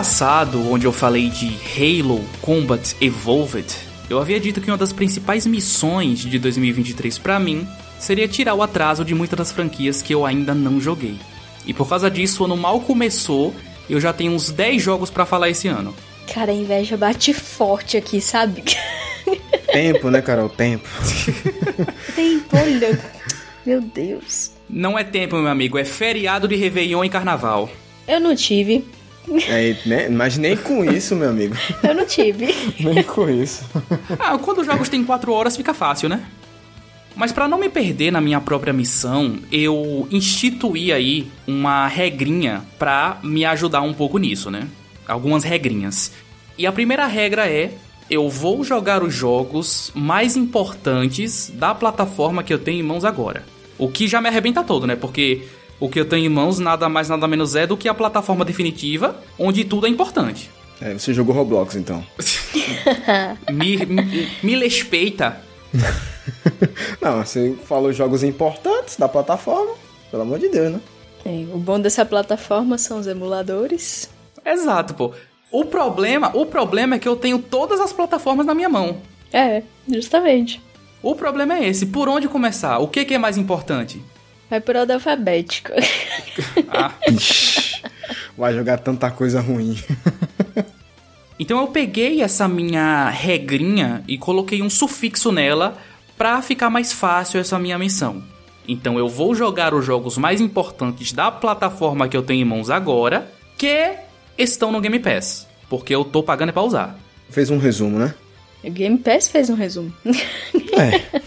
Passado, onde eu falei de Halo Combat Evolved, eu havia dito que uma das principais missões de 2023 para mim seria tirar o atraso de muitas das franquias que eu ainda não joguei. E por causa disso, o ano mal começou, eu já tenho uns 10 jogos para falar esse ano. Cara, a inveja bate forte aqui, sabe? Tempo, né, Carol? Tempo. Tempo, olha. Meu Deus. Não é tempo, meu amigo, é feriado de Réveillon e Carnaval. Eu não tive. É, né? Mas nem com isso, meu amigo. Eu não tive. Nem com isso. Ah, quando os jogos têm 4 horas fica fácil, né? Mas para não me perder na minha própria missão, eu instituí aí uma regrinha para me ajudar um pouco nisso, né? Algumas regrinhas. E a primeira regra é: eu vou jogar os jogos mais importantes da plataforma que eu tenho em mãos agora. O que já me arrebenta todo, né? Porque o que eu tenho em mãos nada mais nada menos é do que a plataforma definitiva, onde tudo é importante. É, você jogou Roblox então. me, me, me respeita. Não, você falou jogos importantes da plataforma, pelo amor de Deus, né? É, o bom dessa plataforma são os emuladores. Exato, pô. O problema, o problema é que eu tenho todas as plataformas na minha mão. É, justamente. O problema é esse. Por onde começar? O que, que é mais importante? Vai por ordem alfabética. Ah. Vai jogar tanta coisa ruim. então eu peguei essa minha regrinha e coloquei um sufixo nela para ficar mais fácil essa minha missão. Então eu vou jogar os jogos mais importantes da plataforma que eu tenho em mãos agora, que estão no Game Pass, porque eu tô pagando para usar. Fez um resumo, né? O Game Pass fez um resumo. É.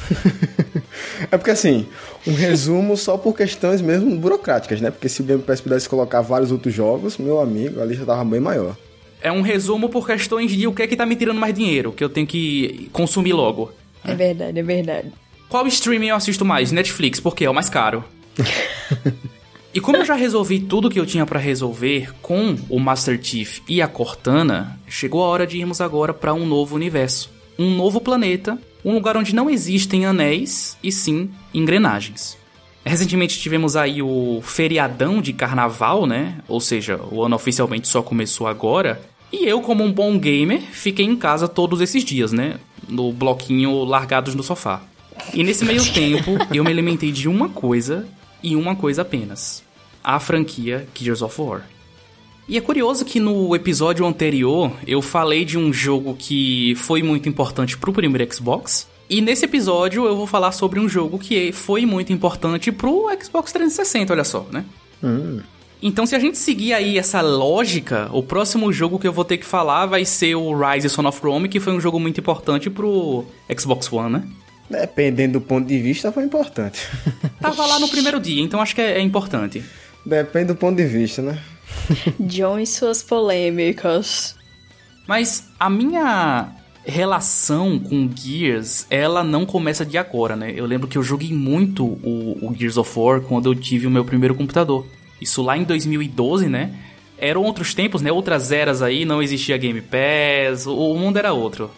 é porque assim, um resumo só por questões mesmo burocráticas, né? Porque se o Game Pass pudesse colocar vários outros jogos, meu amigo, a lista tava bem maior. É um resumo por questões de o que é que tá me tirando mais dinheiro, que eu tenho que consumir logo. É verdade, é verdade. Qual streaming eu assisto mais? Netflix, porque é o mais caro. E como eu já resolvi tudo que eu tinha para resolver com o Master Chief e a Cortana, chegou a hora de irmos agora para um novo universo, um novo planeta, um lugar onde não existem anéis e sim engrenagens. Recentemente tivemos aí o feriadão de carnaval, né? Ou seja, o ano oficialmente só começou agora. E eu, como um bom gamer, fiquei em casa todos esses dias, né? No bloquinho largados no sofá. E nesse meio tempo, eu me alimentei de uma coisa e uma coisa apenas: a franquia Gears of War. E é curioso que no episódio anterior eu falei de um jogo que foi muito importante pro primeiro Xbox. E nesse episódio eu vou falar sobre um jogo que foi muito importante pro Xbox 360, olha só, né? Hum. Então, se a gente seguir aí essa lógica, o próximo jogo que eu vou ter que falar vai ser o Rise Son of Rome, que foi um jogo muito importante pro Xbox One, né? Dependendo do ponto de vista, foi importante. Tava lá no primeiro dia, então acho que é, é importante. Depende do ponto de vista, né? John e suas polêmicas. Mas a minha relação com Gears, ela não começa de agora, né? Eu lembro que eu joguei muito o, o Gears of War quando eu tive o meu primeiro computador. Isso lá em 2012, né? Eram outros tempos, né? Outras eras aí, não existia Game Pass, o, o mundo era outro.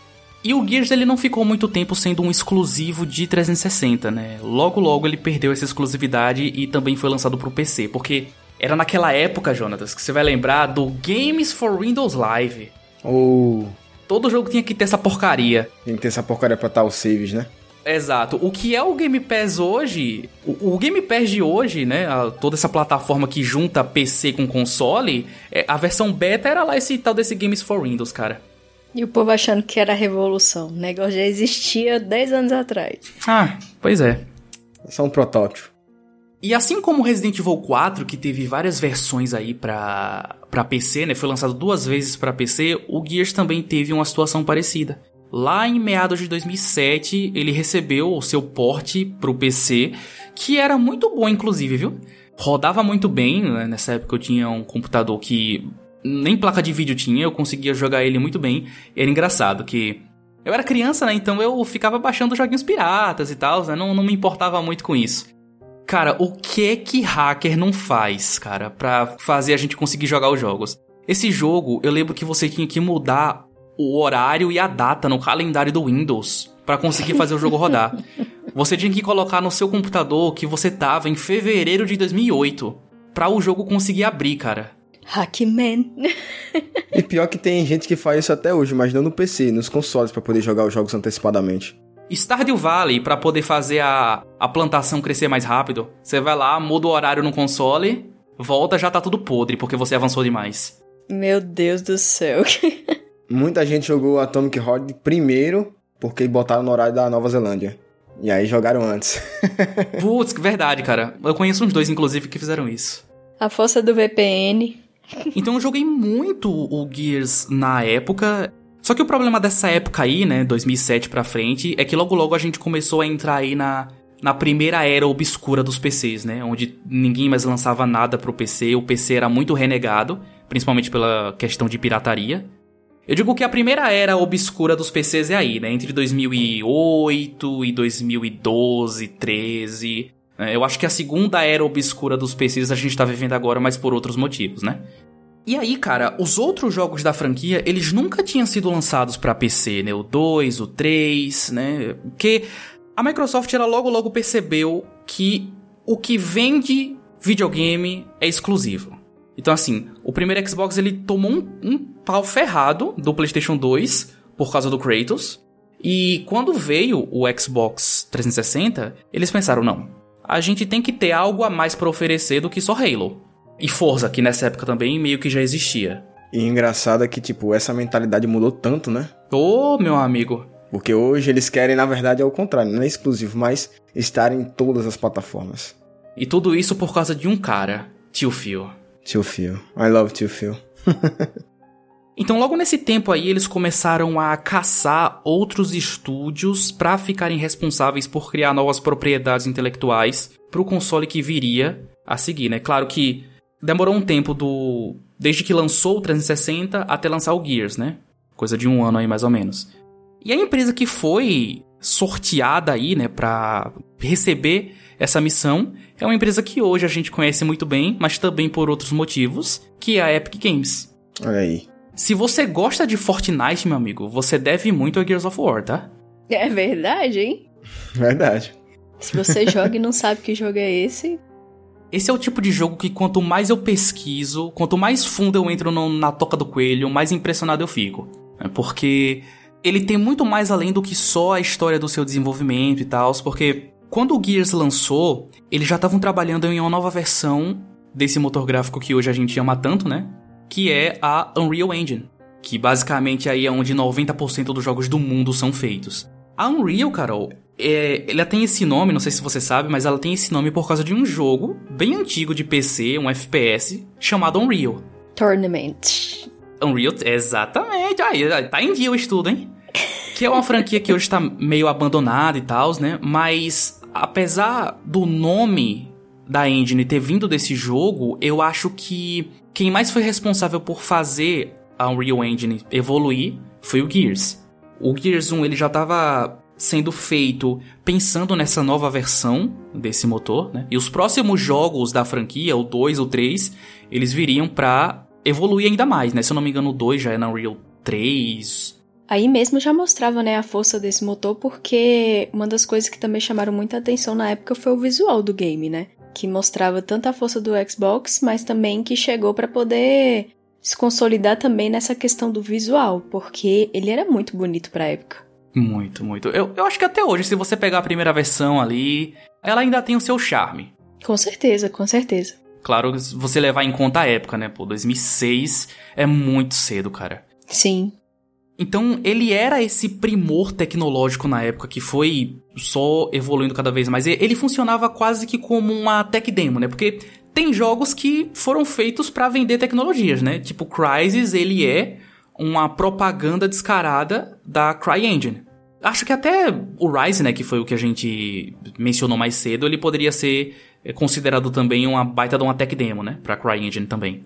E o Gears ele não ficou muito tempo sendo um exclusivo de 360, né? Logo logo ele perdeu essa exclusividade e também foi lançado pro PC, porque era naquela época, Jonatas, que você vai lembrar do Games for Windows Live. Ou Todo jogo tinha que ter essa porcaria. tem que ter essa porcaria pra estar os saves, né? Exato. O que é o Game Pass hoje, o, o Game Pass de hoje, né, a- toda essa plataforma que junta PC com console, é, a versão beta era lá esse tal desse Games for Windows, cara. E o povo achando que era revolução. O negócio já existia 10 anos atrás. Ah, pois é. É só um protótipo. E assim como o Resident Evil 4, que teve várias versões aí pra, pra PC, né? Foi lançado duas vezes pra PC, o Gears também teve uma situação parecida. Lá em meados de 2007, ele recebeu o seu porte pro PC, que era muito bom, inclusive, viu? Rodava muito bem, né? nessa época eu tinha um computador que nem placa de vídeo tinha, eu conseguia jogar ele muito bem. Era engraçado que eu era criança, né? Então eu ficava baixando joguinhos piratas e tal, né? Não, não me importava muito com isso. Cara, o que que hacker não faz, cara, pra fazer a gente conseguir jogar os jogos? Esse jogo, eu lembro que você tinha que mudar o horário e a data no calendário do Windows pra conseguir fazer o jogo rodar. Você tinha que colocar no seu computador que você tava em fevereiro de 2008 pra o jogo conseguir abrir, cara. Hackman. e pior que tem gente que faz isso até hoje, mas não no PC, nos consoles, para poder jogar os jogos antecipadamente. Stardew Valley, para poder fazer a, a plantação crescer mais rápido, você vai lá, muda o horário no console, volta, já tá tudo podre, porque você avançou demais. Meu Deus do céu. Muita gente jogou Atomic Heart primeiro, porque botaram no horário da Nova Zelândia. E aí jogaram antes. Putz, verdade, cara. Eu conheço uns dois, inclusive, que fizeram isso. A força do VPN. Então eu joguei muito o Gears na época. Só que o problema dessa época aí, né, 2007 pra frente, é que logo logo a gente começou a entrar aí na, na primeira era obscura dos PCs, né, onde ninguém mais lançava nada pro PC, o PC era muito renegado, principalmente pela questão de pirataria. Eu digo que a primeira era obscura dos PCs é aí, né, entre 2008 e 2012, 13. Eu acho que a segunda era obscura dos PCs a gente tá vivendo agora, mas por outros motivos, né? E aí, cara, os outros jogos da franquia, eles nunca tinham sido lançados para PC, né? O 2, o 3, né? Porque a Microsoft, ela logo logo percebeu que o que vende videogame é exclusivo. Então, assim, o primeiro Xbox, ele tomou um, um pau ferrado do PlayStation 2 por causa do Kratos. E quando veio o Xbox 360, eles pensaram, não, a gente tem que ter algo a mais para oferecer do que só Halo. E Forza, que nessa época também meio que já existia. E engraçado é que, tipo, essa mentalidade mudou tanto, né? Ô, oh, meu amigo. Porque hoje eles querem, na verdade, ao contrário, não é exclusivo, mas estar em todas as plataformas. E tudo isso por causa de um cara, Tio Phil. Tio Phil. I love Tio Phil. então, logo nesse tempo aí, eles começaram a caçar outros estúdios para ficarem responsáveis por criar novas propriedades intelectuais para o console que viria a seguir, né? Claro que demorou um tempo do desde que lançou o 360 até lançar o Gears, né? Coisa de um ano aí mais ou menos. E a empresa que foi sorteada aí, né, para receber essa missão é uma empresa que hoje a gente conhece muito bem, mas também por outros motivos, que é a Epic Games. Olha aí. Se você gosta de Fortnite, meu amigo, você deve muito a Gears of War, tá? É verdade, hein? Verdade. Se você joga e não sabe que jogo é esse, esse é o tipo de jogo que quanto mais eu pesquiso, quanto mais fundo eu entro no, na toca do coelho, mais impressionado eu fico. É porque ele tem muito mais além do que só a história do seu desenvolvimento e tal, porque quando o Gears lançou, eles já estavam trabalhando em uma nova versão desse motor gráfico que hoje a gente ama tanto, né? Que é a Unreal Engine, que basicamente aí é onde 90% dos jogos do mundo são feitos. A Unreal, Carol, é, ela tem esse nome, não sei se você sabe, mas ela tem esse nome por causa de um jogo bem antigo de PC, um FPS, chamado Unreal. Tournament. Unreal, exatamente. Aí, tá em dia o estudo, hein? Que é uma franquia que hoje tá meio abandonada e tal, né? Mas apesar do nome da engine ter vindo desse jogo, eu acho que quem mais foi responsável por fazer a Unreal Engine evoluir foi o Gears. O Gears 1 ele já estava sendo feito pensando nessa nova versão desse motor, né? E os próximos jogos da franquia, o 2 ou 3, eles viriam para evoluir ainda mais, né? Se eu não me engano, o 2 já é na Unreal 3. Aí mesmo já mostrava, né, a força desse motor, porque uma das coisas que também chamaram muita atenção na época foi o visual do game, né? Que mostrava tanto a força do Xbox, mas também que chegou para poder se consolidar também nessa questão do visual, porque ele era muito bonito pra época. Muito, muito. Eu, eu acho que até hoje, se você pegar a primeira versão ali, ela ainda tem o seu charme. Com certeza, com certeza. Claro, se você levar em conta a época, né? Pô, 2006 é muito cedo, cara. Sim. Então, ele era esse primor tecnológico na época que foi só evoluindo cada vez mais. Ele funcionava quase que como uma tech demo, né? Porque tem jogos que foram feitos para vender tecnologias, né? Tipo, Crysis, ele é uma propaganda descarada da CryEngine. Acho que até o Rise, né, que foi o que a gente mencionou mais cedo, ele poderia ser é, considerado também uma baita de uma tech demo, né, pra CryEngine também.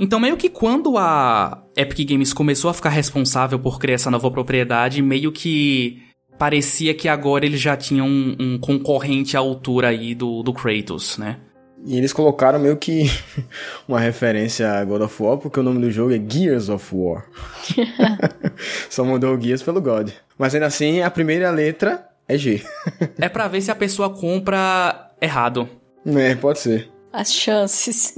Então, meio que quando a Epic Games começou a ficar responsável por criar essa nova propriedade, meio que parecia que agora eles já tinham um, um concorrente à altura aí do, do Kratos, né? E eles colocaram meio que uma referência a God of War, porque o nome do jogo é Gears of War. Só mudou o Gears pelo God. Mas ainda assim, a primeira letra é G. é pra ver se a pessoa compra errado. É, pode ser. As chances.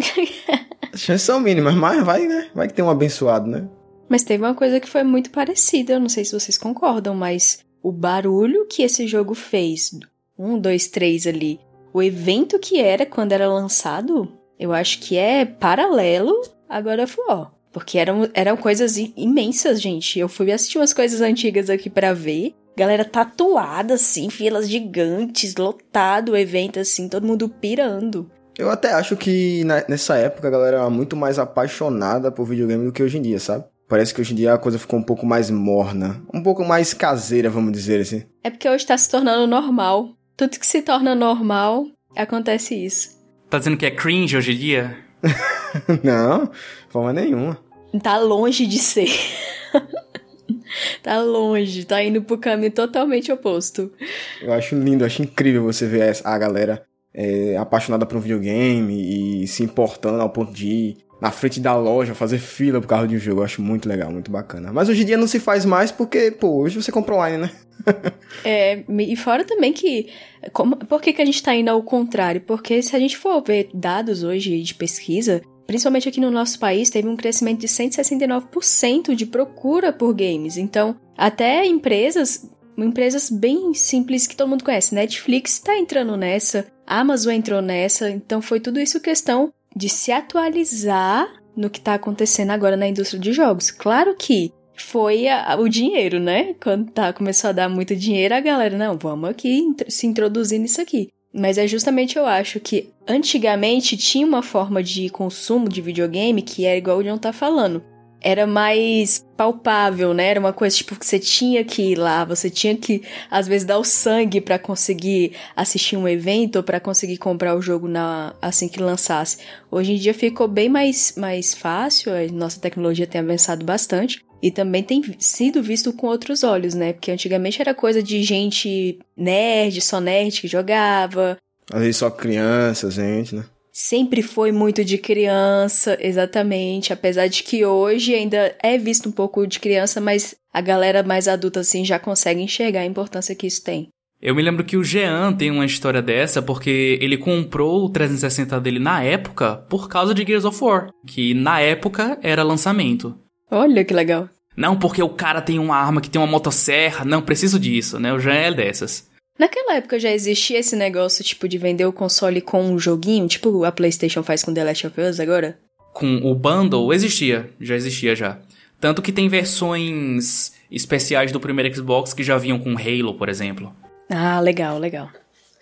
As chances são mínimas, mas vai, né? Vai que tem um abençoado, né? Mas teve uma coisa que foi muito parecida, eu não sei se vocês concordam, mas o barulho que esse jogo fez, um, dois, três ali, o evento que era quando era lançado, eu acho que é paralelo a God of War. Porque eram, eram coisas imensas, gente. Eu fui assistir umas coisas antigas aqui para ver. Galera tatuada, assim, filas gigantes, lotado o evento, assim, todo mundo pirando. Eu até acho que nessa época a galera era muito mais apaixonada por videogame do que hoje em dia, sabe? Parece que hoje em dia a coisa ficou um pouco mais morna, um pouco mais caseira, vamos dizer assim. É porque hoje tá se tornando normal. Tudo que se torna normal, acontece isso. Tá dizendo que é cringe hoje em dia? Não, forma nenhuma. Tá longe de ser. tá longe, tá indo pro caminho totalmente oposto. Eu acho lindo, acho incrível você ver a galera é, apaixonada por um videogame e se importando ao ponto de ir na frente da loja, fazer fila pro carro de um jogo. Eu acho muito legal, muito bacana. Mas hoje em dia não se faz mais porque, pô, hoje você compra online, né? é, e fora também que. Como, por que, que a gente tá indo ao contrário? Porque se a gente for ver dados hoje de pesquisa, principalmente aqui no nosso país, teve um crescimento de 169% de procura por games. Então, até empresas, empresas bem simples que todo mundo conhece, Netflix está entrando nessa, Amazon entrou nessa, então foi tudo isso questão de se atualizar no que está acontecendo agora na indústria de jogos. Claro que foi a, o dinheiro, né? Quando tá, começou a dar muito dinheiro, a galera, não, vamos aqui se introduzir nisso aqui. Mas é justamente eu acho que antigamente tinha uma forma de consumo de videogame que era igual o John tá falando era mais palpável, né? Era uma coisa tipo que você tinha que ir lá, você tinha que às vezes dar o sangue para conseguir assistir um evento ou para conseguir comprar o jogo na assim que lançasse. Hoje em dia ficou bem mais mais fácil, a nossa tecnologia tem avançado bastante e também tem sido visto com outros olhos, né? Porque antigamente era coisa de gente nerd, só nerd que jogava. Às vezes só criança, gente, né? Sempre foi muito de criança, exatamente. Apesar de que hoje ainda é visto um pouco de criança, mas a galera mais adulta assim já consegue enxergar a importância que isso tem. Eu me lembro que o Jean tem uma história dessa porque ele comprou o 360 dele na época por causa de Gears of War, que na época era lançamento. Olha que legal. Não porque o cara tem uma arma que tem uma motosserra, não preciso disso, né? O Jean é dessas. Naquela época já existia esse negócio, tipo, de vender o console com um joguinho, tipo a PlayStation faz com The Last of Us agora? Com o bundle, existia, já existia já. Tanto que tem versões especiais do primeiro Xbox que já vinham com Halo, por exemplo. Ah, legal, legal.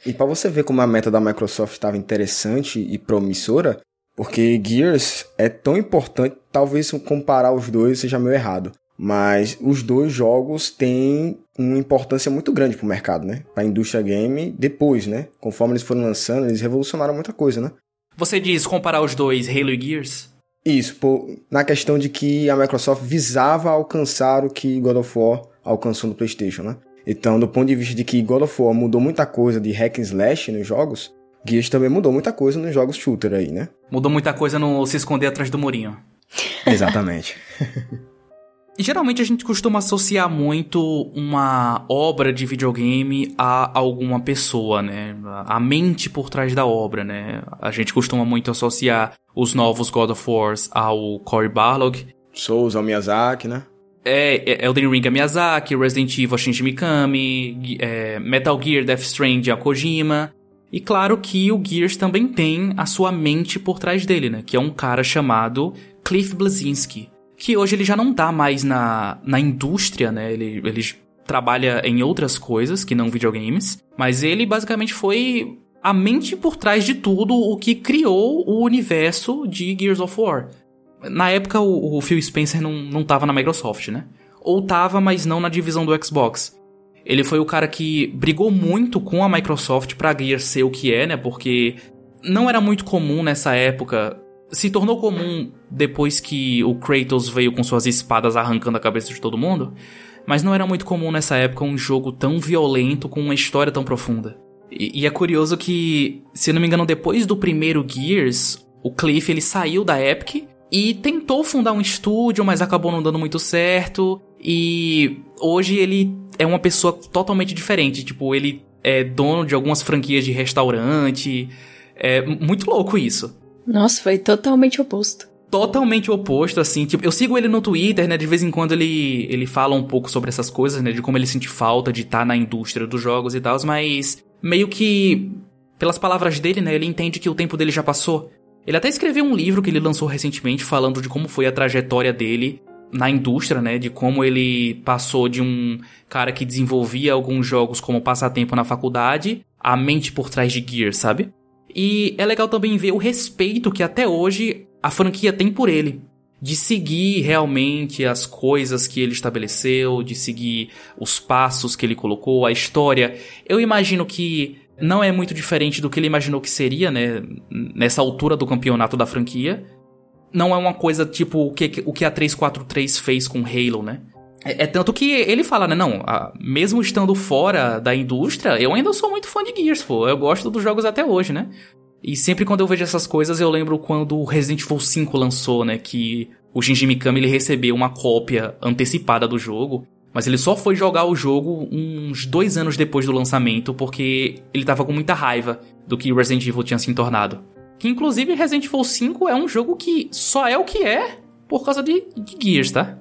E para você ver como a meta da Microsoft estava interessante e promissora, porque Gears é tão importante, talvez comparar os dois seja meio errado. Mas os dois jogos têm uma importância muito grande para o mercado, né? Para a indústria game depois, né? Conforme eles foram lançando, eles revolucionaram muita coisa, né? Você diz comparar os dois, Halo e Gears? Isso, na questão de que a Microsoft visava alcançar o que God of War alcançou no PlayStation, né? Então, do ponto de vista de que God of War mudou muita coisa de hack and slash nos jogos, Gears também mudou muita coisa nos jogos shooter aí, né? Mudou muita coisa no se esconder atrás do murinho. Exatamente. Geralmente a gente costuma associar muito uma obra de videogame a alguma pessoa, né? A mente por trás da obra, né? A gente costuma muito associar os novos God of Wars ao Cory Barlog. Souls ao Miyazaki, né? É, é Elden Ring a Miyazaki, Resident Evil a Shinji Mikami, é, Metal Gear Death Stranding a Kojima. E claro que o Gears também tem a sua mente por trás dele, né? Que é um cara chamado Cliff Blazinski que hoje ele já não tá mais na, na indústria, né? Ele, ele trabalha em outras coisas que não videogames, mas ele basicamente foi a mente por trás de tudo o que criou o universo de Gears of War. Na época o, o Phil Spencer não, não tava na Microsoft, né? Ou tava, mas não na divisão do Xbox. Ele foi o cara que brigou muito com a Microsoft pra Gears ser o que é, né? Porque não era muito comum nessa época se tornou comum depois que o Kratos veio com suas espadas arrancando a cabeça de todo mundo, mas não era muito comum nessa época um jogo tão violento com uma história tão profunda. E, e é curioso que, se não me engano, depois do primeiro Gears, o Cliff ele saiu da Epic e tentou fundar um estúdio, mas acabou não dando muito certo. E hoje ele é uma pessoa totalmente diferente. Tipo, ele é dono de algumas franquias de restaurante. É muito louco isso. Nossa, foi totalmente oposto. Totalmente oposto, assim. Tipo, eu sigo ele no Twitter, né? De vez em quando ele, ele fala um pouco sobre essas coisas, né? De como ele sente falta de estar tá na indústria dos jogos e tal, mas meio que, pelas palavras dele, né? Ele entende que o tempo dele já passou. Ele até escreveu um livro que ele lançou recentemente falando de como foi a trajetória dele na indústria, né? De como ele passou de um cara que desenvolvia alguns jogos como passatempo na faculdade a mente por trás de Gear, sabe? E é legal também ver o respeito que até hoje a franquia tem por ele. De seguir realmente as coisas que ele estabeleceu, de seguir os passos que ele colocou, a história. Eu imagino que não é muito diferente do que ele imaginou que seria, né? Nessa altura do campeonato da franquia. Não é uma coisa tipo o que, o que a 343 fez com Halo, né? É, é tanto que ele fala, né? Não, a, mesmo estando fora da indústria, eu ainda sou muito fã de Gears, pô. Eu gosto dos jogos até hoje, né? E sempre quando eu vejo essas coisas, eu lembro quando o Resident Evil 5 lançou, né? Que o Shinji Mikami ele recebeu uma cópia antecipada do jogo. Mas ele só foi jogar o jogo uns dois anos depois do lançamento, porque ele tava com muita raiva do que Resident Evil tinha se tornado. Que inclusive Resident Evil 5 é um jogo que só é o que é por causa de, de Gears, tá?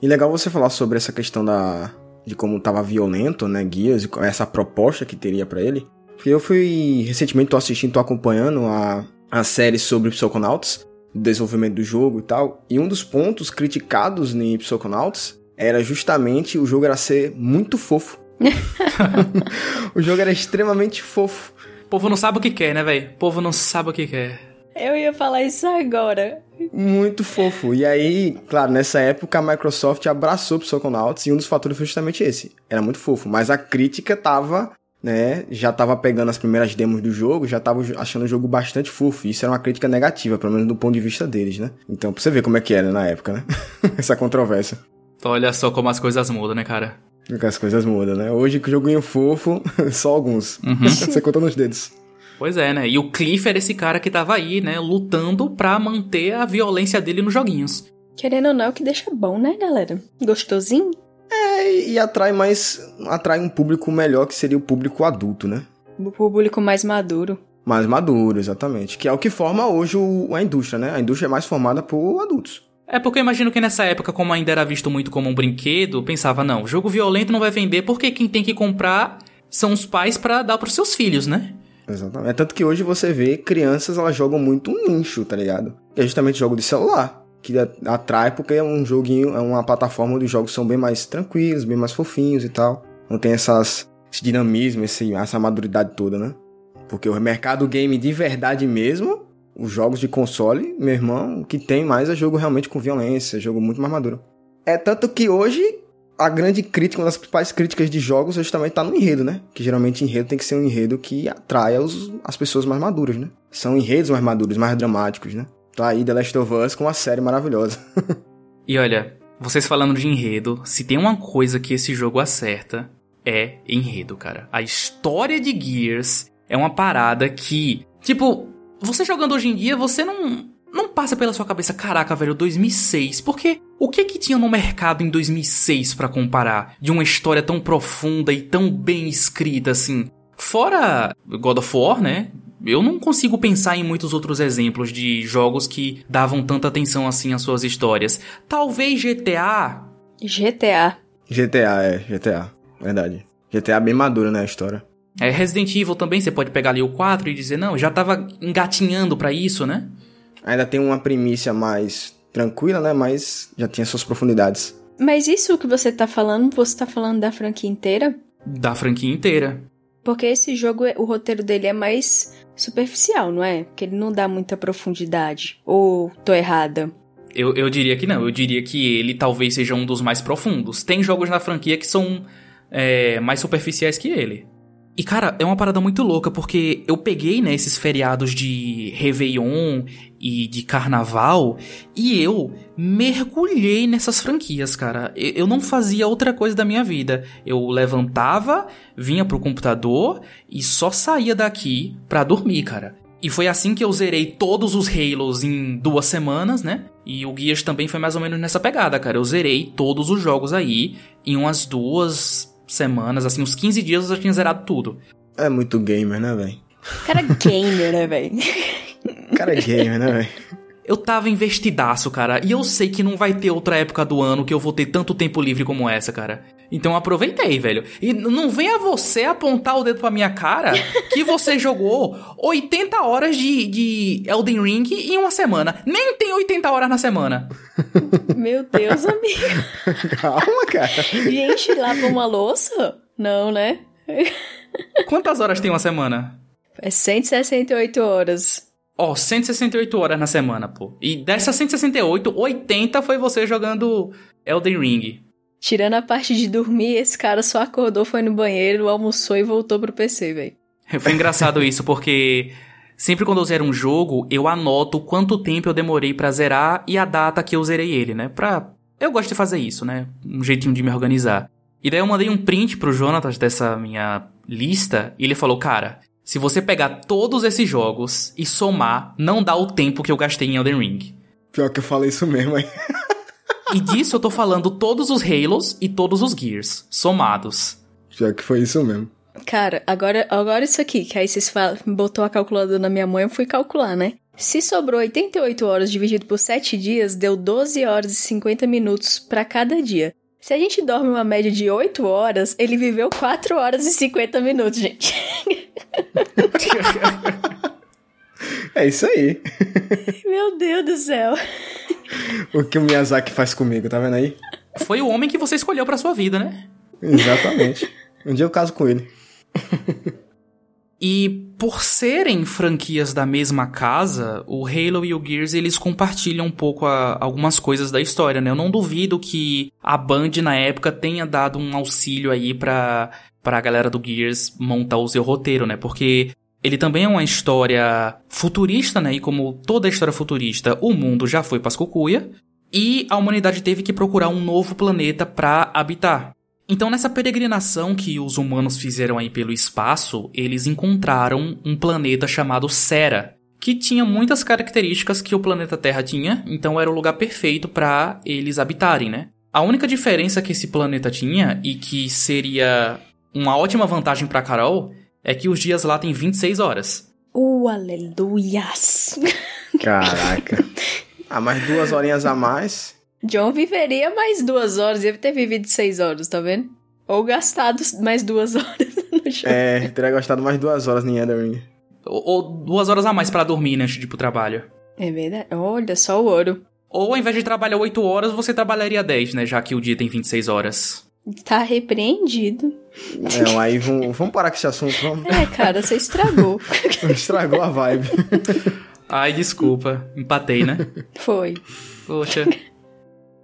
E legal você falar sobre essa questão da de como tava violento, né, Gears, essa proposta que teria para ele. Porque eu fui recentemente tô assistindo, tô acompanhando a, a série sobre Psychonauts, desenvolvimento do jogo e tal. E um dos pontos criticados em Psychonauts era justamente o jogo era ser muito fofo. o jogo era extremamente fofo. O povo não sabe o que quer, né, velho? O povo não sabe o que quer. Eu ia falar isso agora. Muito fofo. E aí, claro, nessa época a Microsoft abraçou o Psychonauts e um dos fatores foi justamente esse. Era muito fofo, mas a crítica tava, né, já tava pegando as primeiras demos do jogo, já tava achando o jogo bastante fofo. E isso era uma crítica negativa, pelo menos do ponto de vista deles, né? Então, pra você ver como é que era na época, né? Essa controvérsia. Então, olha só como as coisas mudam, né, cara? Que as coisas mudam, né? Hoje que joguinho fofo, só alguns. Uhum. Você conta nos dedos. Pois é, né? E o Cliff era esse cara que tava aí, né? Lutando pra manter a violência dele nos joguinhos. Querendo ou não, é o que deixa bom, né, galera? Gostosinho? É, e atrai mais. Atrai um público melhor, que seria o público adulto, né? O público mais maduro. Mais maduro, exatamente. Que é o que forma hoje o, a indústria, né? A indústria é mais formada por adultos. É porque eu imagino que nessa época, como ainda era visto muito como um brinquedo, pensava, não, jogo violento não vai vender porque quem tem que comprar são os pais para dar pros seus filhos, né? Exatamente. É tanto que hoje você vê crianças, elas jogam muito um nicho, tá ligado? Que é justamente jogo de celular. Que atrai porque é um joguinho, é uma plataforma onde os jogos são bem mais tranquilos, bem mais fofinhos e tal. Não tem essas, esse dinamismo, esse, essa maduridade toda, né? Porque o mercado game de verdade mesmo os jogos de console, meu irmão, o que tem mais é jogo realmente com violência, jogo muito mais maduro. É tanto que hoje a grande crítica, uma das principais críticas de jogos justamente tá no enredo, né? Que geralmente enredo tem que ser um enredo que atraia os, as pessoas mais maduras, né? São enredos mais maduros, mais dramáticos, né? Tá aí The Last of Us com uma série maravilhosa. e olha, vocês falando de enredo, se tem uma coisa que esse jogo acerta, é enredo, cara. A história de Gears é uma parada que, tipo, você jogando hoje em dia, você não não passa pela sua cabeça, caraca, velho, 2006. Porque o que que tinha no mercado em 2006 para comparar de uma história tão profunda e tão bem escrita assim? Fora God of War, né? Eu não consigo pensar em muitos outros exemplos de jogos que davam tanta atenção assim às suas histórias. Talvez GTA. GTA. GTA, é, GTA. Verdade. GTA é bem maduro, né, a história. É, Resident Evil também, você pode pegar ali o 4 e dizer, não, já tava engatinhando para isso, né? Ainda tem uma primícia mais tranquila, né? Mas já tinha suas profundidades. Mas isso que você tá falando, você tá falando da franquia inteira? Da franquia inteira. Porque esse jogo, o roteiro dele é mais superficial, não é? Porque ele não dá muita profundidade. Ou tô errada? Eu, eu diria que não. Eu diria que ele talvez seja um dos mais profundos. Tem jogos na franquia que são é, mais superficiais que ele. E, cara, é uma parada muito louca, porque eu peguei, né, esses feriados de Réveillon e de Carnaval, e eu mergulhei nessas franquias, cara. Eu não fazia outra coisa da minha vida. Eu levantava, vinha pro computador e só saía daqui pra dormir, cara. E foi assim que eu zerei todos os Halos em duas semanas, né? E o Gears também foi mais ou menos nessa pegada, cara. Eu zerei todos os jogos aí em umas duas semanas, assim, uns 15 dias eu já tinha zerado tudo. É muito gamer, né, velho? Cara, gamer, né, velho? cara é gamer, né, velho? Eu tava investidaço, cara. E eu sei que não vai ter outra época do ano que eu vou ter tanto tempo livre como essa, cara. Então aproveitei, velho. E não venha você apontar o dedo pra minha cara que você jogou 80 horas de, de Elden Ring em uma semana. Nem tem 80 horas na semana. Meu Deus, amigo. Calma, cara. Gente, lava uma louça? Não, né? Quantas horas tem uma semana? É 168 horas. Ó, 168 horas na semana, pô. E dessas 168, 80 foi você jogando Elden Ring. Tirando a parte de dormir, esse cara só acordou, foi no banheiro, almoçou e voltou pro PC, velho. Foi engraçado isso, porque sempre quando eu zero um jogo, eu anoto quanto tempo eu demorei para zerar e a data que eu zerei ele, né? Pra. Eu gosto de fazer isso, né? Um jeitinho de me organizar. E daí eu mandei um print pro Jonatas dessa minha lista e ele falou: Cara, se você pegar todos esses jogos e somar, não dá o tempo que eu gastei em Elden Ring. Pior que eu falei isso mesmo aí. e disso eu tô falando todos os Halos e todos os Gears, somados. Pior que foi isso mesmo. Cara, agora, agora isso aqui, que aí vocês falam, botou a calculadora na minha mãe, eu fui calcular, né? Se sobrou 88 horas dividido por 7 dias, deu 12 horas e 50 minutos para cada dia. Se a gente dorme uma média de 8 horas, ele viveu 4 horas e 50 minutos, gente. é isso aí. Meu Deus do céu. O que o Miyazaki faz comigo, tá vendo aí? Foi o homem que você escolheu pra sua vida, né? Exatamente. Um dia eu caso com ele. E por serem franquias da mesma casa, o Halo e o Gears eles compartilham um pouco a, algumas coisas da história, né? Eu não duvido que a Band na época tenha dado um auxílio aí pra, pra galera do Gears montar o seu roteiro, né? Porque ele também é uma história futurista, né? E como toda história futurista, o mundo já foi pascucuia e a humanidade teve que procurar um novo planeta para habitar. Então, nessa peregrinação que os humanos fizeram aí pelo espaço, eles encontraram um planeta chamado Sera, que tinha muitas características que o planeta Terra tinha, então era o lugar perfeito para eles habitarem, né? A única diferença que esse planeta tinha e que seria uma ótima vantagem para Carol é que os dias lá têm 26 horas. Uh, aleluias! Caraca. Ah, mais duas horinhas a mais. John viveria mais duas horas, deve ter vivido seis horas, tá vendo? Ou gastado mais duas horas no jogo. É, teria gastado mais duas horas em Ring. Ou, ou duas horas a mais para dormir, né, antes de ir pro trabalho. É verdade. Olha, só o ouro. Ou ao invés de trabalhar 8 horas, você trabalharia 10, né? Já que o dia tem 26 horas. Tá repreendido. É, aí vamos, vamos parar com esse assunto, vamos. É, cara, você estragou. Estragou a vibe. Ai, desculpa. Empatei, né? Foi. Poxa.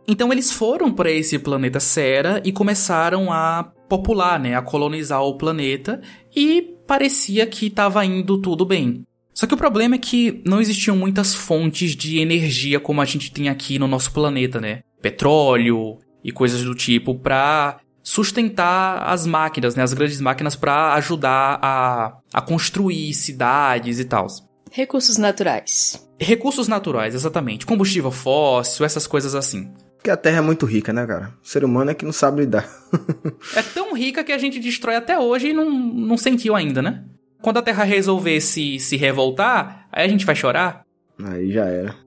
Então eles foram para esse planeta Sera e começaram a popular, né, a colonizar o planeta e parecia que estava indo tudo bem. Só que o problema é que não existiam muitas fontes de energia como a gente tem aqui no nosso planeta, né? Petróleo e coisas do tipo para sustentar as máquinas, né, as grandes máquinas para ajudar a, a construir cidades e tal. Recursos naturais. Recursos naturais, exatamente. Combustível fóssil, essas coisas assim. Porque a Terra é muito rica, né, cara? O ser humano é que não sabe lidar. é tão rica que a gente destrói até hoje e não, não sentiu ainda, né? Quando a Terra resolver se, se revoltar, aí a gente vai chorar. Aí já era.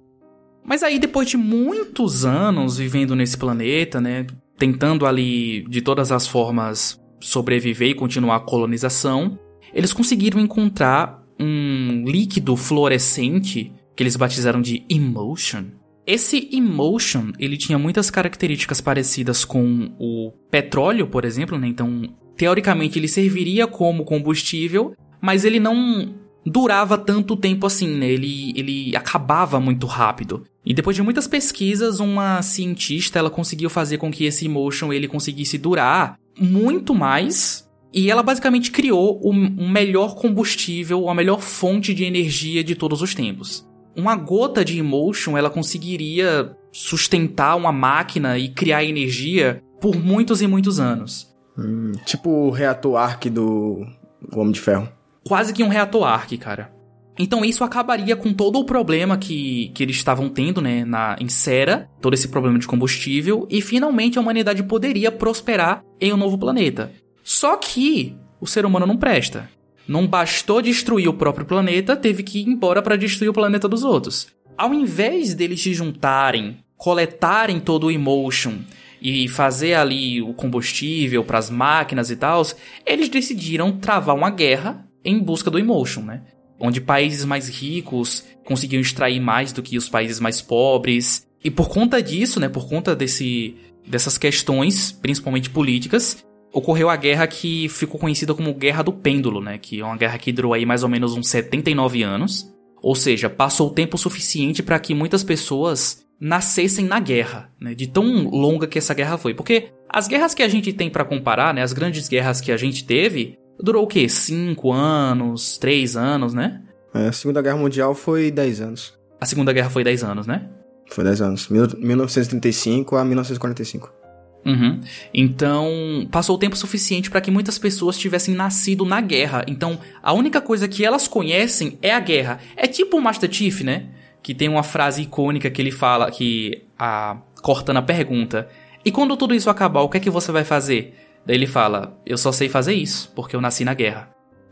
Mas aí, depois de muitos anos vivendo nesse planeta, né? Tentando ali, de todas as formas, sobreviver e continuar a colonização, eles conseguiram encontrar um líquido fluorescente que eles batizaram de Emotion esse Emotion, ele tinha muitas características parecidas com o petróleo, por exemplo, né? Então, teoricamente ele serviria como combustível, mas ele não durava tanto tempo assim, né? Ele, ele acabava muito rápido. E depois de muitas pesquisas, uma cientista, ela conseguiu fazer com que esse Emotion ele conseguisse durar muito mais e ela basicamente criou o um melhor combustível, a melhor fonte de energia de todos os tempos uma gota de emotion ela conseguiria sustentar uma máquina e criar energia por muitos e muitos anos. Hum, tipo o reator Arc do Homem de Ferro. Quase que um reator Arc, cara. Então isso acabaria com todo o problema que, que eles estavam tendo, né, na, em Sera, todo esse problema de combustível, e finalmente a humanidade poderia prosperar em um novo planeta. Só que o ser humano não presta. não bastou destruir o próprio planeta, teve que ir embora para destruir o planeta dos outros. Ao invés deles se juntarem, coletarem todo o emotion e fazer ali o combustível para as máquinas e tal, eles decidiram travar uma guerra em busca do emotion, né? Onde países mais ricos conseguiam extrair mais do que os países mais pobres. E por conta disso, né, por conta desse, dessas questões, principalmente políticas, ocorreu a guerra que ficou conhecida como Guerra do Pêndulo, né? Que é uma guerra que durou aí mais ou menos uns 79 anos. Ou seja, passou o tempo suficiente para que muitas pessoas nascessem na guerra, né? De tão longa que essa guerra foi. Porque as guerras que a gente tem para comparar, né? As grandes guerras que a gente teve, durou o quê? Cinco anos, três anos, né? É, a Segunda Guerra Mundial foi 10 anos. A Segunda Guerra foi 10 anos, né? Foi 10 anos. 1935 a 1945. Uhum. Então, passou o tempo suficiente para que muitas pessoas tivessem nascido na guerra. Então, a única coisa que elas conhecem é a guerra. É tipo o Master Chief, né? Que tem uma frase icônica que ele fala, que a Cortana pergunta: E quando tudo isso acabar, o que é que você vai fazer? Daí ele fala: Eu só sei fazer isso, porque eu nasci na guerra.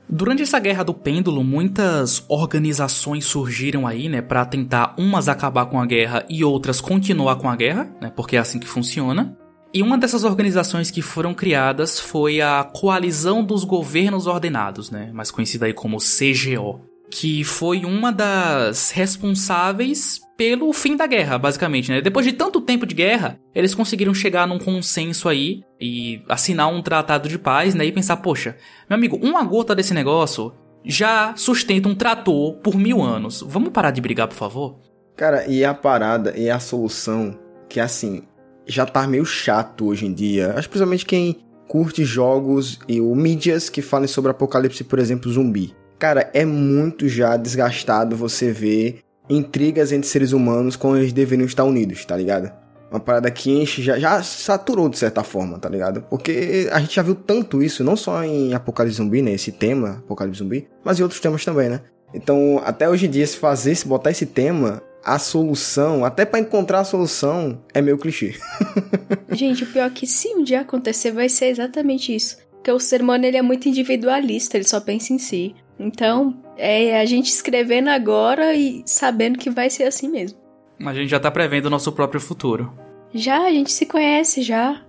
Durante essa guerra do pêndulo, muitas organizações surgiram aí, né, para tentar umas acabar com a guerra e outras continuar com a guerra, né, porque é assim que funciona. E uma dessas organizações que foram criadas foi a Coalizão dos Governos Ordenados, né? mais conhecida aí como CGO, que foi uma das responsáveis pelo fim da guerra, basicamente, né? Depois de tanto tempo de guerra, eles conseguiram chegar num consenso aí e assinar um tratado de paz, né? E pensar, poxa, meu amigo, uma gota desse negócio já sustenta um trator por mil anos. Vamos parar de brigar, por favor? Cara, e a parada e a solução que assim, já tá meio chato hoje em dia. Acho principalmente quem curte jogos e o mídias que falem sobre apocalipse, por exemplo, zumbi. Cara, é muito já desgastado você ver intrigas entre seres humanos quando eles deveriam estar unidos, tá ligado? Uma parada que enche, já, já saturou de certa forma, tá ligado? Porque a gente já viu tanto isso, não só em Apocalipse Zumbi, né? Esse tema, Apocalipse Zumbi, mas em outros temas também, né? Então, até hoje em dia, se fazer, se botar esse tema, a solução, até para encontrar a solução, é meio clichê. Gente, o pior é que se um dia acontecer, vai ser exatamente isso. Porque o ser humano ele é muito individualista, ele só pensa em si. Então, é a gente escrevendo agora e sabendo que vai ser assim mesmo. A gente já tá prevendo o nosso próprio futuro. Já, a gente se conhece já.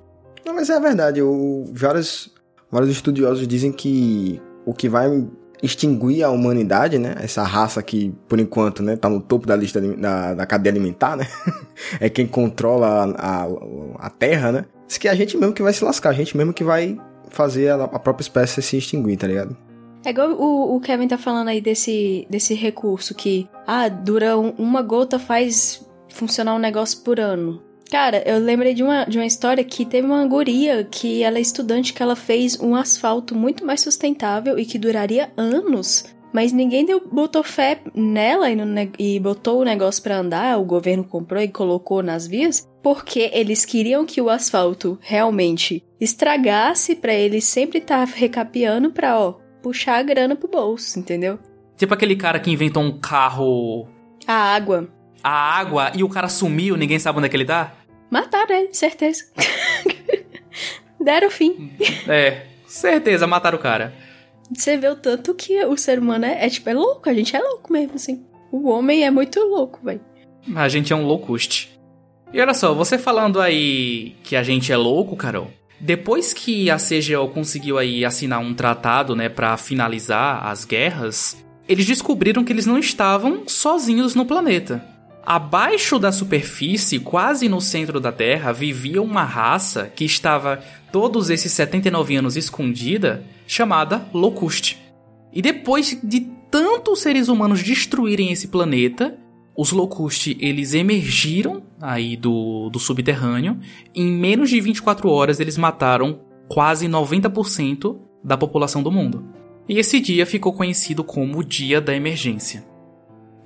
Não, mas é verdade. O, vários, vários estudiosos dizem que o que vai extinguir a humanidade, né? Essa raça que, por enquanto, né, tá no topo da lista da, da cadeia alimentar, né? é quem controla a, a, a Terra, né? Diz que é a gente mesmo que vai se lascar, a gente mesmo que vai fazer a, a própria espécie se extinguir, tá ligado? É igual o, o, Kevin tá falando aí desse, desse recurso que, ah, dura um, uma gota faz funcionar um negócio por ano. Cara, eu lembrei de uma, de uma história que teve uma guria que ela é estudante que ela fez um asfalto muito mais sustentável e que duraria anos. Mas ninguém deu, botou fé nela e, no, e botou o negócio para andar, o governo comprou e colocou nas vias, porque eles queriam que o asfalto realmente estragasse para eles sempre estar tá recapeando pra, ó, puxar a grana pro bolso, entendeu? Tipo aquele cara que inventou um carro. A água a água e o cara sumiu, ninguém sabe onde é que ele tá? Mataram ele, certeza. Deram fim. É, certeza, mataram o cara. Você vê o tanto que o ser humano é, é tipo, é louco, a gente é louco mesmo, assim. O homem é muito louco, velho. A gente é um loucuste. E olha só, você falando aí que a gente é louco, Carol. Depois que a CGO conseguiu aí assinar um tratado, né, para finalizar as guerras, eles descobriram que eles não estavam sozinhos no planeta. Abaixo da superfície, quase no centro da Terra, vivia uma raça que estava todos esses 79 anos escondida, chamada Locuste. E depois de tantos seres humanos destruírem esse planeta, os Locuste eles emergiram aí do, do subterrâneo. Em menos de 24 horas eles mataram quase 90% da população do mundo. E esse dia ficou conhecido como o Dia da Emergência.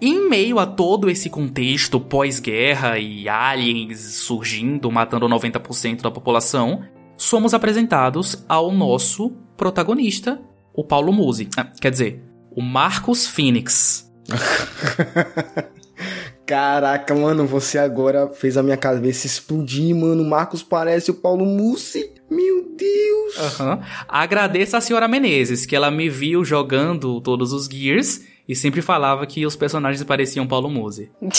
Em meio a todo esse contexto pós-guerra e aliens surgindo, matando 90% da população, somos apresentados ao nosso protagonista, o Paulo Musi. Ah, quer dizer, o Marcos Phoenix. Caraca, mano, você agora fez a minha cabeça explodir, mano. Marcos parece o Paulo Mussi. Meu Deus. Uhum. Agradeço a senhora Menezes, que ela me viu jogando todos os Gears e sempre falava que os personagens pareciam Paulo Mose.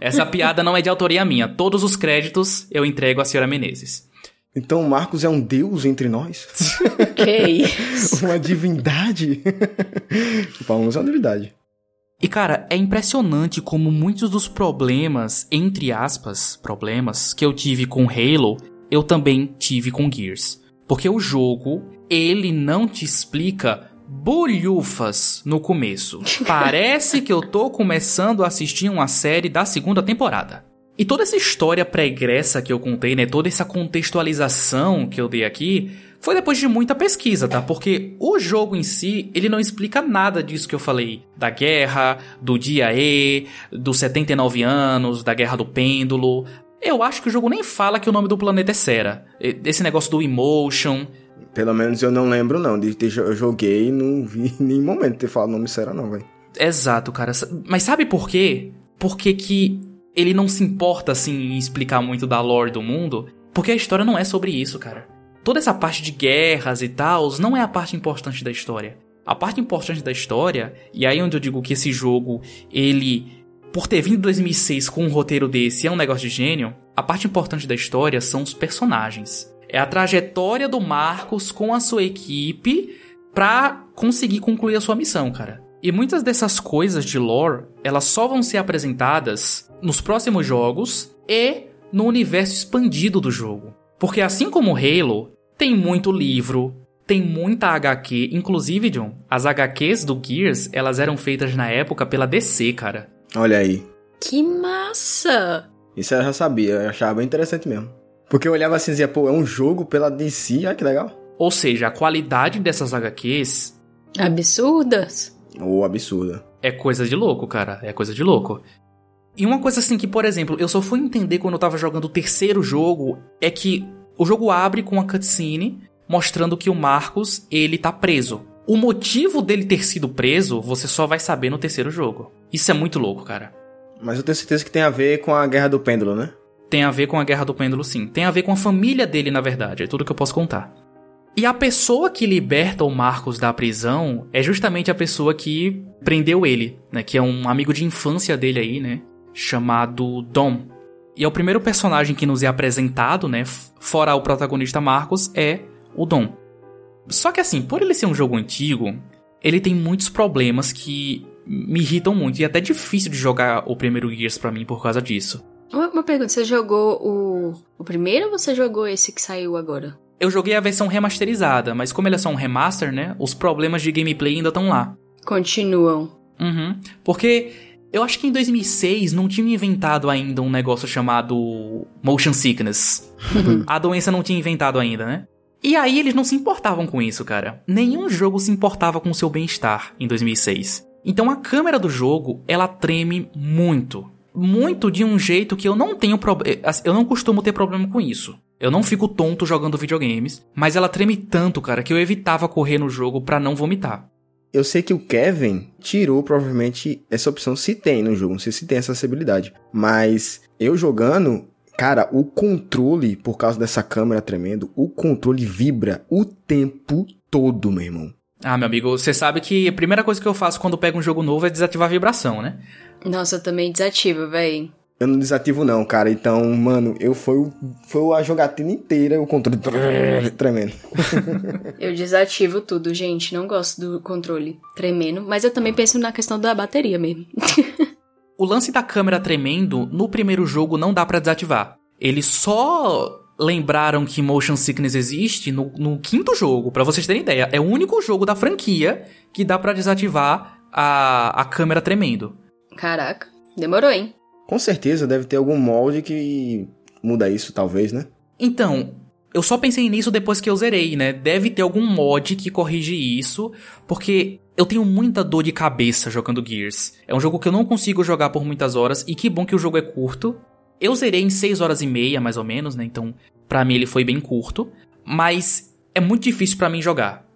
É. Essa piada não é de autoria minha. Todos os créditos eu entrego à senhora Menezes. Então Marcos é um deus entre nós? Que isso? uma divindade? o Paulo Mose é uma divindade. E cara, é impressionante como muitos dos problemas, entre aspas, problemas que eu tive com Halo, eu também tive com Gears. Porque o jogo, ele não te explica bolhufas no começo. Parece que eu tô começando a assistir uma série da segunda temporada. E toda essa história pregressa que eu contei, né, toda essa contextualização que eu dei aqui, foi depois de muita pesquisa, tá? Porque o jogo em si, ele não explica nada disso que eu falei. Da guerra, do dia E, dos 79 anos, da guerra do pêndulo. Eu acho que o jogo nem fala que o nome do planeta é Sera. Esse negócio do emotion. Pelo menos eu não lembro, não. De ter, eu joguei e não vi em nenhum momento ter falado o nome Sera, não, velho. Exato, cara. Mas sabe por quê? Porque que ele não se importa, assim, em explicar muito da lore do mundo? Porque a história não é sobre isso, cara. Toda essa parte de guerras e tal não é a parte importante da história. A parte importante da história, e aí onde eu digo que esse jogo, ele por ter vindo em 2006 com um roteiro desse é um negócio de gênio, a parte importante da história são os personagens. É a trajetória do Marcos com a sua equipe pra conseguir concluir a sua missão, cara. E muitas dessas coisas de lore, elas só vão ser apresentadas nos próximos jogos e no universo expandido do jogo. Porque assim como Halo, tem muito livro, tem muita HQ, inclusive, John, as HQs do Gears, elas eram feitas na época pela DC, cara. Olha aí. Que massa! Isso eu já sabia, eu achava bem interessante mesmo. Porque eu olhava assim e dizia, pô, é um jogo pela DC, olha que legal. Ou seja, a qualidade dessas HQs. Absurdas. Ou absurda. É coisa de louco, cara. É coisa de louco. E uma coisa assim que, por exemplo, eu só fui entender quando eu tava jogando o terceiro jogo é que o jogo abre com uma cutscene mostrando que o Marcos, ele tá preso. O motivo dele ter sido preso, você só vai saber no terceiro jogo. Isso é muito louco, cara. Mas eu tenho certeza que tem a ver com a Guerra do Pêndulo, né? Tem a ver com a Guerra do Pêndulo, sim. Tem a ver com a família dele, na verdade. É tudo que eu posso contar. E a pessoa que liberta o Marcos da prisão é justamente a pessoa que prendeu ele, né? Que é um amigo de infância dele aí, né? Chamado Dom. E é o primeiro personagem que nos é apresentado, né? Fora o protagonista Marcos, é o Dom. Só que assim, por ele ser um jogo antigo, ele tem muitos problemas que me irritam muito. E é até difícil de jogar o primeiro Gears para mim por causa disso. Uma, uma, pergunta, você jogou o, o primeiro ou você jogou esse que saiu agora? Eu joguei a versão remasterizada, mas como ele é só um remaster, né? Os problemas de gameplay ainda estão lá. Continuam. Uhum. Porque eu acho que em 2006 não tinha inventado ainda um negócio chamado motion sickness. a doença não tinha inventado ainda, né? E aí eles não se importavam com isso, cara. Nenhum jogo se importava com o seu bem-estar em 2006. Então a câmera do jogo, ela treme muito. Muito de um jeito que eu não tenho problema. Eh, eu não costumo ter problema com isso. Eu não fico tonto jogando videogames, mas ela treme tanto, cara, que eu evitava correr no jogo para não vomitar. Eu sei que o Kevin tirou provavelmente essa opção se tem no jogo, não sei se tem essa acessibilidade, mas eu jogando, Cara, o controle, por causa dessa câmera tremendo, o controle vibra o tempo todo, meu irmão. Ah, meu amigo, você sabe que a primeira coisa que eu faço quando pego um jogo novo é desativar a vibração, né? Nossa, eu também desativo, véi. Eu não desativo não, cara. Então, mano, eu foi, foi a jogatina inteira o controle tremendo. eu desativo tudo, gente. Não gosto do controle tremendo. Mas eu também penso na questão da bateria mesmo. O lance da câmera tremendo no primeiro jogo não dá para desativar. Eles só lembraram que motion sickness existe no, no quinto jogo, para vocês terem ideia. É o único jogo da franquia que dá para desativar a, a câmera tremendo. Caraca, demorou, hein? Com certeza deve ter algum molde que muda isso, talvez, né? Então, eu só pensei nisso depois que eu zerei, né? Deve ter algum mod que corrige isso, porque eu tenho muita dor de cabeça jogando Gears. É um jogo que eu não consigo jogar por muitas horas e que bom que o jogo é curto. Eu zerei em 6 horas e meia, mais ou menos, né? Então, para mim ele foi bem curto, mas é muito difícil para mim jogar.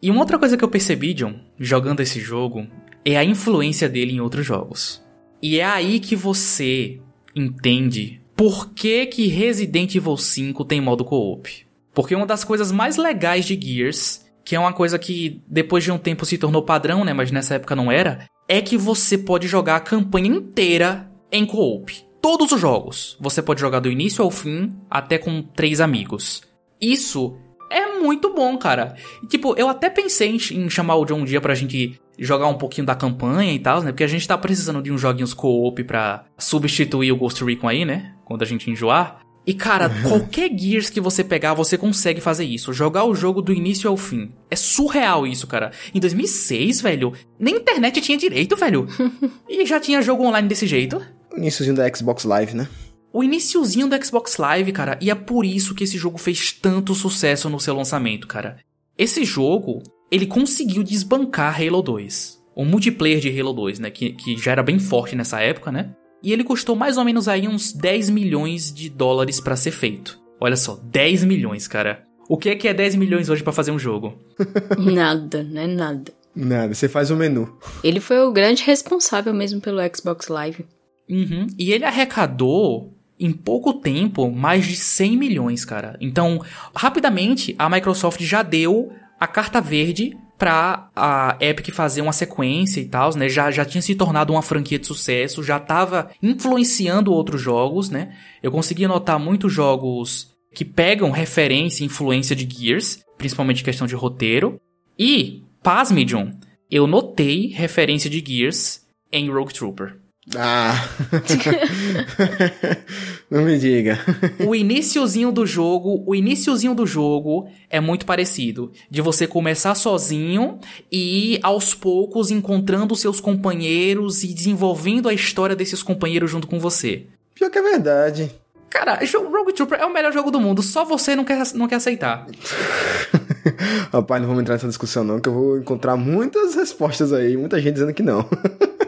E uma outra coisa que eu percebi, John, jogando esse jogo, é a influência dele em outros jogos. E é aí que você entende por que que Resident Evil 5 tem modo co-op. Porque uma das coisas mais legais de Gears, que é uma coisa que depois de um tempo se tornou padrão, né, mas nessa época não era, é que você pode jogar a campanha inteira em co-op. Todos os jogos. Você pode jogar do início ao fim, até com três amigos. Isso é muito bom, cara. Tipo, eu até pensei em, em chamar o John um dia pra gente jogar um pouquinho da campanha e tal, né? Porque a gente tá precisando de uns joguinhos co-op pra substituir o Ghost Recon aí, né? Quando a gente enjoar. E cara, uhum. qualquer Gears que você pegar, você consegue fazer isso. Jogar o jogo do início ao fim. É surreal isso, cara. Em 2006, velho, nem internet tinha direito, velho. e já tinha jogo online desse jeito. O iníciozinho da Xbox Live, né? O iníciozinho do Xbox Live, cara. E é por isso que esse jogo fez tanto sucesso no seu lançamento, cara. Esse jogo, ele conseguiu desbancar Halo 2. O multiplayer de Halo 2, né? Que, que já era bem forte nessa época, né? E ele custou mais ou menos aí uns 10 milhões de dólares para ser feito. Olha só, 10 milhões, cara. O que é que é 10 milhões hoje para fazer um jogo? nada, não é nada. Nada, você faz o menu. Ele foi o grande responsável mesmo pelo Xbox Live. Uhum. E ele arrecadou em pouco tempo mais de 100 milhões, cara. Então, rapidamente, a Microsoft já deu a carta verde pra a Epic fazer uma sequência e tal, né? Já, já tinha se tornado uma franquia de sucesso, já tava influenciando outros jogos, né? Eu consegui notar muitos jogos que pegam referência e influência de Gears, principalmente questão de roteiro. E, pasme, John, eu notei referência de Gears em Rogue Trooper. Ah. Não me diga. o iniciozinho do jogo, o iniciozinho do jogo é muito parecido. De você começar sozinho e aos poucos encontrando seus companheiros e desenvolvendo a história desses companheiros junto com você. Pior que é verdade. Cara, Rogue Trooper é o melhor jogo do mundo, só você não quer, não quer aceitar. Rapaz, não vamos entrar nessa discussão não, que eu vou encontrar muitas respostas aí, muita gente dizendo que não.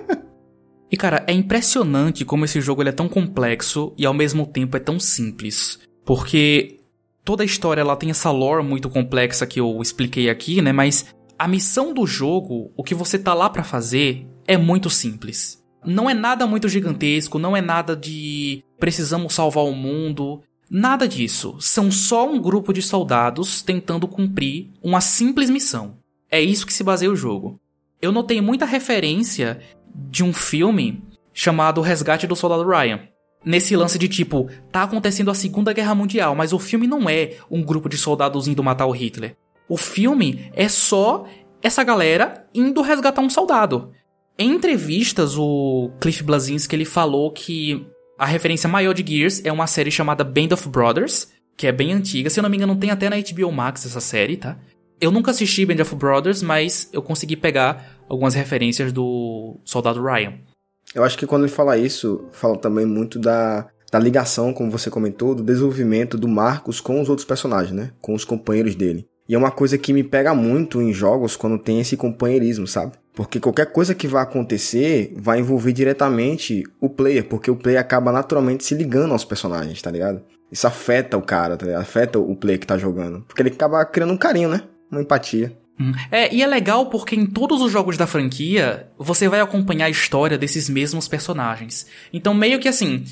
E cara, é impressionante como esse jogo é tão complexo e ao mesmo tempo é tão simples. Porque toda a história ela tem essa lore muito complexa que eu expliquei aqui, né? Mas a missão do jogo, o que você tá lá para fazer, é muito simples. Não é nada muito gigantesco, não é nada de precisamos salvar o mundo, nada disso. São só um grupo de soldados tentando cumprir uma simples missão. É isso que se baseia o jogo. Eu notei muita referência de um filme chamado Resgate do Soldado Ryan. Nesse lance de tipo, tá acontecendo a Segunda Guerra Mundial, mas o filme não é um grupo de soldados indo matar o Hitler. O filme é só essa galera indo resgatar um soldado. Em entrevistas, o Cliff Blazinski ele falou que a referência maior de Gears é uma série chamada Band of Brothers, que é bem antiga. Se eu não me engano, tem até na HBO Max essa série, tá? Eu nunca assisti Band of Brothers, mas eu consegui pegar algumas referências do Soldado Ryan. Eu acho que quando ele fala isso, fala também muito da, da ligação, como você comentou, do desenvolvimento do Marcos com os outros personagens, né? Com os companheiros dele. E é uma coisa que me pega muito em jogos quando tem esse companheirismo, sabe? Porque qualquer coisa que vai acontecer vai envolver diretamente o player, porque o player acaba naturalmente se ligando aos personagens, tá ligado? Isso afeta o cara, tá ligado? Afeta o player que tá jogando. Porque ele acaba criando um carinho, né? Uma empatia. Hum. É, e é legal porque em todos os jogos da franquia, você vai acompanhar a história desses mesmos personagens. Então, meio que assim,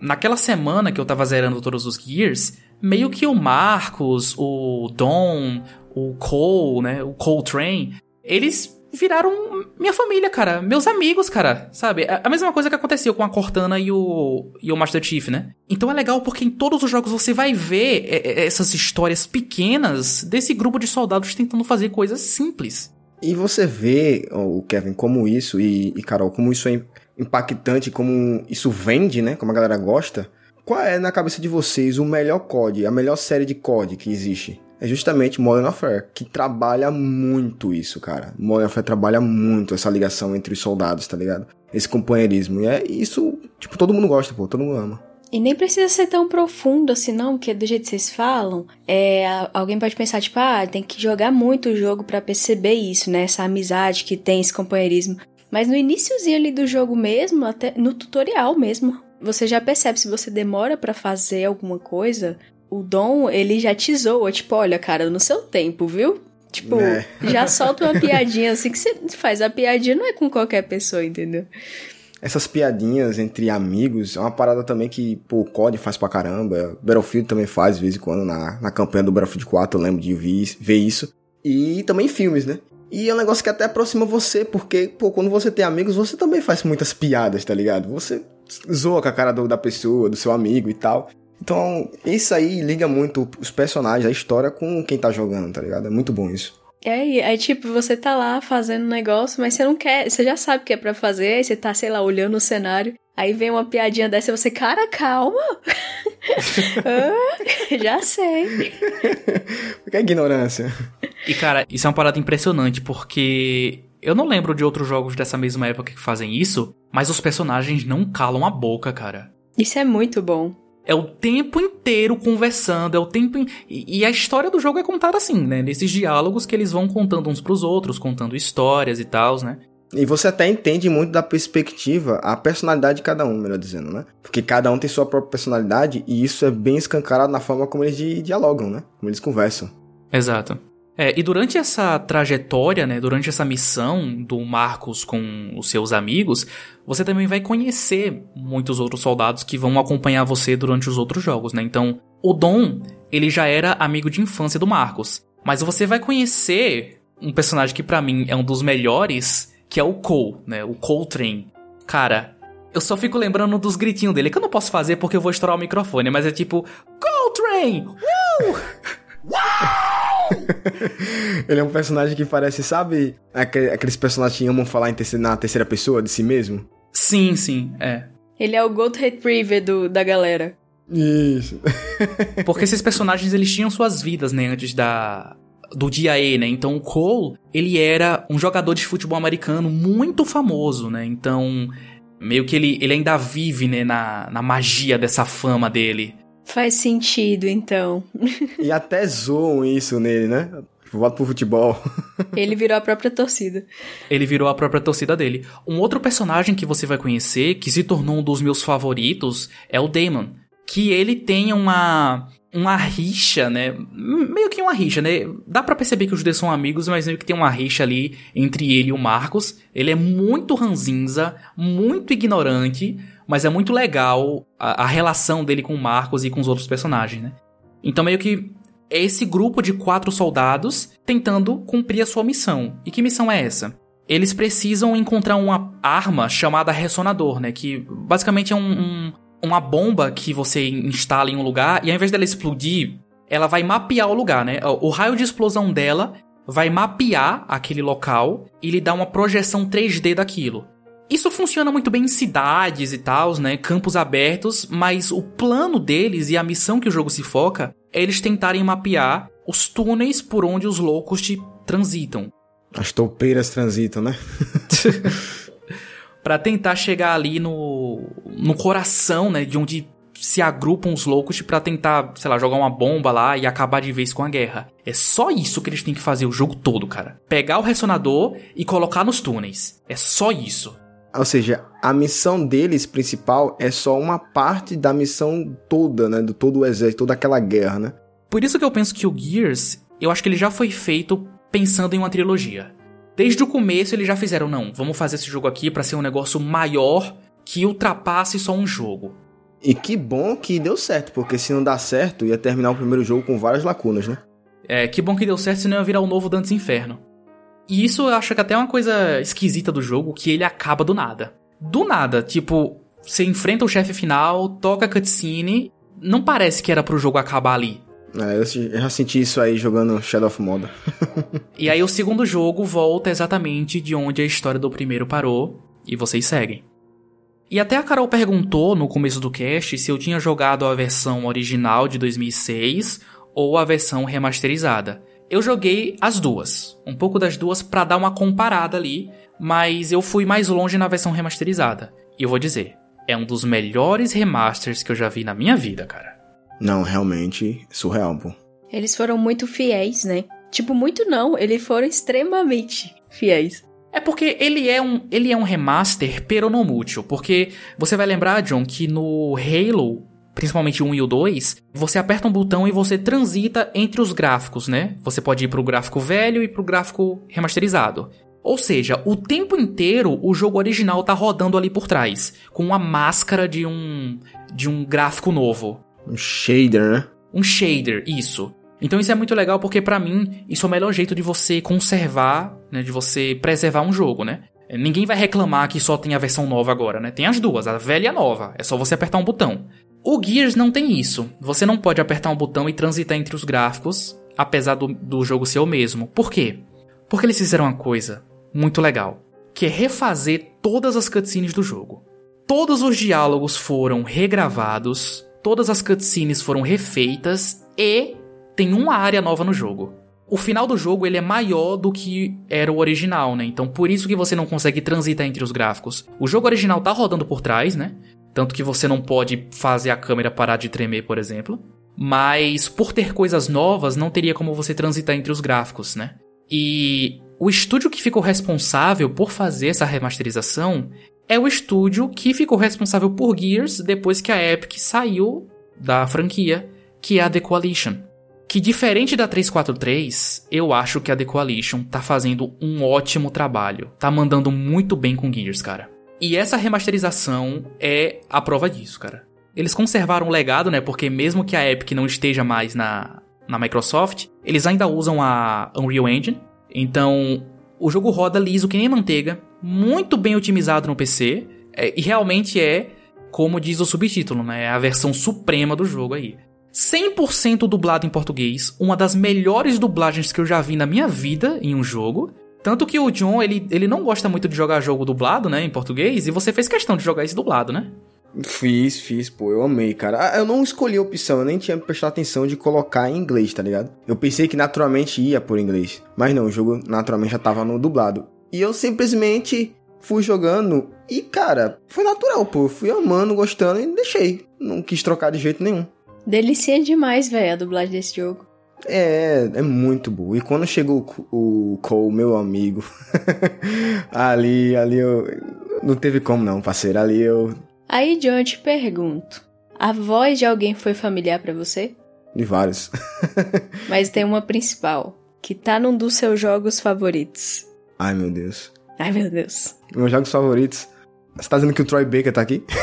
naquela semana que eu tava zerando todos os Gears, meio que o Marcos, o Dom, o Cole, né, o Coltrane, eles viraram minha família, cara. Meus amigos, cara. Sabe? É a mesma coisa que aconteceu com a Cortana e o, e o Master Chief, né? Então é legal porque em todos os jogos você vai ver é, é, essas histórias pequenas desse grupo de soldados tentando fazer coisas simples. E você vê, o Kevin, como isso, e, e Carol, como isso é impactante, como isso vende, né? Como a galera gosta. Qual é, na cabeça de vocês, o melhor COD, a melhor série de COD que existe? É justamente Modern Warfare, que trabalha muito isso, cara. Modern Warfare trabalha muito essa ligação entre os soldados, tá ligado? Esse companheirismo. E é isso, tipo, todo mundo gosta, pô, todo mundo ama. E nem precisa ser tão profundo assim, não, porque do jeito que vocês falam, é, alguém pode pensar, tipo, ah, tem que jogar muito o jogo para perceber isso, né? Essa amizade que tem, esse companheirismo. Mas no iníciozinho ali do jogo mesmo, até no tutorial mesmo, você já percebe se você demora para fazer alguma coisa, o Dom, ele já te zoa, tipo, olha, cara, no seu tempo, viu? Tipo, é. já solta uma piadinha assim que você faz. A piadinha não é com qualquer pessoa, entendeu? essas piadinhas entre amigos é uma parada também que, pô, o COD faz pra caramba, Battlefield também faz de vez em quando, na, na campanha do Battlefield 4 eu lembro de ver, ver isso. E também filmes, né? E é um negócio que até aproxima você, porque, pô, quando você tem amigos, você também faz muitas piadas, tá ligado? Você zoa com a cara do, da pessoa, do seu amigo e tal. Então, isso aí liga muito os personagens, a história com quem tá jogando, tá ligado? É muito bom isso. É, aí tipo, você tá lá fazendo um negócio, mas você não quer, você já sabe o que é pra fazer, aí você tá, sei lá, olhando o cenário, aí vem uma piadinha dessa e você, cara, calma! ah, já sei. que é ignorância. E cara, isso é uma parada impressionante, porque eu não lembro de outros jogos dessa mesma época que fazem isso, mas os personagens não calam a boca, cara. Isso é muito bom. É o tempo inteiro conversando, é o tempo. In... E a história do jogo é contada assim, né? Nesses diálogos que eles vão contando uns pros outros, contando histórias e tal, né? E você até entende muito da perspectiva, a personalidade de cada um, melhor dizendo, né? Porque cada um tem sua própria personalidade e isso é bem escancarado na forma como eles dialogam, né? Como eles conversam. Exato. É, e durante essa trajetória, né, durante essa missão do Marcos com os seus amigos, você também vai conhecer muitos outros soldados que vão acompanhar você durante os outros jogos, né? Então, o Dom, ele já era amigo de infância do Marcos, mas você vai conhecer um personagem que para mim é um dos melhores, que é o Cole, né? O Coltrane. Cara, eu só fico lembrando dos gritinhos dele, que eu não posso fazer porque eu vou estourar o microfone, mas é tipo, Coltrane! Uh! ele é um personagem que parece, sabe, aqueles personagens que amam falar terceira, na terceira pessoa de si mesmo? Sim, sim, é. Ele é o Gold Retriever do, da galera. Isso. Porque esses personagens, eles tinham suas vidas, né, antes da... Do dia E, né? Então o Cole, ele era um jogador de futebol americano muito famoso, né? Então, meio que ele, ele ainda vive, né, na, na magia dessa fama dele. Faz sentido, então. E até zoam isso nele, né? Voto pro futebol. Ele virou a própria torcida. Ele virou a própria torcida dele. Um outro personagem que você vai conhecer, que se tornou um dos meus favoritos, é o Damon. Que ele tem uma uma rixa, né? Meio que uma rixa, né? Dá para perceber que os dois são amigos, mas meio que tem uma rixa ali entre ele e o Marcos. Ele é muito ranzinza, muito ignorante, mas é muito legal a, a, relação dele com o Marcos e com os outros personagens, né? Então meio que é esse grupo de quatro soldados tentando cumprir a sua missão. E que missão é essa? Eles precisam encontrar uma arma chamada ressonador, né? Que basicamente é um, um, uma bomba que você instala em um lugar e ao invés dela explodir, ela vai mapear o lugar, né? O raio de explosão dela vai mapear aquele local e lhe dar uma projeção 3D daquilo. Isso funciona muito bem em cidades e tal, né? Campos abertos, mas o plano deles e a missão que o jogo se foca é eles tentarem mapear os túneis por onde os loucos te transitam. As toupeiras transitam, né? para tentar chegar ali no, no coração, né? De onde se agrupam os loucos para tentar, sei lá, jogar uma bomba lá e acabar de vez com a guerra. É só isso que eles têm que fazer o jogo todo, cara. Pegar o ressonador e colocar nos túneis. É só isso. Ou seja, a missão deles principal é só uma parte da missão toda, né? Do todo o exército, toda aquela guerra, né? Por isso que eu penso que o Gears, eu acho que ele já foi feito pensando em uma trilogia. Desde o começo eles já fizeram, não, vamos fazer esse jogo aqui para ser um negócio maior que ultrapasse só um jogo. E que bom que deu certo, porque se não dá certo, ia terminar o primeiro jogo com várias lacunas, né? É, que bom que deu certo, senão ia virar o novo Dantes Inferno. E isso eu acho que até é uma coisa esquisita do jogo, que ele acaba do nada. Do nada, tipo, você enfrenta o chefe final, toca a cutscene, não parece que era pro jogo acabar ali. É, eu já senti isso aí jogando Shadow of Mordor. e aí o segundo jogo volta exatamente de onde a história do primeiro parou, e vocês seguem. E até a Carol perguntou no começo do cast se eu tinha jogado a versão original de 2006 ou a versão remasterizada. Eu joguei as duas, um pouco das duas para dar uma comparada ali, mas eu fui mais longe na versão remasterizada. E eu vou dizer, é um dos melhores remasters que eu já vi na minha vida, cara. Não, realmente surreal, pô. Eles foram muito fiéis, né? Tipo, muito não, eles foram extremamente fiéis. É porque ele é um, ele é um remaster peronomútil, porque você vai lembrar, John, que no Halo principalmente o 1 e o 2, você aperta um botão e você transita entre os gráficos, né? Você pode ir para o gráfico velho e para o gráfico remasterizado. Ou seja, o tempo inteiro o jogo original tá rodando ali por trás, com uma máscara de um de um gráfico novo. Um shader, né? Um shader, isso. Então isso é muito legal porque para mim isso é o melhor jeito de você conservar, né, de você preservar um jogo, né? Ninguém vai reclamar que só tem a versão nova agora, né? Tem as duas, a velha e a nova. É só você apertar um botão. O Gears não tem isso. Você não pode apertar um botão e transitar entre os gráficos, apesar do, do jogo ser o mesmo. Por quê? Porque eles fizeram uma coisa muito legal, que é refazer todas as cutscenes do jogo. Todos os diálogos foram regravados, todas as cutscenes foram refeitas e tem uma área nova no jogo. O final do jogo ele é maior do que era o original, né? Então por isso que você não consegue transitar entre os gráficos. O jogo original tá rodando por trás, né? Tanto que você não pode fazer a câmera parar de tremer, por exemplo. Mas por ter coisas novas, não teria como você transitar entre os gráficos, né? E o estúdio que ficou responsável por fazer essa remasterização é o estúdio que ficou responsável por Gears depois que a Epic saiu da franquia, que é a The Coalition. Que diferente da 343, eu acho que a The Coalition tá fazendo um ótimo trabalho. Tá mandando muito bem com Gears, cara. E essa remasterização é a prova disso, cara. Eles conservaram o legado, né? Porque mesmo que a Epic não esteja mais na, na Microsoft, eles ainda usam a Unreal Engine, então, o jogo roda liso que nem manteiga, muito bem otimizado no PC, é, e realmente é, como diz o subtítulo, né? É a versão suprema do jogo aí. 100% dublado em português, uma das melhores dublagens que eu já vi na minha vida em um jogo. Tanto que o John, ele, ele não gosta muito de jogar jogo dublado, né, em português, e você fez questão de jogar esse dublado, né? Fiz, fiz, pô, eu amei, cara. Ah, eu não escolhi a opção, eu nem tinha prestado atenção de colocar em inglês, tá ligado? Eu pensei que naturalmente ia por inglês. Mas não, o jogo naturalmente já tava no dublado. E eu simplesmente fui jogando e, cara, foi natural, pô. Fui amando, gostando e deixei. Não quis trocar de jeito nenhum. Delicia demais, velho, a dublagem desse jogo. É, é muito boa. E quando chegou o, o Cole, meu amigo, ali, ali eu. Não teve como não, parceiro. Ali eu Aí, John, eu te pergunto: a voz de alguém foi familiar para você? De vários. Mas tem uma principal, que tá num dos seus jogos favoritos. Ai, meu Deus. Ai, meu Deus. Meus jogos favoritos. Você tá dizendo que o Troy Baker tá aqui?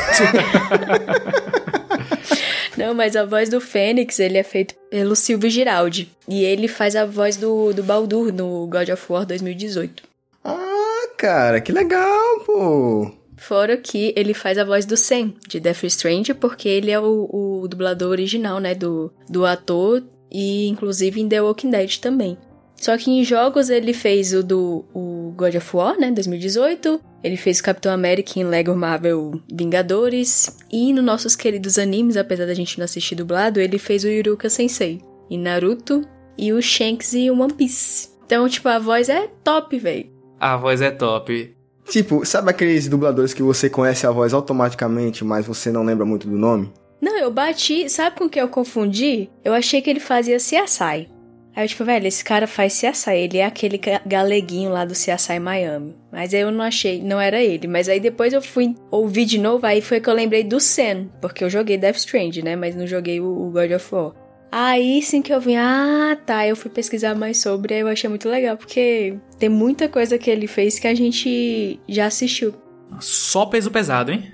Não, mas a voz do Fênix, ele é feito pelo Silvio Giraldi. E ele faz a voz do, do Baldur no God of War 2018. Ah, cara, que legal, pô. Fora que ele faz a voz do Sam, de Death Strange, porque ele é o, o dublador original, né, do, do ator, e inclusive em The Walking Dead também. Só que em jogos ele fez o do o God of War, né, 2018. Ele fez o Capitão América em Lego Marvel Vingadores. E nos nossos queridos animes, apesar da gente não assistir dublado, ele fez o Yuruka Sensei em Naruto e o Shanks e o One Piece. Então, tipo, a voz é top, velho. A voz é top. Tipo, sabe aqueles dubladores que você conhece a voz automaticamente, mas você não lembra muito do nome? Não, eu bati. Sabe com que eu confundi? Eu achei que ele fazia CSI. Aí eu, tipo, velho, esse cara faz CSI. Ele é aquele galeguinho lá do CSI Miami. Mas aí eu não achei, não era ele. Mas aí depois eu fui ouvir de novo, aí foi que eu lembrei do Sen. Porque eu joguei Death Strange, né? Mas não joguei o, o God of War. Aí sim que eu vi, ah, tá, eu fui pesquisar mais sobre, aí eu achei muito legal, porque tem muita coisa que ele fez que a gente já assistiu. Só peso pesado, hein?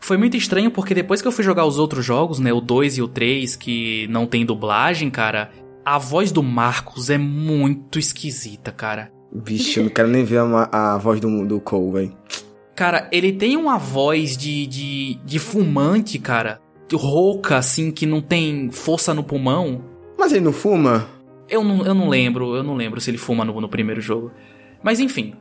Foi muito estranho porque depois que eu fui jogar os outros jogos, né, o 2 e o 3, que não tem dublagem, cara, a voz do Marcos é muito esquisita, cara. Vixe, eu não quero nem ver a, a voz do, do Cole, velho. Cara, ele tem uma voz de, de, de fumante, cara rouca, assim, que não tem força no pulmão. Mas ele não fuma? Eu não, eu não lembro, eu não lembro se ele fuma no, no primeiro jogo. Mas enfim.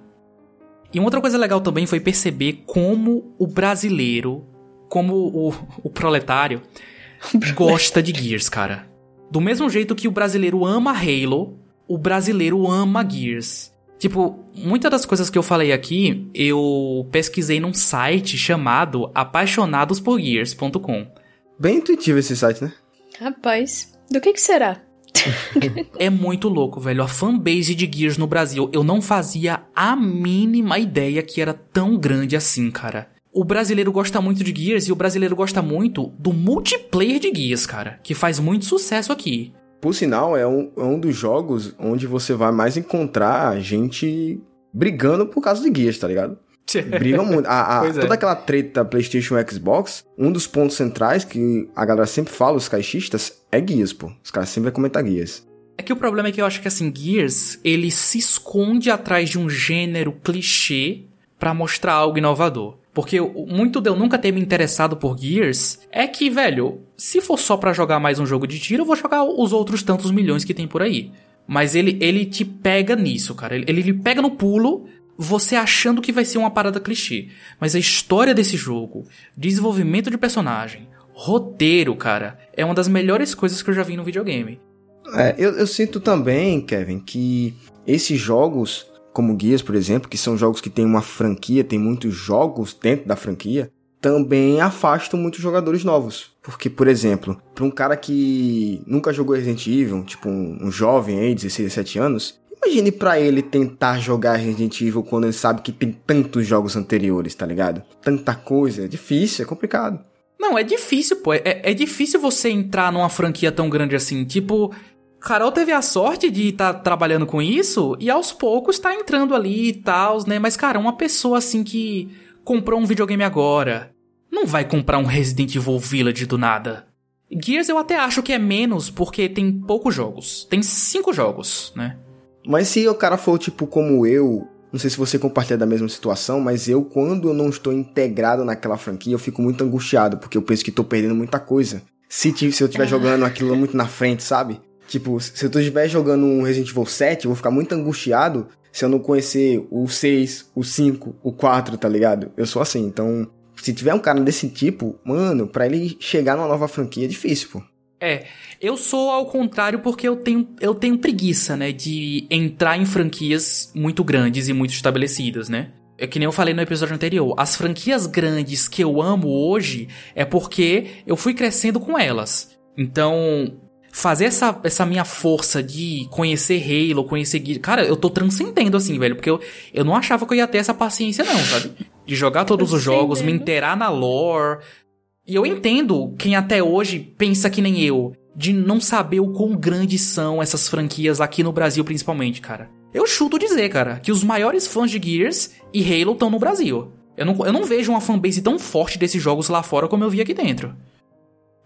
E uma outra coisa legal também foi perceber como o brasileiro, como o, o proletário, gosta de Gears, cara. Do mesmo jeito que o brasileiro ama Halo, o brasileiro ama Gears. Tipo, muitas das coisas que eu falei aqui, eu pesquisei num site chamado apaixonadosporgears.com. Bem intuitivo esse site, né? Rapaz, do que que será? é muito louco, velho. A fanbase de Gears no Brasil, eu não fazia a mínima ideia que era tão grande assim, cara. O brasileiro gosta muito de Gears e o brasileiro gosta muito do multiplayer de Gears, cara, que faz muito sucesso aqui. Por sinal, é um, é um dos jogos onde você vai mais encontrar gente brigando por causa de Gears, tá ligado? Brigam muito. A, a, é. Toda aquela treta PlayStation e Xbox, um dos pontos centrais que a galera sempre fala, os caixistas, é Gears, pô. Os caras sempre vão comentar Gears. É que o problema é que eu acho que assim, Gears, ele se esconde atrás de um gênero clichê pra mostrar algo inovador. Porque muito de eu nunca ter me interessado por Gears é que, velho, se for só pra jogar mais um jogo de tiro, eu vou jogar os outros tantos milhões que tem por aí. Mas ele, ele te pega nisso, cara. Ele, ele pega no pulo, você achando que vai ser uma parada clichê. Mas a história desse jogo, desenvolvimento de personagem, roteiro, cara, é uma das melhores coisas que eu já vi no videogame. É, eu, eu sinto também, Kevin, que esses jogos, como Gears, por exemplo, que são jogos que tem uma franquia, tem muitos jogos dentro da franquia, também afastam muitos jogadores novos. Porque, por exemplo, para um cara que nunca jogou Resident Evil, tipo um, um jovem aí, 16, 17 anos, imagine pra ele tentar jogar Resident Evil quando ele sabe que tem tantos jogos anteriores, tá ligado? Tanta coisa, é difícil, é complicado. Não, é difícil, pô. É, é difícil você entrar numa franquia tão grande assim. Tipo, Carol teve a sorte de estar trabalhando com isso e aos poucos tá entrando ali e tal, né? Mas, cara, uma pessoa assim que comprou um videogame agora não vai comprar um Resident Evil Village do nada. Gears eu até acho que é menos porque tem poucos jogos. Tem cinco jogos, né? Mas se o cara for tipo como eu, não sei se você compartilha da mesma situação, mas eu, quando eu não estou integrado naquela franquia, eu fico muito angustiado, porque eu penso que tô perdendo muita coisa. Se, se eu estiver jogando aquilo muito na frente, sabe? Tipo, se eu estiver jogando um Resident Evil 7, eu vou ficar muito angustiado se eu não conhecer o 6, o 5, o 4, tá ligado? Eu sou assim, então. Se tiver um cara desse tipo, mano, pra ele chegar numa nova franquia é difícil, pô. É, eu sou ao contrário porque eu tenho, eu tenho preguiça, né, de entrar em franquias muito grandes e muito estabelecidas, né? É que nem eu falei no episódio anterior, as franquias grandes que eu amo hoje é porque eu fui crescendo com elas. Então, fazer essa, essa minha força de conhecer Halo, conhecer Gears, cara, eu tô transcendendo assim, velho, porque eu, eu não achava que eu ia ter essa paciência não, sabe? De jogar todos os jogos, me inteirar na lore, e eu entendo quem até hoje pensa que nem eu, de não saber o quão grandes são essas franquias aqui no Brasil, principalmente, cara. Eu chuto dizer, cara, que os maiores fãs de Gears e Halo estão no Brasil. Eu não, eu não vejo uma fanbase tão forte desses jogos lá fora como eu vi aqui dentro.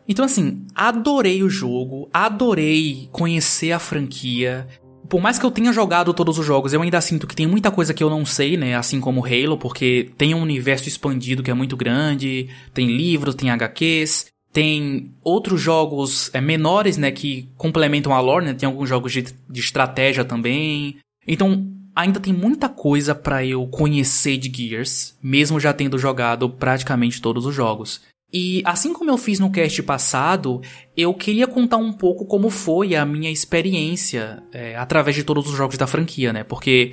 Então, assim, adorei o jogo, adorei conhecer a franquia. Por mais que eu tenha jogado todos os jogos, eu ainda sinto que tem muita coisa que eu não sei, né? Assim como Halo, porque tem um universo expandido que é muito grande, tem livros, tem HQs, tem outros jogos é, menores, né? Que complementam a lore, né? Tem alguns jogos de, de estratégia também. Então, ainda tem muita coisa pra eu conhecer de Gears, mesmo já tendo jogado praticamente todos os jogos. E assim como eu fiz no cast passado, eu queria contar um pouco como foi a minha experiência é, através de todos os jogos da franquia, né? Porque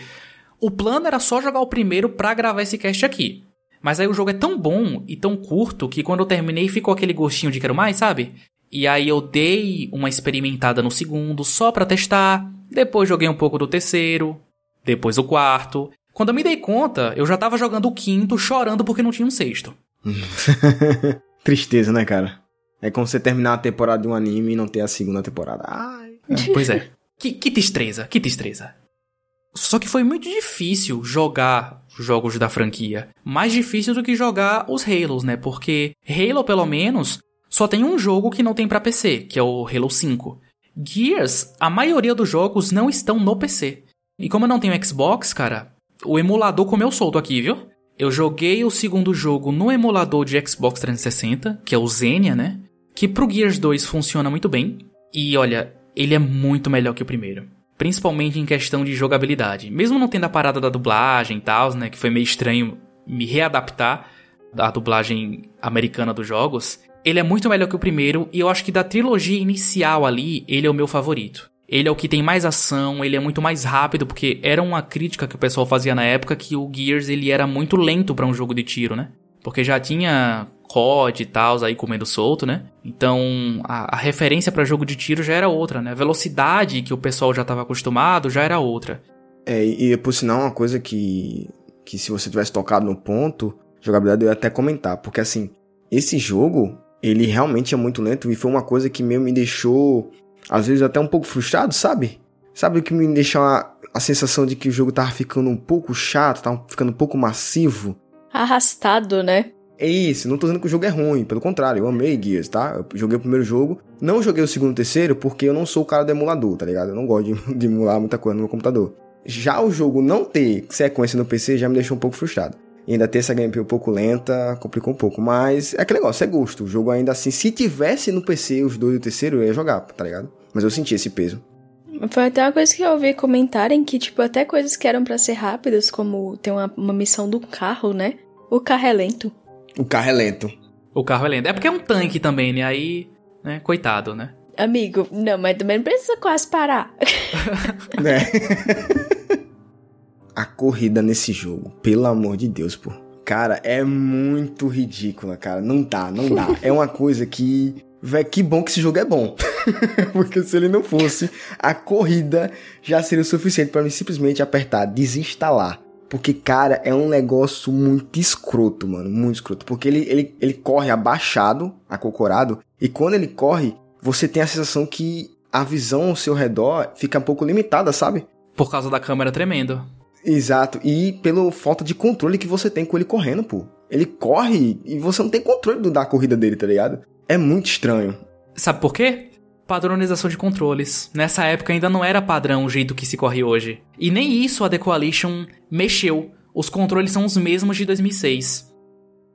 o plano era só jogar o primeiro pra gravar esse cast aqui. Mas aí o jogo é tão bom e tão curto que quando eu terminei ficou aquele gostinho de quero mais, sabe? E aí eu dei uma experimentada no segundo só pra testar, depois joguei um pouco do terceiro, depois o quarto. Quando eu me dei conta, eu já tava jogando o quinto chorando porque não tinha um sexto. Tristeza, né, cara? É como você terminar a temporada de um anime e não ter a segunda temporada. Ai. Pois é. Que, que destreza, que destreza. Só que foi muito difícil jogar jogos da franquia. Mais difícil do que jogar os Halos, né? Porque Halo, pelo menos, só tem um jogo que não tem pra PC, que é o Halo 5. Gears, a maioria dos jogos não estão no PC. E como eu não tenho Xbox, cara, o emulador comeu solto aqui, viu? Eu joguei o segundo jogo no emulador de Xbox 360, que é o Xenia, né? Que pro Gears 2 funciona muito bem. E olha, ele é muito melhor que o primeiro. Principalmente em questão de jogabilidade. Mesmo não tendo a parada da dublagem e tal, né? Que foi meio estranho me readaptar da dublagem americana dos jogos. Ele é muito melhor que o primeiro. E eu acho que da trilogia inicial ali, ele é o meu favorito. Ele é o que tem mais ação, ele é muito mais rápido, porque era uma crítica que o pessoal fazia na época que o Gears ele era muito lento pra um jogo de tiro, né? Porque já tinha COD e tal aí comendo solto, né? Então a, a referência pra jogo de tiro já era outra, né? A velocidade que o pessoal já tava acostumado já era outra. É, e, e por sinal, uma coisa que, que se você tivesse tocado no ponto, jogabilidade eu ia até comentar, porque assim, esse jogo, ele realmente é muito lento e foi uma coisa que meio me deixou, às vezes até um pouco frustrado, sabe? Sabe o que me deixa a sensação de que o jogo tava ficando um pouco chato, tava ficando um pouco massivo. Arrastado, né? É isso, não tô dizendo que o jogo é ruim, pelo contrário, eu amei Gears, tá? Eu joguei o primeiro jogo, não joguei o segundo e o terceiro porque eu não sou o cara do emulador, tá ligado? Eu não gosto de, de emular muita coisa no meu computador. Já o jogo não ter sequência no PC já me deixou um pouco frustrado. E ainda ter essa gameplay um pouco lenta, complicou um pouco. Mas é aquele negócio, é gosto. O jogo ainda assim, se tivesse no PC os dois e o terceiro, eu ia jogar, tá ligado? Mas eu senti esse peso. Foi até uma coisa que eu ouvi comentarem que, tipo, até coisas que eram para ser rápidas, como ter uma, uma missão do carro, né? O carro é lento. O carro é lento. O carro é lento. É porque é um tanque também, né? Aí, né? Coitado, né? Amigo, não, mas também não precisa quase parar. né? A corrida nesse jogo, pelo amor de Deus, pô. Cara, é muito ridícula, cara. Não dá, não dá. É uma coisa que. Véi, que bom que esse jogo é bom. Porque se ele não fosse, a corrida já seria o suficiente para mim simplesmente apertar desinstalar. Porque, cara, é um negócio muito escroto, mano. Muito escroto. Porque ele, ele, ele corre abaixado, acocorado. E quando ele corre, você tem a sensação que a visão ao seu redor fica um pouco limitada, sabe? Por causa da câmera tremendo. Exato. E pela falta de controle que você tem com ele correndo, pô. Ele corre e você não tem controle da corrida dele, tá ligado? É muito estranho. Sabe por quê? Padronização de controles. Nessa época ainda não era padrão o jeito que se corre hoje. E nem isso a The Coalition mexeu. Os controles são os mesmos de 2006.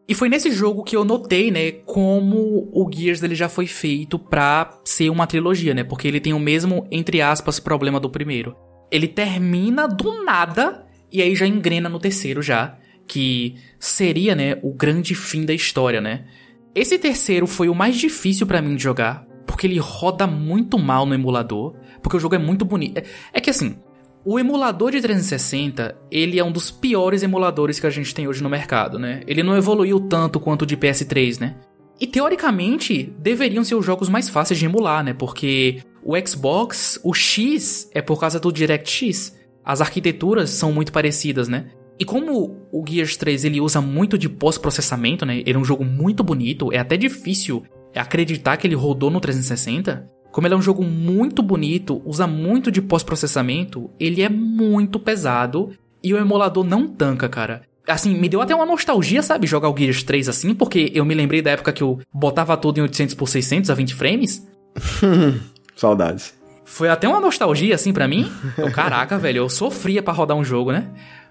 E foi nesse jogo que eu notei, né, como o Gears ele já foi feito pra ser uma trilogia, né? Porque ele tem o mesmo, entre aspas, problema do primeiro. Ele termina do nada e aí já engrena no terceiro já, que seria, né, o grande fim da história, né? Esse terceiro foi o mais difícil para mim de jogar, porque ele roda muito mal no emulador, porque o jogo é muito bonito. É, é que assim, o emulador de 360, ele é um dos piores emuladores que a gente tem hoje no mercado, né? Ele não evoluiu tanto quanto o de PS3, né? E teoricamente, deveriam ser os jogos mais fáceis de emular, né? Porque o Xbox, o X é por causa do DirectX. As arquiteturas são muito parecidas, né? E como o Gears 3 ele usa muito de pós-processamento, né? Ele é um jogo muito bonito, é até difícil acreditar que ele rodou no 360. Como ele é um jogo muito bonito, usa muito de pós-processamento, ele é muito pesado e o emulador não tanca, cara. Assim, me deu até uma nostalgia, sabe, jogar o Gears 3 assim, porque eu me lembrei da época que eu botava tudo em 800 por 600 a 20 frames. Saudades. Foi até uma nostalgia, assim, para mim. Eu, caraca, velho, eu sofria para rodar um jogo, né?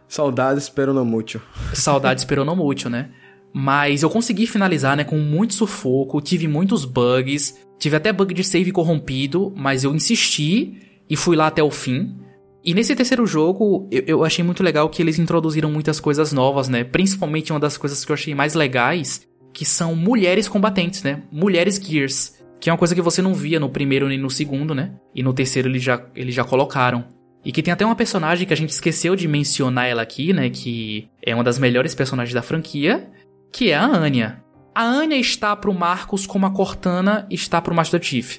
Saudades peronomútil. Saudades peronomútil, né? Mas eu consegui finalizar, né, com muito sufoco, tive muitos bugs, tive até bug de save corrompido, mas eu insisti e fui lá até o fim. E nesse terceiro jogo, eu, eu, achei muito legal que eles introduziram muitas coisas novas, né? Principalmente uma das coisas que eu achei mais legais, que são mulheres combatentes, né? Mulheres Gears. Que é uma coisa que você não via no primeiro nem no segundo, né? E no terceiro eles já, eles já colocaram. E que tem até uma personagem que a gente esqueceu de mencionar ela aqui, né? Que é uma das melhores personagens da franquia, que é a Anya. A Anya está pro Marcos como a Cortana está pro Master Chief.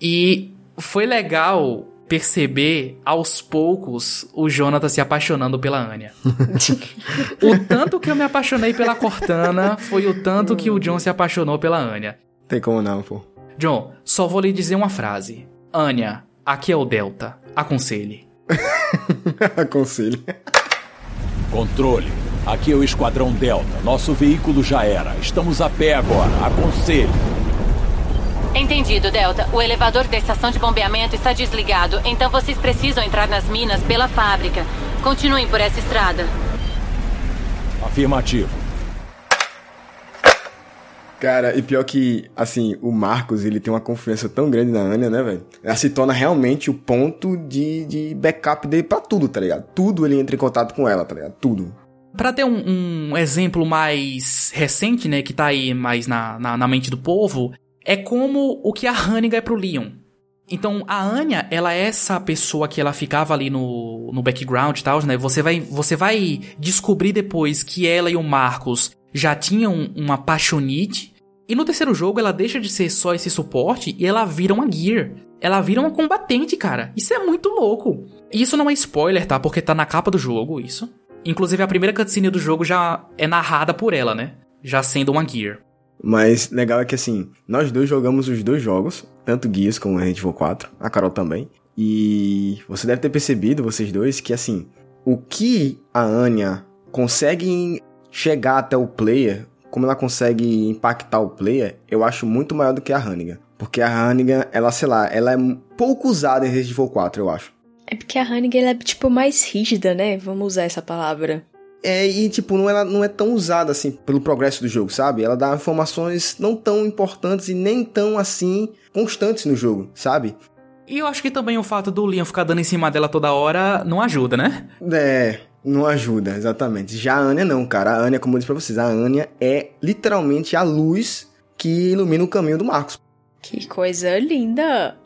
E foi legal perceber aos poucos o Jonathan se apaixonando pela Anya. o tanto que eu me apaixonei pela Cortana foi o tanto que o John se apaixonou pela Anya. Tem como não, pô. John, só vou lhe dizer uma frase. Anya, aqui é o Delta. Aconselhe. Aconselhe. Controle. Aqui é o Esquadrão Delta. Nosso veículo já era. Estamos a pé agora. Aconselho. Entendido, Delta. O elevador da estação de bombeamento está desligado, então vocês precisam entrar nas minas pela fábrica. Continuem por essa estrada. Afirmativo. Cara, e pior que, assim, o Marcos, ele tem uma confiança tão grande na Anya, né, velho? Ela se torna realmente o ponto de, de backup dele pra tudo, tá ligado? Tudo ele entra em contato com ela, tá ligado? Tudo. Para ter um, um, exemplo mais recente, né, que tá aí mais na, na, na, mente do povo, é como o que a Hannigan é pro Leon. Então, a Anya, ela é essa pessoa que ela ficava ali no, no background e tal, né? Você vai, você vai descobrir depois que ela e o Marcos já tinham uma paixonite. E no terceiro jogo, ela deixa de ser só esse suporte e ela vira uma Gear. Ela vira uma combatente, cara. Isso é muito louco. E isso não é spoiler, tá? Porque tá na capa do jogo, isso. Inclusive, a primeira cutscene do jogo já é narrada por ela, né? Já sendo uma Gear. Mas legal é que assim, nós dois jogamos os dois jogos, tanto Gears como Resident Evil 4, a Carol também. E você deve ter percebido, vocês dois, que assim, o que a Anya consegue chegar até o player, como ela consegue impactar o player, eu acho muito maior do que a Hannigan. Porque a Hannigan, ela, sei lá, ela é pouco usada em Resident Evil 4, eu acho. É porque a Hannigan ela é tipo mais rígida, né? Vamos usar essa palavra. É, e tipo, não, ela não é tão usada assim pelo progresso do jogo, sabe? Ela dá informações não tão importantes e nem tão assim constantes no jogo, sabe? E eu acho que também o fato do Leon ficar dando em cima dela toda hora não ajuda, né? É, não ajuda, exatamente. Já a Anya não, cara. A Anya, como eu disse pra vocês, a Anya é literalmente a luz que ilumina o caminho do Marcos. Que coisa linda!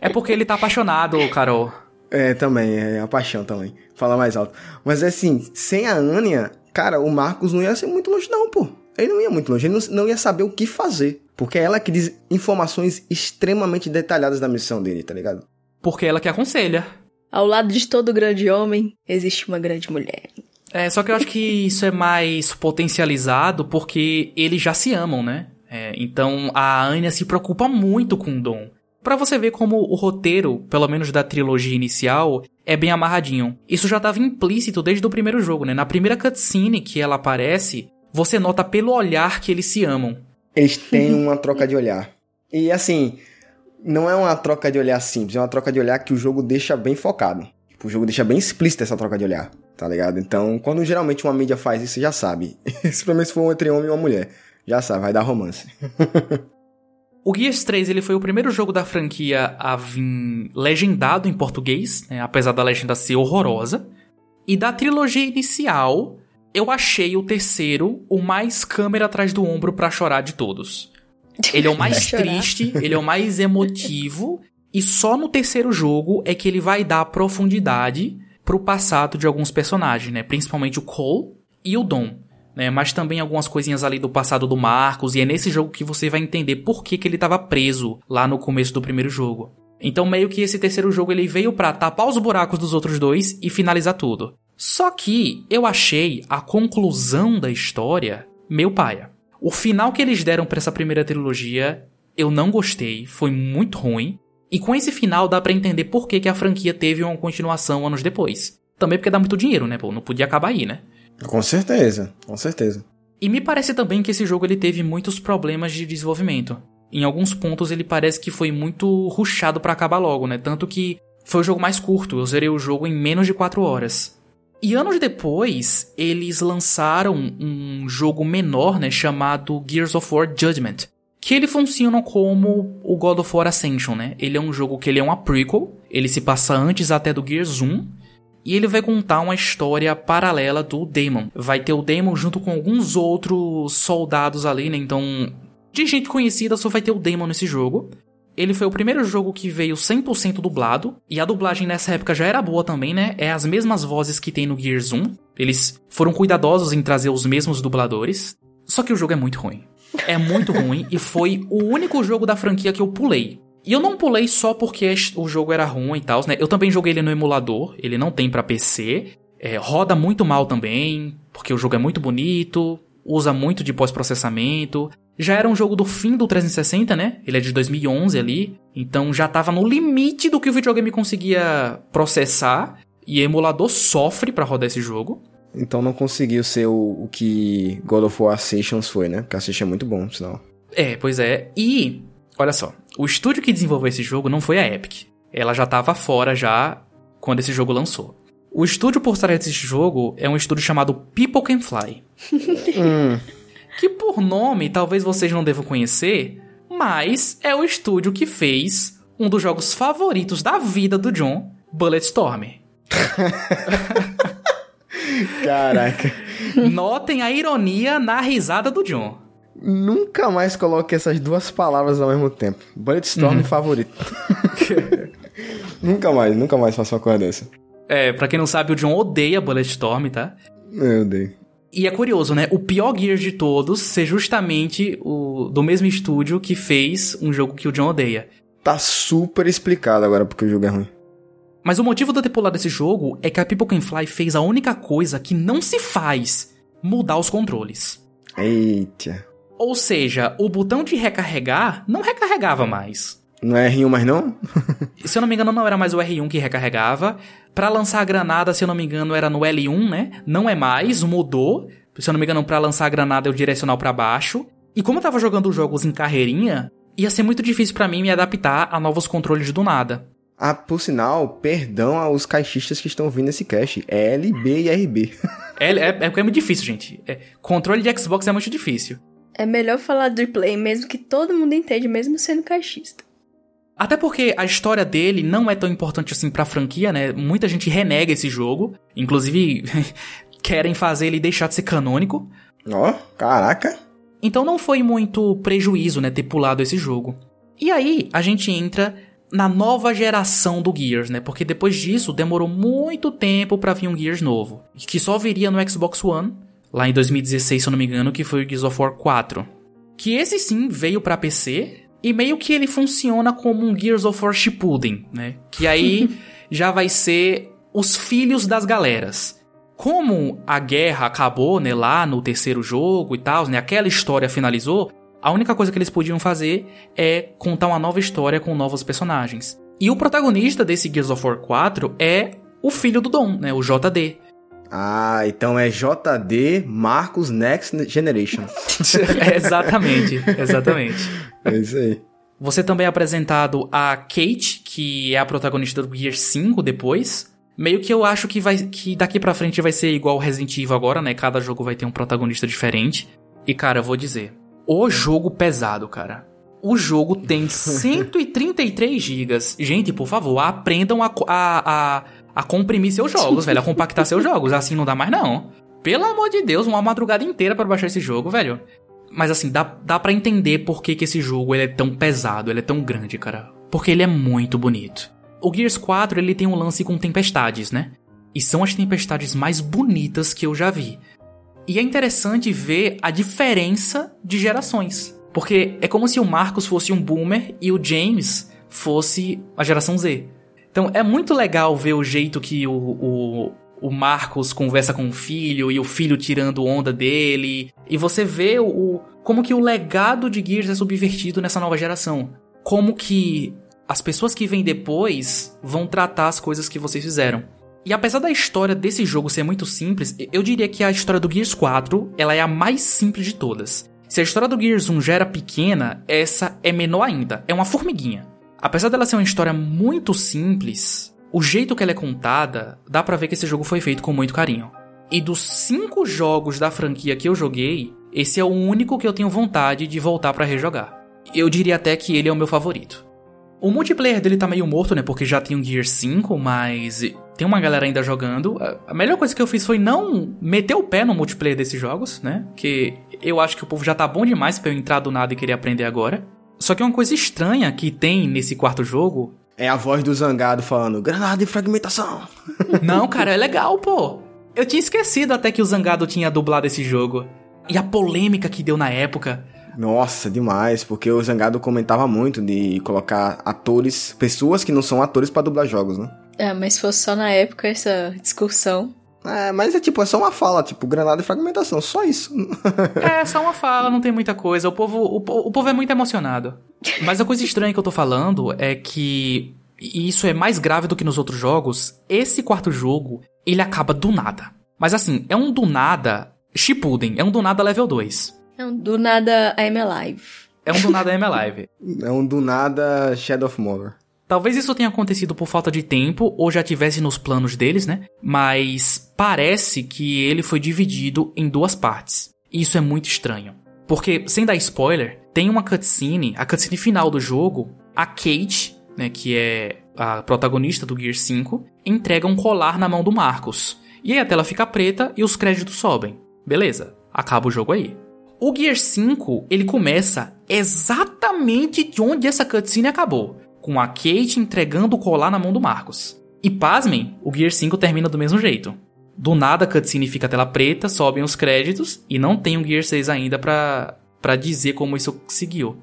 É porque ele tá apaixonado, Carol. É, também, é a paixão também. Fala mais alto. Mas assim, sem a Anya, cara, o Marcos não ia ser muito longe, não, pô. Ele não ia muito longe, ele não, não ia saber o que fazer. Porque é ela que diz informações extremamente detalhadas da missão dele, tá ligado? Porque é ela que aconselha. Ao lado de todo grande homem, existe uma grande mulher. É, só que eu acho que isso é mais potencializado porque eles já se amam, né? É, então a Anya se preocupa muito com o Dom. Pra você ver como o roteiro, pelo menos da trilogia inicial, é bem amarradinho. Isso já estava implícito desde o primeiro jogo, né? Na primeira cutscene que ela aparece, você nota pelo olhar que eles se amam. Eles têm uma troca de olhar. E assim, não é uma troca de olhar simples, é uma troca de olhar que o jogo deixa bem focado. O jogo deixa bem explícita essa troca de olhar, tá ligado? Então, quando geralmente uma mídia faz isso, você já sabe. Principalmente se for entre homem e uma mulher. Já sabe, vai dar romance. O Gears 3 ele foi o primeiro jogo da franquia a vir legendado em português, né, apesar da legenda ser horrorosa. E da trilogia inicial, eu achei o terceiro o mais câmera atrás do ombro para chorar de todos. Ele é o mais triste, ele é o mais emotivo, e só no terceiro jogo é que ele vai dar profundidade pro passado de alguns personagens, né? Principalmente o Cole e o Dom né? Mas também algumas coisinhas ali do passado do Marcos, e é nesse jogo que você vai entender por que, que ele estava preso lá no começo do primeiro jogo. Então meio que esse terceiro jogo ele veio para tapar os buracos dos outros dois e finalizar tudo. Só que eu achei a conclusão da história meio paia. O final que eles deram para essa primeira trilogia, eu não gostei, foi muito ruim. E com esse final dá para entender por que, que a franquia teve uma continuação anos depois. Também porque dá muito dinheiro, né? Pô, não podia acabar aí, né? Com certeza, com certeza. E me parece também que esse jogo ele teve muitos problemas de desenvolvimento. Em alguns pontos ele parece que foi muito ruchado para acabar logo, né? Tanto que foi o jogo mais curto, eu zerei o jogo em menos de 4 horas. E anos depois, eles lançaram um jogo menor, né, chamado Gears of War Judgment, que ele funciona como o God of War Ascension, né? Ele é um jogo que ele é uma prequel, ele se passa antes até do Gears 1, e ele vai contar uma história paralela do Damon. Vai ter o Damon junto com alguns outros soldados ali, né? Então, de gente conhecida, só vai ter o Damon nesse jogo. Ele foi o primeiro jogo que veio 100% dublado, e a dublagem nessa época já era boa também, né? É as mesmas vozes que tem no Gears 1. Eles foram cuidadosos em trazer os mesmos dubladores. Só que o jogo é muito ruim. É muito ruim e foi o único jogo da franquia que eu pulei. E eu não pulei só porque o jogo era ruim e tal, né? Eu também joguei ele no emulador, ele não tem para PC. É, roda muito mal também, porque o jogo é muito bonito, usa muito de pós-processamento. Já era um jogo do fim do 360, né? Ele é de 2011 ali, então já tava no limite do que o videogame conseguia processar. E o emulador sofre para rodar esse jogo. Então não conseguiu ser o, o que God of War Ascensions foi, né? Porque Ascension é muito bom, sinal. É, pois é. E Olha só, o estúdio que desenvolveu esse jogo não foi a Epic. Ela já estava fora já quando esse jogo lançou. O estúdio por trás desse jogo é um estúdio chamado People Can Fly. hum. Que por nome talvez vocês não devam conhecer, mas é o estúdio que fez um dos jogos favoritos da vida do John, Bulletstorm. Caraca. Notem a ironia na risada do John. Nunca mais coloque essas duas palavras ao mesmo tempo. Bulletstorm uhum. favorito. nunca mais, nunca mais faço uma coisa dessa. É, pra quem não sabe, o John odeia Bulletstorm, tá? Eu odeio. E é curioso, né? O pior Gears de todos ser justamente o do mesmo estúdio que fez um jogo que o John odeia. Tá super explicado agora porque o jogo é ruim. Mas o motivo de eu ter pulado esse jogo é que a People Can Fly fez a única coisa que não se faz: mudar os controles. Eita. Ou seja, o botão de recarregar não recarregava mais. Não é R1 mais não? se eu não me engano, não era mais o R1 que recarregava. Para lançar a granada, se eu não me engano, era no L1, né? Não é mais, mudou. Se eu não me engano, para lançar a granada eu direcional para baixo. E como eu tava jogando jogos em carreirinha, ia ser muito difícil para mim me adaptar a novos controles do nada. Ah, por sinal, perdão aos caixistas que estão ouvindo esse cast. É LB e RB. é, é, é, é muito difícil, gente. É, controle de Xbox é muito difícil. É melhor falar do replay mesmo que todo mundo entende, mesmo sendo caixista. Até porque a história dele não é tão importante assim pra franquia, né? Muita gente renega esse jogo. Inclusive, querem fazer ele deixar de ser canônico. Ó, oh, caraca. Então não foi muito prejuízo, né, ter pulado esse jogo. E aí, a gente entra na nova geração do Gears, né? Porque depois disso demorou muito tempo para vir um Gears novo, que só viria no Xbox One, lá em 2016, se eu não me engano, que foi o Gears of War 4. Que esse sim veio para PC e meio que ele funciona como um Gears of War Shippuden, né? Que aí já vai ser os filhos das galeras. Como a guerra acabou, né, lá no terceiro jogo e tal, né, aquela história finalizou, a única coisa que eles podiam fazer é contar uma nova história com novos personagens. E o protagonista desse Gears of War 4 é o filho do Dom, né, o JD. Ah, então é JD Marcos Next Generation. exatamente, exatamente. É isso aí. Você também é apresentado a Kate, que é a protagonista do Gear 5 depois. Meio que eu acho que vai que daqui para frente vai ser igual Resident Evil agora, né? Cada jogo vai ter um protagonista diferente. E cara, eu vou dizer, o jogo pesado, cara. O jogo tem 133 gigas. Gente, por favor, aprendam a, a, a, a comprimir seus jogos, velho. A compactar seus jogos. Assim não dá mais, não. Pelo amor de Deus, uma madrugada inteira para baixar esse jogo, velho. Mas assim, dá, dá para entender por que, que esse jogo ele é tão pesado, ele é tão grande, cara. Porque ele é muito bonito. O Gears 4 ele tem um lance com tempestades, né? E são as tempestades mais bonitas que eu já vi. E é interessante ver a diferença de gerações. Porque é como se o Marcos fosse um boomer e o James fosse a geração Z. Então é muito legal ver o jeito que o, o, o Marcos conversa com o filho e o filho tirando onda dele. E você vê o, como que o legado de Gears é subvertido nessa nova geração. Como que as pessoas que vêm depois vão tratar as coisas que vocês fizeram. E apesar da história desse jogo ser muito simples, eu diria que a história do Gears 4 ela é a mais simples de todas. Se a história do Gears 1 já era pequena, essa é menor ainda. É uma formiguinha. Apesar dela ser uma história muito simples, o jeito que ela é contada, dá pra ver que esse jogo foi feito com muito carinho. E dos cinco jogos da franquia que eu joguei, esse é o único que eu tenho vontade de voltar para rejogar. Eu diria até que ele é o meu favorito. O multiplayer dele tá meio morto, né? Porque já tem o Gear 5, mas tem uma galera ainda jogando. A melhor coisa que eu fiz foi não meter o pé no multiplayer desses jogos, né? Que eu acho que o povo já tá bom demais para eu entrar do nada e querer aprender agora. Só que uma coisa estranha que tem nesse quarto jogo. É a voz do zangado falando: granada de fragmentação. Não, cara, é legal, pô. Eu tinha esquecido até que o zangado tinha dublado esse jogo. E a polêmica que deu na época. Nossa, demais, porque o Zangado comentava muito de colocar atores, pessoas que não são atores para dublar jogos, né? É, mas se fosse só na época essa discussão. É, mas é tipo, é só uma fala, tipo, granada e fragmentação, só isso. é, só uma fala, não tem muita coisa. O povo, o, o povo é muito emocionado. Mas a coisa estranha que eu tô falando é que, e isso é mais grave do que nos outros jogos, esse quarto jogo, ele acaba do nada. Mas assim, é um do nada Shippuden, é um do nada level 2. É um do nada I'm Alive. É um do nada I'm Alive. é um do nada Shadow of Mordor. Talvez isso tenha acontecido por falta de tempo ou já tivesse nos planos deles, né? Mas parece que ele foi dividido em duas partes. Isso é muito estranho. Porque, sem dar spoiler, tem uma cutscene, a cutscene final do jogo, a Kate, né, que é a protagonista do Gear 5, entrega um colar na mão do Marcos. E aí a tela fica preta e os créditos sobem. Beleza, acaba o jogo aí. O Gear 5, ele começa exatamente de onde essa cutscene acabou, com a Kate entregando o colar na mão do Marcos. E pasmem, o Gear 5 termina do mesmo jeito. Do nada a cutscene fica a tela preta, sobem os créditos e não tem o Gear 6 ainda pra, pra dizer como isso seguiu.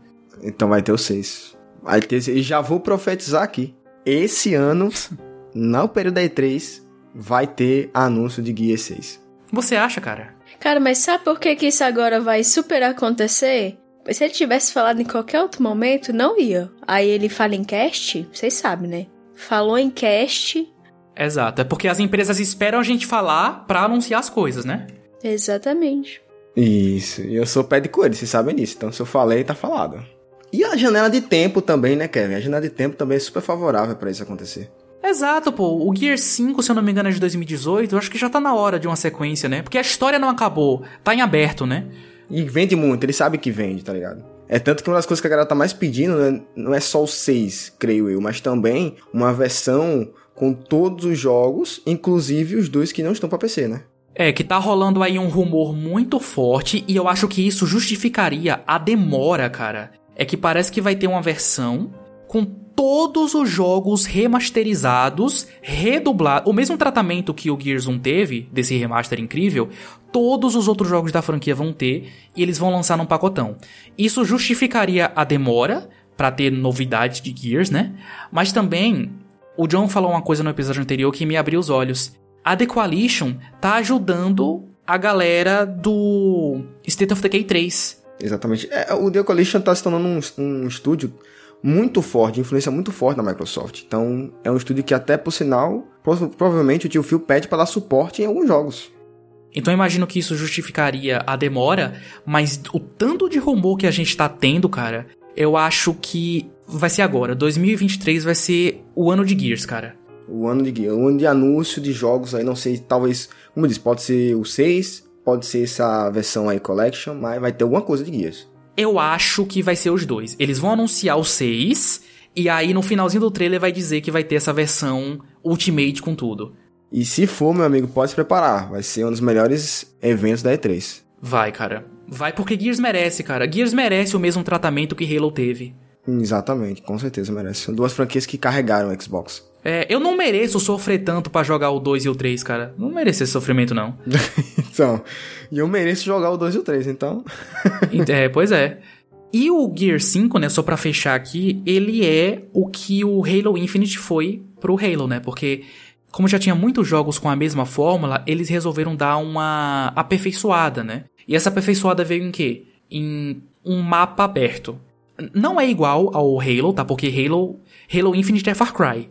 Então vai ter o 6. Vai ter, e já vou profetizar aqui. Esse ano, no período da E3, vai ter anúncio de Gear 6. Você acha, cara? Cara, mas sabe por que, que isso agora vai super acontecer? Mas se ele tivesse falado em qualquer outro momento, não ia. Aí ele fala em cast, vocês sabem, né? Falou em cast. Exato, é porque as empresas esperam a gente falar pra anunciar as coisas, né? Exatamente. Isso, e eu sou pé de coelho, vocês sabem disso. Então se eu falei, tá falado. E a janela de tempo também, né, Kevin? A janela de tempo também é super favorável para isso acontecer. Exato, pô. O Gear 5, se eu não me engano, é de 2018. Eu acho que já tá na hora de uma sequência, né? Porque a história não acabou. Tá em aberto, né? E vende muito, ele sabe que vende, tá ligado? É tanto que uma das coisas que a galera tá mais pedindo né, não é só o 6, creio eu, mas também uma versão com todos os jogos, inclusive os dois que não estão para PC, né? É, que tá rolando aí um rumor muito forte e eu acho que isso justificaria a demora, cara. É que parece que vai ter uma versão com todos os jogos remasterizados, redublados, o mesmo tratamento que o Gears 1 teve, desse remaster incrível, todos os outros jogos da franquia vão ter e eles vão lançar num pacotão. Isso justificaria a demora para ter novidades de Gears, né? Mas também o John falou uma coisa no episódio anterior que me abriu os olhos. A The Coalition tá ajudando a galera do State of Decay 3. Exatamente. É, o The Coalition tá se tornando um, um estúdio muito forte, influência muito forte na Microsoft. Então, é um estúdio que até por sinal, provavelmente o tio Phil pede para dar suporte em alguns jogos. Então imagino que isso justificaria a demora, mas o tanto de rumor que a gente tá tendo, cara, eu acho que vai ser agora. 2023 vai ser o ano de Gears, cara. O ano de Gears, o ano de anúncio de jogos aí, não sei, talvez, como eu disse, pode ser o 6, pode ser essa versão aí Collection, mas vai ter alguma coisa de Gears. Eu acho que vai ser os dois. Eles vão anunciar o 6 e aí no finalzinho do trailer vai dizer que vai ter essa versão Ultimate com tudo. E se for, meu amigo, pode se preparar. Vai ser um dos melhores eventos da E3. Vai, cara. Vai porque Gears merece, cara. Gears merece o mesmo tratamento que Halo teve. Exatamente, com certeza merece. São duas franquias que carregaram o Xbox. É, eu não mereço sofrer tanto para jogar o 2 e o 3, cara. Não mereço esse sofrimento, não. então, e eu mereço jogar o 2 e o 3, então. é, pois é. E o Gear 5, né, só pra fechar aqui, ele é o que o Halo Infinite foi pro Halo, né? Porque, como já tinha muitos jogos com a mesma fórmula, eles resolveram dar uma aperfeiçoada, né? E essa aperfeiçoada veio em quê? Em um mapa aberto. Não é igual ao Halo, tá? Porque Halo, Halo Infinite é Far Cry.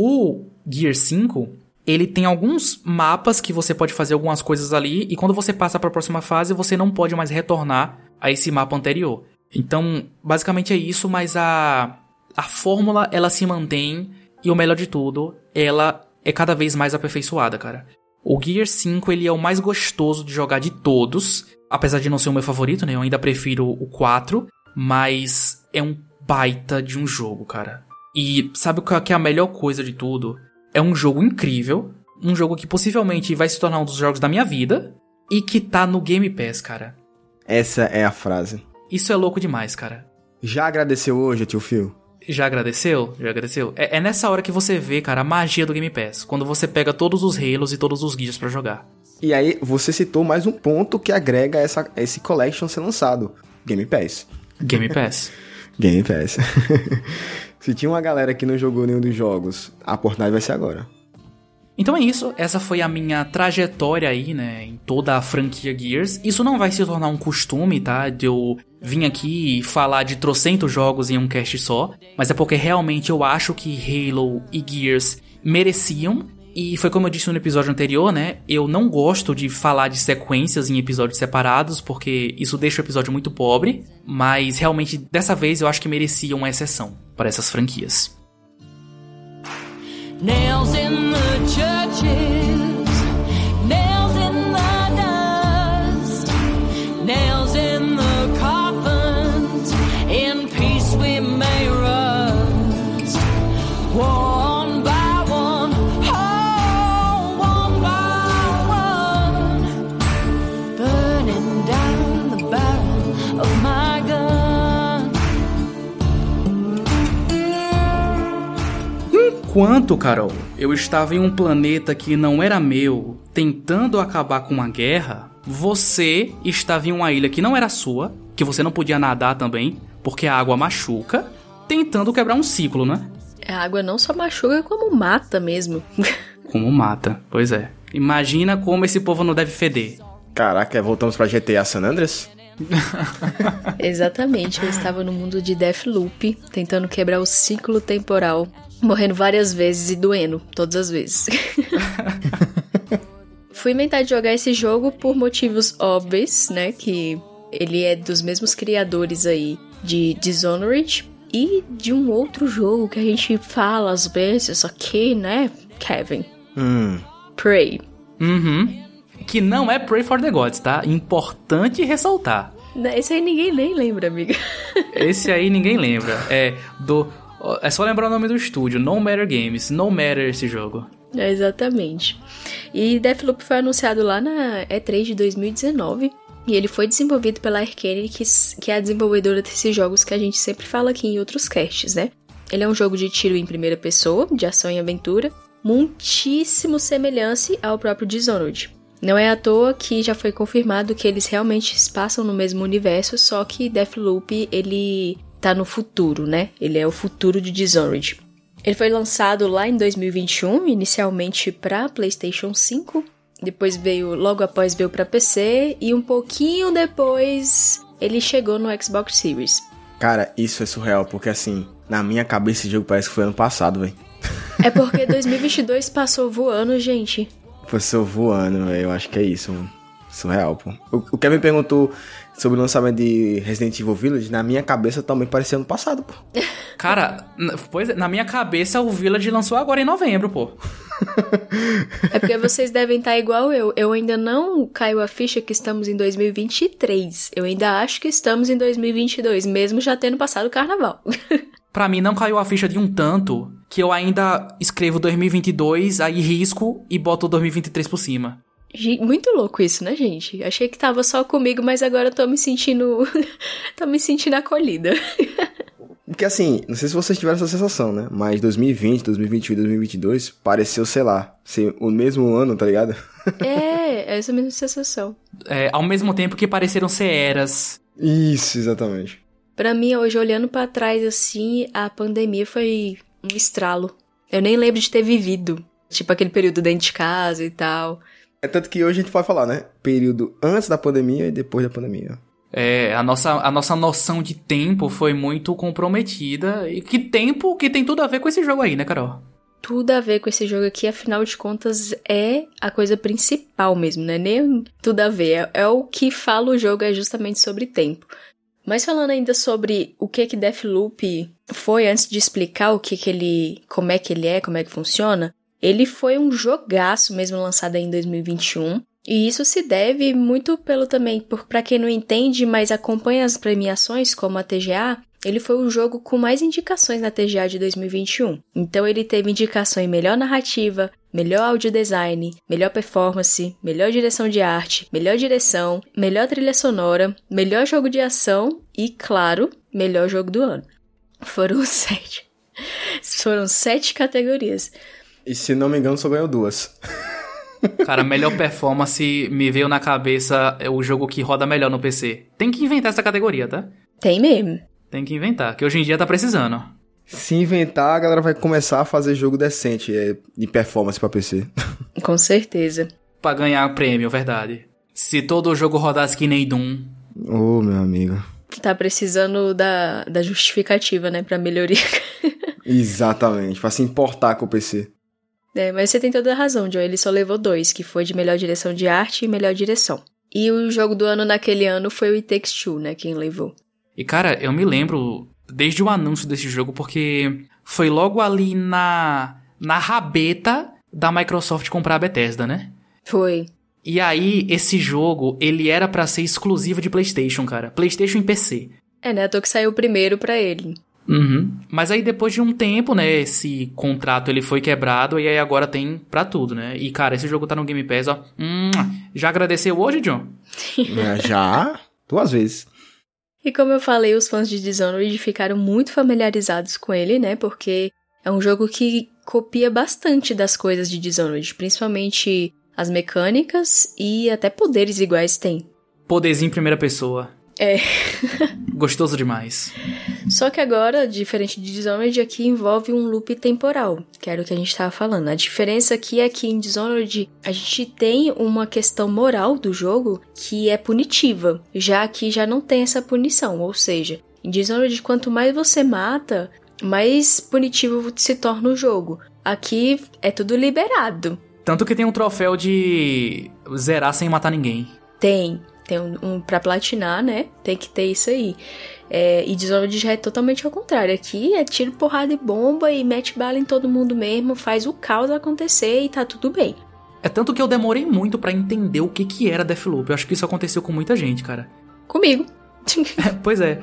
O Gear 5, ele tem alguns mapas que você pode fazer algumas coisas ali e quando você passa para a próxima fase, você não pode mais retornar a esse mapa anterior. Então, basicamente é isso, mas a a fórmula ela se mantém e o melhor de tudo, ela é cada vez mais aperfeiçoada, cara. O Gear 5 ele é o mais gostoso de jogar de todos, apesar de não ser o meu favorito, né? Eu ainda prefiro o 4, mas é um baita de um jogo, cara. E sabe o que é a melhor coisa de tudo? É um jogo incrível, um jogo que possivelmente vai se tornar um dos jogos da minha vida e que tá no Game Pass, cara. Essa é a frase. Isso é louco demais, cara. Já agradeceu hoje, tio Phil? Já agradeceu? Já agradeceu? É, é, nessa hora que você vê, cara, a magia do Game Pass. Quando você pega todos os Halos e todos os guias para jogar. E aí, você citou mais um ponto que agrega essa, esse Collection ser lançado. Game Pass. Game Pass. Game Pass. Se tinha uma galera que não jogou nenhum dos jogos, a oportunidade vai ser agora. Então é isso, essa foi a minha trajetória aí, né, em toda a franquia Gears. Isso não vai se tornar um costume, tá, de eu vir aqui e falar de trocentos jogos em um cast só, mas é porque realmente eu acho que Halo e Gears mereciam e foi como eu disse no episódio anterior, né? Eu não gosto de falar de sequências em episódios separados, porque isso deixa o episódio muito pobre. Mas realmente, dessa vez, eu acho que merecia uma exceção para essas franquias. Nails in the churches. Enquanto, Carol, eu estava em um planeta que não era meu, tentando acabar com uma guerra, você estava em uma ilha que não era sua, que você não podia nadar também, porque a água machuca, tentando quebrar um ciclo, né? A água não só machuca, como mata mesmo. como mata, pois é. Imagina como esse povo não deve feder. Caraca, voltamos pra GTA San Andreas? Exatamente, eu estava no mundo de Deathloop, tentando quebrar o ciclo temporal, morrendo várias vezes e doendo todas as vezes. Fui inventar de jogar esse jogo por motivos óbvios, né? Que ele é dos mesmos criadores aí de Dishonored e de um outro jogo que a gente fala às vezes aqui, né, Kevin? Hum. Prey. Uhum. Que não é Pray for the Gods, tá? Importante ressaltar. Esse aí ninguém nem lembra, amiga. Esse aí ninguém lembra. É do. É só lembrar o nome do estúdio, No Matter Games. No Matter esse jogo. É, exatamente. E Deathloop foi anunciado lá na E3 de 2019. E ele foi desenvolvido pela Arkane, que, que é a desenvolvedora desses jogos que a gente sempre fala aqui em outros casts, né? Ele é um jogo de tiro em primeira pessoa, de ação e aventura, muitíssimo semelhante ao próprio Dishonored. Não é à toa que já foi confirmado que eles realmente se passam no mesmo universo, só que Deathloop ele tá no futuro, né? Ele é o futuro de Dishonored. Ele foi lançado lá em 2021, inicialmente para PlayStation 5, depois veio, logo após veio para PC e um pouquinho depois ele chegou no Xbox Series. Cara, isso é surreal, porque assim, na minha cabeça esse jogo parece que foi ano passado, velho. É porque 2022 passou voando, gente. Passou voando, eu acho que é isso, mano. Surreal, pô. O Kevin perguntou sobre o lançamento de Resident Evil Village, na minha cabeça também parecia ano passado, pô. Cara, pois é, na minha cabeça o Village lançou agora em novembro, pô. É porque vocês devem estar igual eu. Eu ainda não caiu a ficha que estamos em 2023. Eu ainda acho que estamos em 2022, mesmo já tendo passado o carnaval. Pra mim não caiu a ficha de um tanto que eu ainda escrevo 2022, aí risco e boto 2023 por cima. Muito louco isso, né, gente? Achei que tava só comigo, mas agora eu tô me sentindo. tô me sentindo acolhida. Porque assim, não sei se vocês tiveram essa sensação, né? Mas 2020, 2021 e 2022 pareceu, sei lá, ser o mesmo ano, tá ligado? é, é essa mesma sensação. É, ao mesmo tempo que pareceram ser eras. Isso, exatamente. Para mim, hoje, olhando para trás assim, a pandemia foi um estralo. Eu nem lembro de ter vivido. Tipo aquele período dentro de casa e tal. É tanto que hoje a gente pode falar, né? Período antes da pandemia e depois da pandemia. É, a nossa, a nossa noção de tempo foi muito comprometida. E que tempo que tem tudo a ver com esse jogo aí, né, Carol? Tudo a ver com esse jogo aqui, afinal de contas, é a coisa principal mesmo, né? Nem tudo a ver. É, é o que fala o jogo, é justamente sobre tempo. Mas falando ainda sobre o que que Deathloop foi antes de explicar o que que ele, como é que ele é, como é que funciona, ele foi um jogaço mesmo lançado em 2021. E isso se deve muito pelo também, para quem não entende, mas acompanha as premiações como a TGA, ele foi o jogo com mais indicações na TGA de 2021. Então ele teve indicação em melhor narrativa, melhor audio design, melhor performance, melhor direção de arte, melhor direção, melhor trilha sonora, melhor jogo de ação e, claro, melhor jogo do ano. Foram sete. Foram sete categorias. E se não me engano, só ganhou duas. Cara, melhor performance me veio na cabeça é o jogo que roda melhor no PC. Tem que inventar essa categoria, tá? Tem mesmo. Tem que inventar, que hoje em dia tá precisando. Se inventar, a galera vai começar a fazer jogo decente é, de performance para PC. Com certeza. Pra ganhar prêmio, verdade. Se todo jogo rodasse que nem Doom. Ô, oh, meu amigo. Tá precisando da, da justificativa, né, pra melhoria. Exatamente, pra se importar com o PC. É, mas você tem toda a razão, Joe. Ele só levou dois, que foi de melhor direção de arte e melhor direção. E o jogo do ano naquele ano foi o It Takes Two, né? Quem levou. E cara, eu me lembro desde o anúncio desse jogo, porque foi logo ali na, na rabeta da Microsoft comprar a Bethesda, né? Foi. E aí, esse jogo, ele era para ser exclusivo de PlayStation, cara. PlayStation e PC. É, né? Tô que saiu primeiro para ele. Uhum. Mas aí depois de um tempo, né, esse contrato ele foi quebrado e aí agora tem pra tudo, né? E cara, esse jogo tá no Game Pass, ó. Hum, já agradeceu hoje, John? É, já, duas vezes. E como eu falei, os fãs de Dishonored ficaram muito familiarizados com ele, né? Porque é um jogo que copia bastante das coisas de Dishonored, principalmente as mecânicas e até poderes iguais tem. Poderzinho em primeira pessoa. É. Gostoso demais. Só que agora, diferente de Dishonored, aqui envolve um loop temporal, que era o que a gente estava falando. A diferença aqui é que em Dishonored a gente tem uma questão moral do jogo que é punitiva, já aqui já não tem essa punição, ou seja, em Dishonored quanto mais você mata, mais punitivo se torna o jogo. Aqui é tudo liberado. Tanto que tem um troféu de zerar sem matar ninguém. Tem, tem um, um para platinar, né? Tem que ter isso aí. É, e Dishonored já é totalmente ao contrário. Aqui é tiro, porrada e bomba e mete bala em todo mundo mesmo, faz o caos acontecer e tá tudo bem. É tanto que eu demorei muito para entender o que que era Deathloop. Eu acho que isso aconteceu com muita gente, cara. Comigo. é, pois é.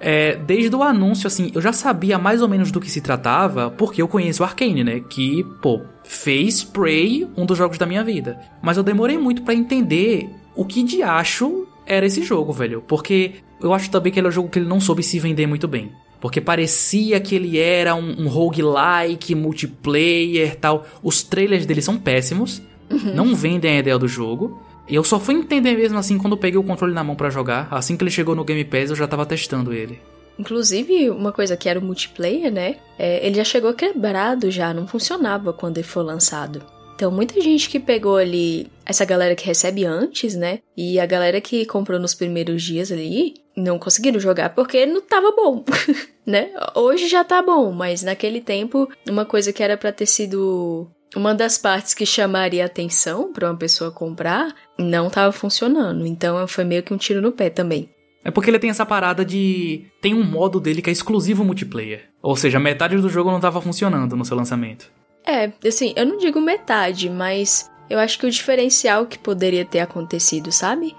é. Desde o anúncio, assim, eu já sabia mais ou menos do que se tratava, porque eu conheço o Arkane, né? Que, pô, fez Prey um dos jogos da minha vida. Mas eu demorei muito para entender o que de acho era esse jogo, velho. Porque eu acho também que ele é um jogo que ele não soube se vender muito bem. Porque parecia que ele era um, um roguelike, multiplayer tal. Os trailers dele são péssimos. Uhum. Não vendem a ideia do jogo. E eu só fui entender mesmo assim quando eu peguei o controle na mão para jogar. Assim que ele chegou no Game Pass, eu já tava testando ele. Inclusive, uma coisa que era o multiplayer, né? É, ele já chegou quebrado já, não funcionava quando ele foi lançado. Então, muita gente que pegou ali essa galera que recebe antes, né? E a galera que comprou nos primeiros dias ali, não conseguiram jogar porque não tava bom, né? Hoje já tá bom, mas naquele tempo, uma coisa que era para ter sido uma das partes que chamaria atenção para uma pessoa comprar, não tava funcionando. Então, foi meio que um tiro no pé também. É porque ele tem essa parada de. Tem um modo dele que é exclusivo multiplayer. Ou seja, metade do jogo não estava funcionando no seu lançamento. É, assim, eu não digo metade, mas eu acho que o diferencial que poderia ter acontecido, sabe?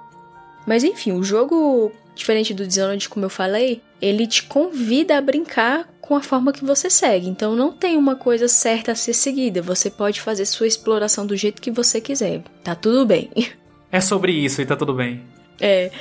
Mas enfim, o jogo, diferente do Dishonored, como eu falei, ele te convida a brincar com a forma que você segue. Então não tem uma coisa certa a ser seguida. Você pode fazer sua exploração do jeito que você quiser. Tá tudo bem. É sobre isso e tá tudo bem. É.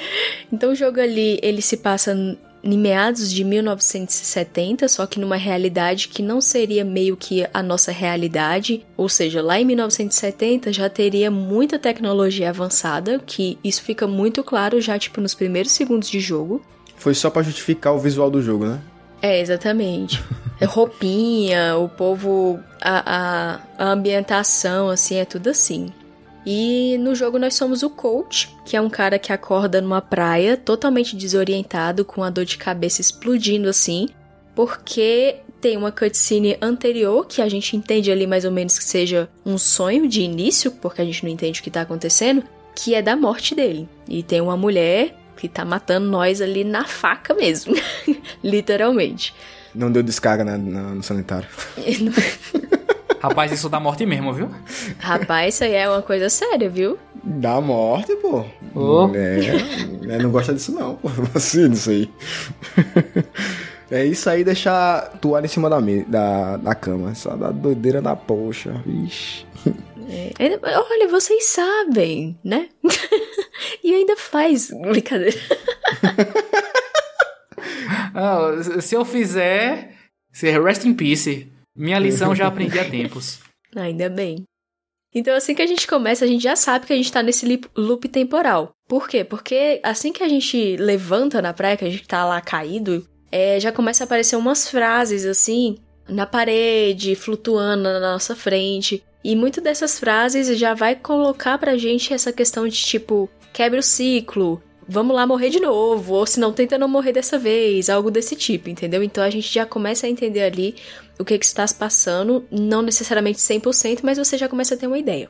Então o jogo ali, ele se passa em meados de 1970, só que numa realidade que não seria meio que a nossa realidade, ou seja, lá em 1970 já teria muita tecnologia avançada, que isso fica muito claro já tipo nos primeiros segundos de jogo. Foi só para justificar o visual do jogo, né? É, exatamente. É roupinha, o povo, a, a, a ambientação, assim, é tudo assim. E no jogo nós somos o coach, que é um cara que acorda numa praia totalmente desorientado, com a dor de cabeça explodindo assim, porque tem uma cutscene anterior que a gente entende ali mais ou menos que seja um sonho de início, porque a gente não entende o que tá acontecendo, que é da morte dele. E tem uma mulher que tá matando nós ali na faca mesmo, literalmente. Não deu descarga na, na, no sanitário. Rapaz, isso dá morte mesmo, viu? Rapaz, isso aí é uma coisa séria, viu? Dá morte, pô. Oh. É, não gosta disso não, pô. Assim, isso aí. É isso aí, deixar toalha em cima da, da, da cama. Só da doideira da poxa. Vixe. É, olha, vocês sabem, né? e ainda faz brincadeira. ah, se eu fizer, rest in peace. Minha lição já aprendi há tempos. Ainda bem. Então, assim que a gente começa, a gente já sabe que a gente tá nesse loop temporal. Por quê? Porque assim que a gente levanta na praia, que a gente tá lá caído, é, já começa a aparecer umas frases assim, na parede, flutuando na nossa frente. E muitas dessas frases já vai colocar pra gente essa questão de tipo, quebre o ciclo, vamos lá morrer de novo, ou se não, tenta não morrer dessa vez, algo desse tipo, entendeu? Então a gente já começa a entender ali o que, que está se passando, não necessariamente 100%, mas você já começa a ter uma ideia.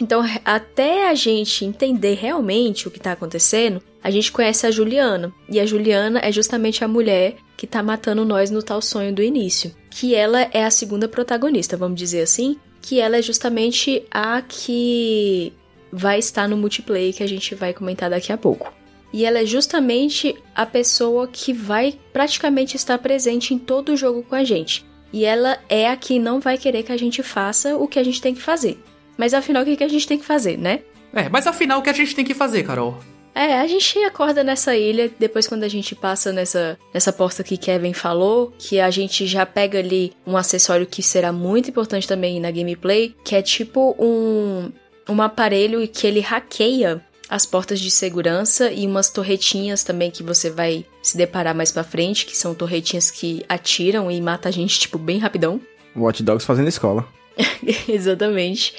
Então, até a gente entender realmente o que está acontecendo, a gente conhece a Juliana. E a Juliana é justamente a mulher que está matando nós no tal sonho do início. Que ela é a segunda protagonista, vamos dizer assim. Que ela é justamente a que vai estar no multiplayer que a gente vai comentar daqui a pouco. E ela é justamente a pessoa que vai praticamente estar presente em todo o jogo com a gente. E ela é a que não vai querer que a gente faça o que a gente tem que fazer. Mas afinal, o que, a gente tem que fazer, né? É, mas afinal, o que a gente tem que fazer, Carol? É, a gente acorda nessa ilha, depois quando a gente passa nessa, nessa porta que Kevin falou, que a gente já pega ali um acessório que será muito importante também na gameplay, que é tipo um, um aparelho que ele hackeia as portas de segurança e umas torretinhas também que você vai se deparar mais pra frente, que são torretinhas que atiram e matam a gente, tipo, bem rapidão. Watch Dogs fazendo escola. Exatamente.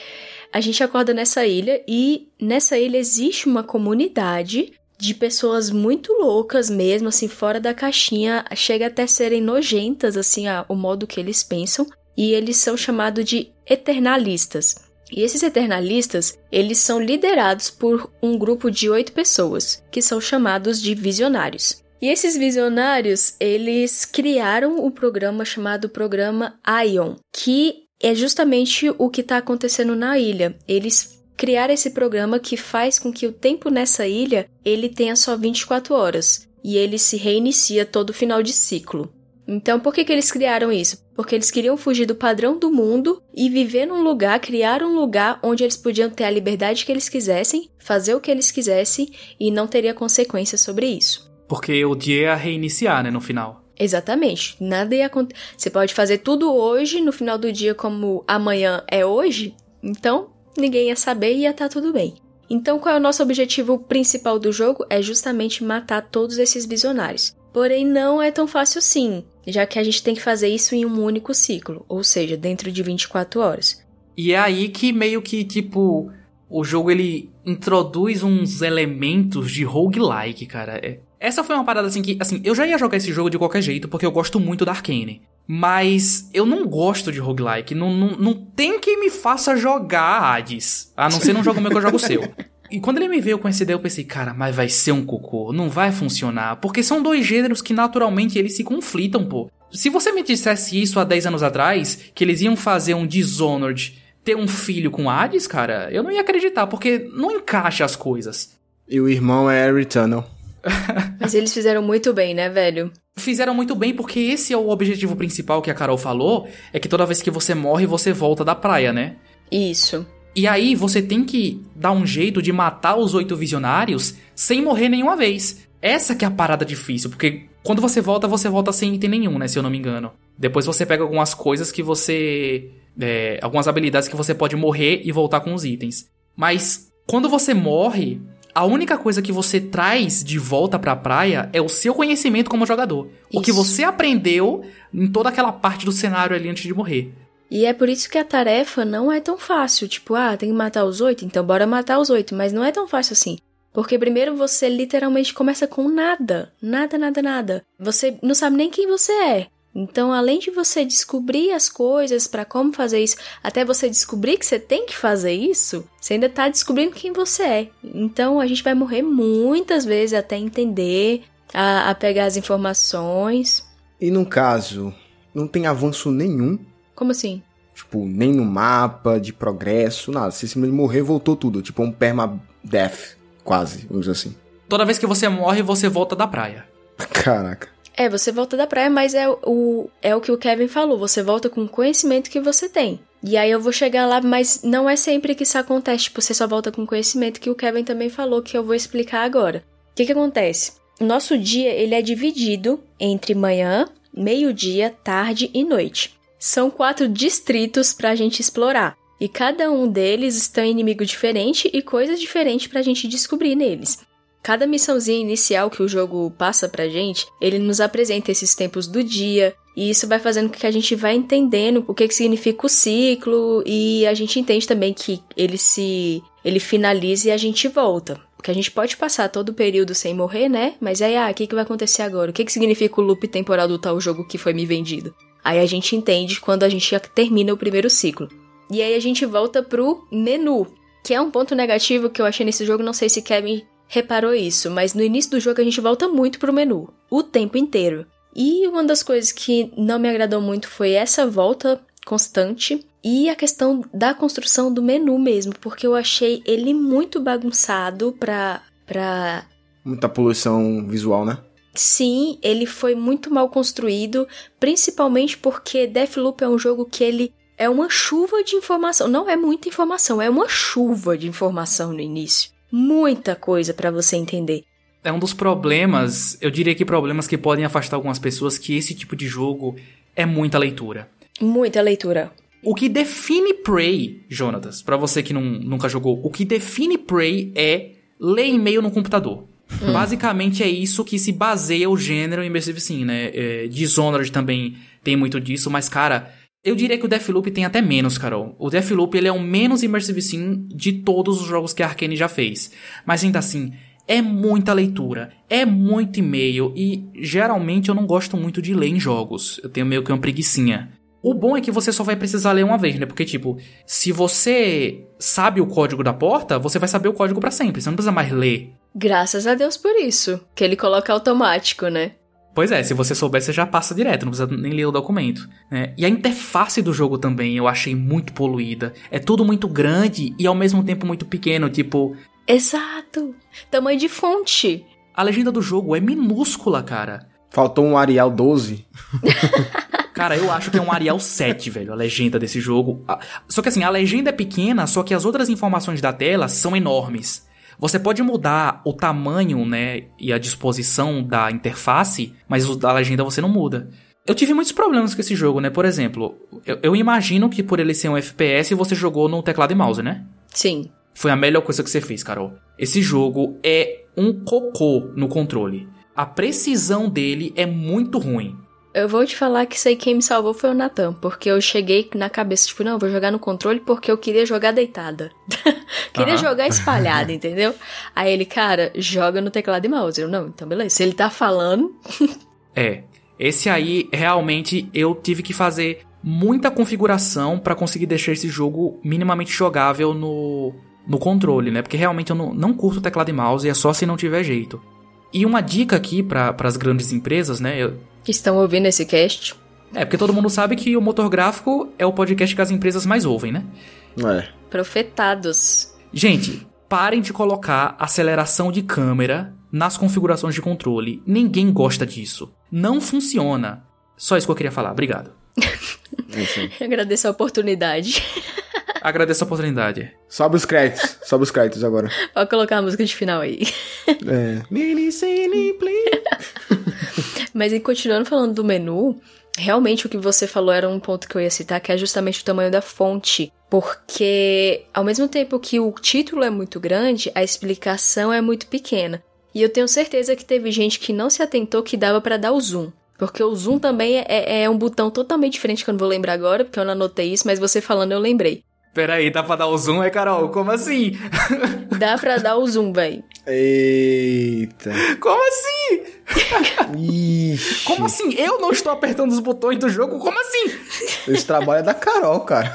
A gente acorda nessa ilha e nessa ilha existe uma comunidade de pessoas muito loucas mesmo, assim, fora da caixinha, chega até serem nojentas, assim, a, o modo que eles pensam, e eles são chamados de eternalistas. E esses eternalistas, eles são liderados por um grupo de oito pessoas, que são chamados de visionários. E esses visionários, eles criaram o programa chamado Programa Ion, que é justamente o que está acontecendo na ilha. Eles criaram esse programa que faz com que o tempo nessa ilha ele tenha só 24 horas e ele se reinicia todo final de ciclo. Então, por que, que eles criaram isso? Porque eles queriam fugir do padrão do mundo e viver num lugar, criar um lugar onde eles podiam ter a liberdade que eles quisessem, fazer o que eles quisessem e não teria consequências sobre isso. Porque o dia ia reiniciar, né, no final. Exatamente. Nada ia acontecer. Você pode fazer tudo hoje, no final do dia, como amanhã é hoje. Então, ninguém ia saber e ia estar tá tudo bem. Então, qual é o nosso objetivo principal do jogo? É justamente matar todos esses visionários. Porém, não é tão fácil assim, já que a gente tem que fazer isso em um único ciclo, ou seja, dentro de 24 horas. E é aí que meio que, tipo, o jogo ele introduz uns elementos de roguelike, cara. É, essa foi uma parada assim que, assim, eu já ia jogar esse jogo de qualquer jeito, porque eu gosto muito da Arkane. Mas eu não gosto de roguelike. Não, não, não tem quem me faça jogar Hades. A não ser num jogo meu que eu jogo o seu. E quando ele me veio com essa ideia, eu pensei, cara, mas vai ser um cocô, não vai funcionar. Porque são dois gêneros que naturalmente eles se conflitam, pô. Se você me dissesse isso há 10 anos atrás, que eles iam fazer um Dishonored ter um filho com Hades, cara, eu não ia acreditar, porque não encaixa as coisas. E o irmão é Returnal. Mas eles fizeram muito bem, né, velho? Fizeram muito bem porque esse é o objetivo principal que a Carol falou, é que toda vez que você morre, você volta da praia, né? Isso. E aí você tem que dar um jeito de matar os oito visionários sem morrer nenhuma vez. Essa que é a parada difícil, porque quando você volta, você volta sem item nenhum, né, se eu não me engano. Depois você pega algumas coisas que você... É, algumas habilidades que você pode morrer e voltar com os itens. Mas quando você morre, a única coisa que você traz de volta pra praia é o seu conhecimento como jogador. Isso. O que você aprendeu em toda aquela parte do cenário ali antes de morrer. E é por isso que a tarefa não é tão fácil. Tipo, ah, tem que matar os oito, então bora matar os oito. Mas não é tão fácil assim. Porque primeiro você literalmente começa com nada. Nada, nada, nada. Você não sabe nem quem você é. Então, além de você descobrir as coisas para como fazer isso, até você descobrir que você tem que fazer isso, você ainda tá descobrindo quem você é. Então, a gente vai morrer muitas vezes até entender, a, a pegar as informações. E no caso, não tem avanço nenhum? Como assim? Tipo, nem no mapa de progresso, nada. Se simplesmente morrer, voltou tudo. Tipo um permadeath, quase, vamos dizer assim. Toda vez que você morre, você volta da praia. Caraca. É, você volta da praia, mas é o, é o que o Kevin falou. Você volta com o conhecimento que você tem. E aí eu vou chegar lá, mas não é sempre que isso acontece. Tipo, você só volta com o conhecimento que o Kevin também falou, que eu vou explicar agora. O que que acontece? Nosso dia, ele é dividido entre manhã, meio-dia, tarde e noite. São quatro distritos pra gente explorar. E cada um deles está em inimigo diferente e coisas diferentes pra gente descobrir neles. Cada missãozinha inicial que o jogo passa pra gente, ele nos apresenta esses tempos do dia, e isso vai fazendo com que a gente vá entendendo o que, que significa o ciclo, e a gente entende também que ele se. ele finaliza e a gente volta. Porque a gente pode passar todo o período sem morrer, né? Mas aí, ah, o que, que vai acontecer agora? O que, que significa o loop temporal do tal jogo que foi me vendido? Aí a gente entende quando a gente termina o primeiro ciclo. E aí a gente volta pro menu, que é um ponto negativo que eu achei nesse jogo, não sei se Kevin reparou isso, mas no início do jogo a gente volta muito pro menu, o tempo inteiro. E uma das coisas que não me agradou muito foi essa volta constante e a questão da construção do menu mesmo, porque eu achei ele muito bagunçado pra. pra... Muita poluição visual, né? Sim, ele foi muito mal construído, principalmente porque Deathloop é um jogo que ele é uma chuva de informação. Não é muita informação, é uma chuva de informação no início muita coisa para você entender. É um dos problemas, eu diria que problemas que podem afastar algumas pessoas que esse tipo de jogo é muita leitura. Muita leitura. O que define Prey, Jonatas, para você que não, nunca jogou, o que define Prey é ler e-mail no computador. Hum. Basicamente é isso que se baseia o gênero Immersive Sim, né? É, Dishonored também tem muito disso, mas, cara, eu diria que o Deathloop tem até menos, Carol. O Deathloop, ele é o menos Immersive Sim de todos os jogos que a Arkane já fez. Mas ainda assim, é muita leitura, é muito e-mail e geralmente eu não gosto muito de ler em jogos. Eu tenho meio que uma preguiçinha. O bom é que você só vai precisar ler uma vez, né? Porque, tipo, se você sabe o código da porta, você vai saber o código para sempre. Você não precisa mais ler. Graças a Deus por isso. Que ele coloca automático, né? Pois é, se você souber, você já passa direto, não precisa nem ler o documento. Né? E a interface do jogo também eu achei muito poluída. É tudo muito grande e ao mesmo tempo muito pequeno, tipo. Exato! Tamanho de fonte. A legenda do jogo é minúscula, cara. Faltou um Arial 12. Cara, eu acho que é um Arial 7, velho, a legenda desse jogo. Só que assim, a legenda é pequena, só que as outras informações da tela são enormes. Você pode mudar o tamanho, né, e a disposição da interface, mas a legenda você não muda. Eu tive muitos problemas com esse jogo, né? Por exemplo, eu, eu imagino que por ele ser um FPS, você jogou no teclado e mouse, né? Sim. Foi a melhor coisa que você fez, Carol. Esse jogo é um cocô no controle. A precisão dele é muito ruim. Eu vou te falar que isso aí quem me salvou foi o Natan, porque eu cheguei na cabeça, tipo, não, vou jogar no controle porque eu queria jogar deitada. queria jogar espalhada, entendeu? Aí ele, cara, joga no teclado e mouse. Eu, não, então beleza. Se ele tá falando. é. Esse aí, realmente, eu tive que fazer muita configuração para conseguir deixar esse jogo minimamente jogável no, no controle, né? Porque realmente eu não, não curto teclado e mouse e é só se não tiver jeito. E uma dica aqui para as grandes empresas, né? Eu, que estão ouvindo esse cast. É, porque todo mundo sabe que o Motor Gráfico é o podcast que as empresas mais ouvem, né? É. Profetados. Gente, parem de colocar aceleração de câmera nas configurações de controle. Ninguém gosta disso. Não funciona. Só isso que eu queria falar. Obrigado. Agradeço a oportunidade. Agradeço a oportunidade. Sobe os créditos. Sobe os créditos agora. Pode colocar a música de final aí. É. Mas e continuando falando do menu, realmente o que você falou era um ponto que eu ia citar, que é justamente o tamanho da fonte. Porque ao mesmo tempo que o título é muito grande, a explicação é muito pequena. E eu tenho certeza que teve gente que não se atentou que dava para dar o zoom. Porque o zoom também é, é, um botão totalmente diferente que eu não vou lembrar agora, porque eu não anotei isso, mas você falando eu lembrei. Peraí, dá pra dar o zoom, é, Carol? Como assim? Dá pra dar o zoom, véi. Eita. Como assim? Ixi. Como assim? Eu não estou apertando os botões do jogo? Como assim? Esse trabalho é da Carol, cara.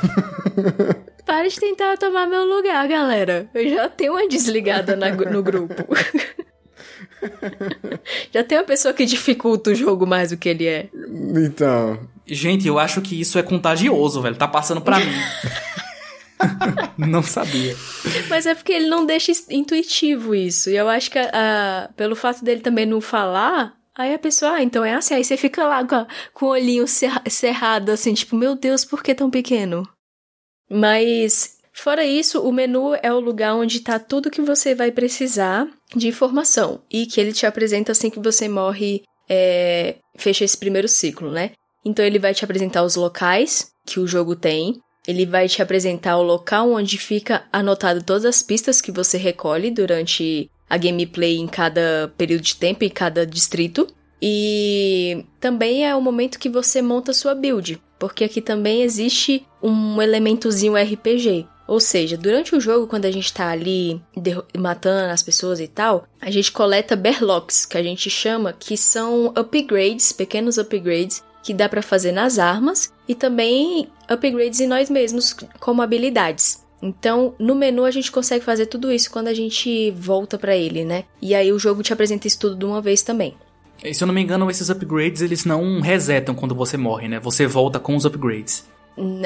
Para de tentar tomar meu lugar, galera. Eu já tenho uma desligada na, no grupo. já tem uma pessoa que dificulta o jogo mais do que ele é. Então. Gente, eu acho que isso é contagioso, velho. Tá passando pra mim. não sabia. Mas é porque ele não deixa intuitivo isso. E eu acho que a, pelo fato dele também não falar, Aí a pessoa, ah, então é assim, aí você fica lá com, a, com o olhinho cerrado, assim, tipo, meu Deus, por que tão pequeno? Mas, fora isso, o menu é o lugar onde tá tudo que você vai precisar de informação. E que ele te apresenta assim que você morre, é, fecha esse primeiro ciclo, né? Então ele vai te apresentar os locais que o jogo tem, ele vai te apresentar o local onde fica anotado todas as pistas que você recolhe durante a gameplay em cada período de tempo e cada distrito. E também é o momento que você monta sua build, porque aqui também existe um elementozinho RPG. Ou seja, durante o jogo, quando a gente tá ali matando as pessoas e tal, a gente coleta berlocks, que a gente chama, que são upgrades, pequenos upgrades, que dá para fazer nas armas e também upgrades em nós mesmos como habilidades. Então, no menu a gente consegue fazer tudo isso quando a gente volta para ele, né? E aí o jogo te apresenta isso tudo de uma vez também. E, se eu não me engano, esses upgrades eles não resetam quando você morre, né? Você volta com os upgrades.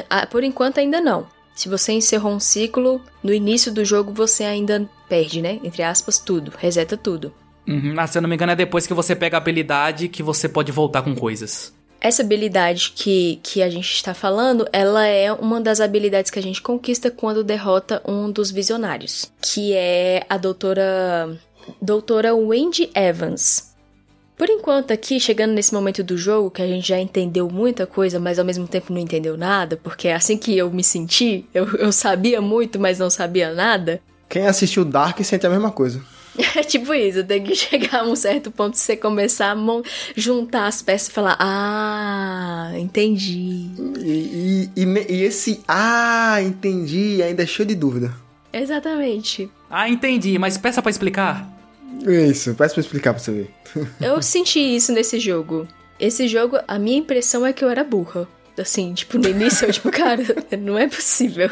Ah, por enquanto ainda não. Se você encerrou um ciclo, no início do jogo você ainda perde, né? Entre aspas, tudo. Reseta tudo. Uhum, mas se eu não me engano é depois que você pega a habilidade que você pode voltar com coisas. Essa habilidade que, que a gente está falando, ela é uma das habilidades que a gente conquista quando derrota um dos visionários, que é a doutora doutora Wendy Evans. Por enquanto aqui, chegando nesse momento do jogo, que a gente já entendeu muita coisa, mas ao mesmo tempo não entendeu nada, porque assim que eu me senti, eu, eu sabia muito, mas não sabia nada. Quem assistiu Dark sente a mesma coisa. É tipo isso, tem que chegar a um certo ponto de você começar a juntar as peças e falar, ah, entendi. E, e, e, e esse ah, entendi ainda é cheio de dúvida. Exatamente. Ah, entendi, mas peça para explicar. Isso, peça pra explicar pra você ver. Eu senti isso nesse jogo. Esse jogo, a minha impressão é que eu era burra. Assim, tipo, no início eu, tipo, cara, não é possível.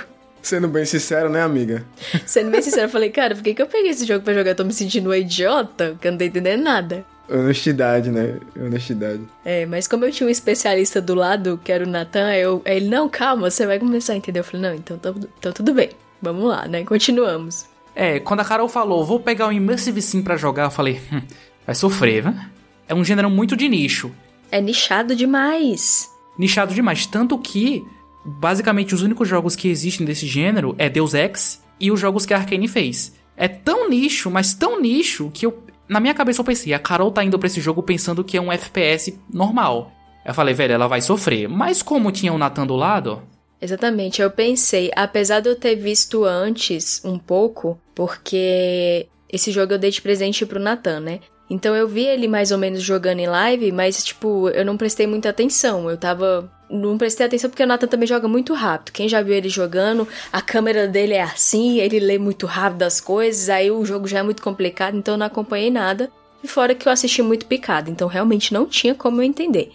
Sendo bem sincero, né, amiga? Sendo bem sincero, eu falei, cara, por que, que eu peguei esse jogo pra jogar? Eu tô me sentindo uma idiota, que eu não tô entendendo nada. Honestidade, né? Honestidade. É, mas como eu tinha um especialista do lado, que era o Nathan, eu, ele, não, calma, você vai começar a entender. Eu falei, não, então, então, então tudo bem. Vamos lá, né? Continuamos. É, quando a Carol falou, vou pegar o Immersive Sim pra jogar, eu falei, hum, vai sofrer, viu? É um gênero muito de nicho. É nichado demais. Nichado demais. Tanto que basicamente os únicos jogos que existem desse gênero é Deus Ex e os jogos que a Arkane fez. É tão nicho, mas tão nicho, que eu, na minha cabeça eu pensei, a Carol tá indo pra esse jogo pensando que é um FPS normal. Eu falei, velho, ela vai sofrer. Mas como tinha o Nathan do lado... Exatamente, eu pensei, apesar de eu ter visto antes um pouco, porque esse jogo eu dei de presente pro Nathan, né? Então eu vi ele mais ou menos jogando em live, mas tipo, eu não prestei muita atenção. Eu tava. Não prestei atenção porque o Nathan também joga muito rápido. Quem já viu ele jogando, a câmera dele é assim, ele lê muito rápido as coisas, aí o jogo já é muito complicado, então eu não acompanhei nada. E fora que eu assisti muito picado, então realmente não tinha como eu entender.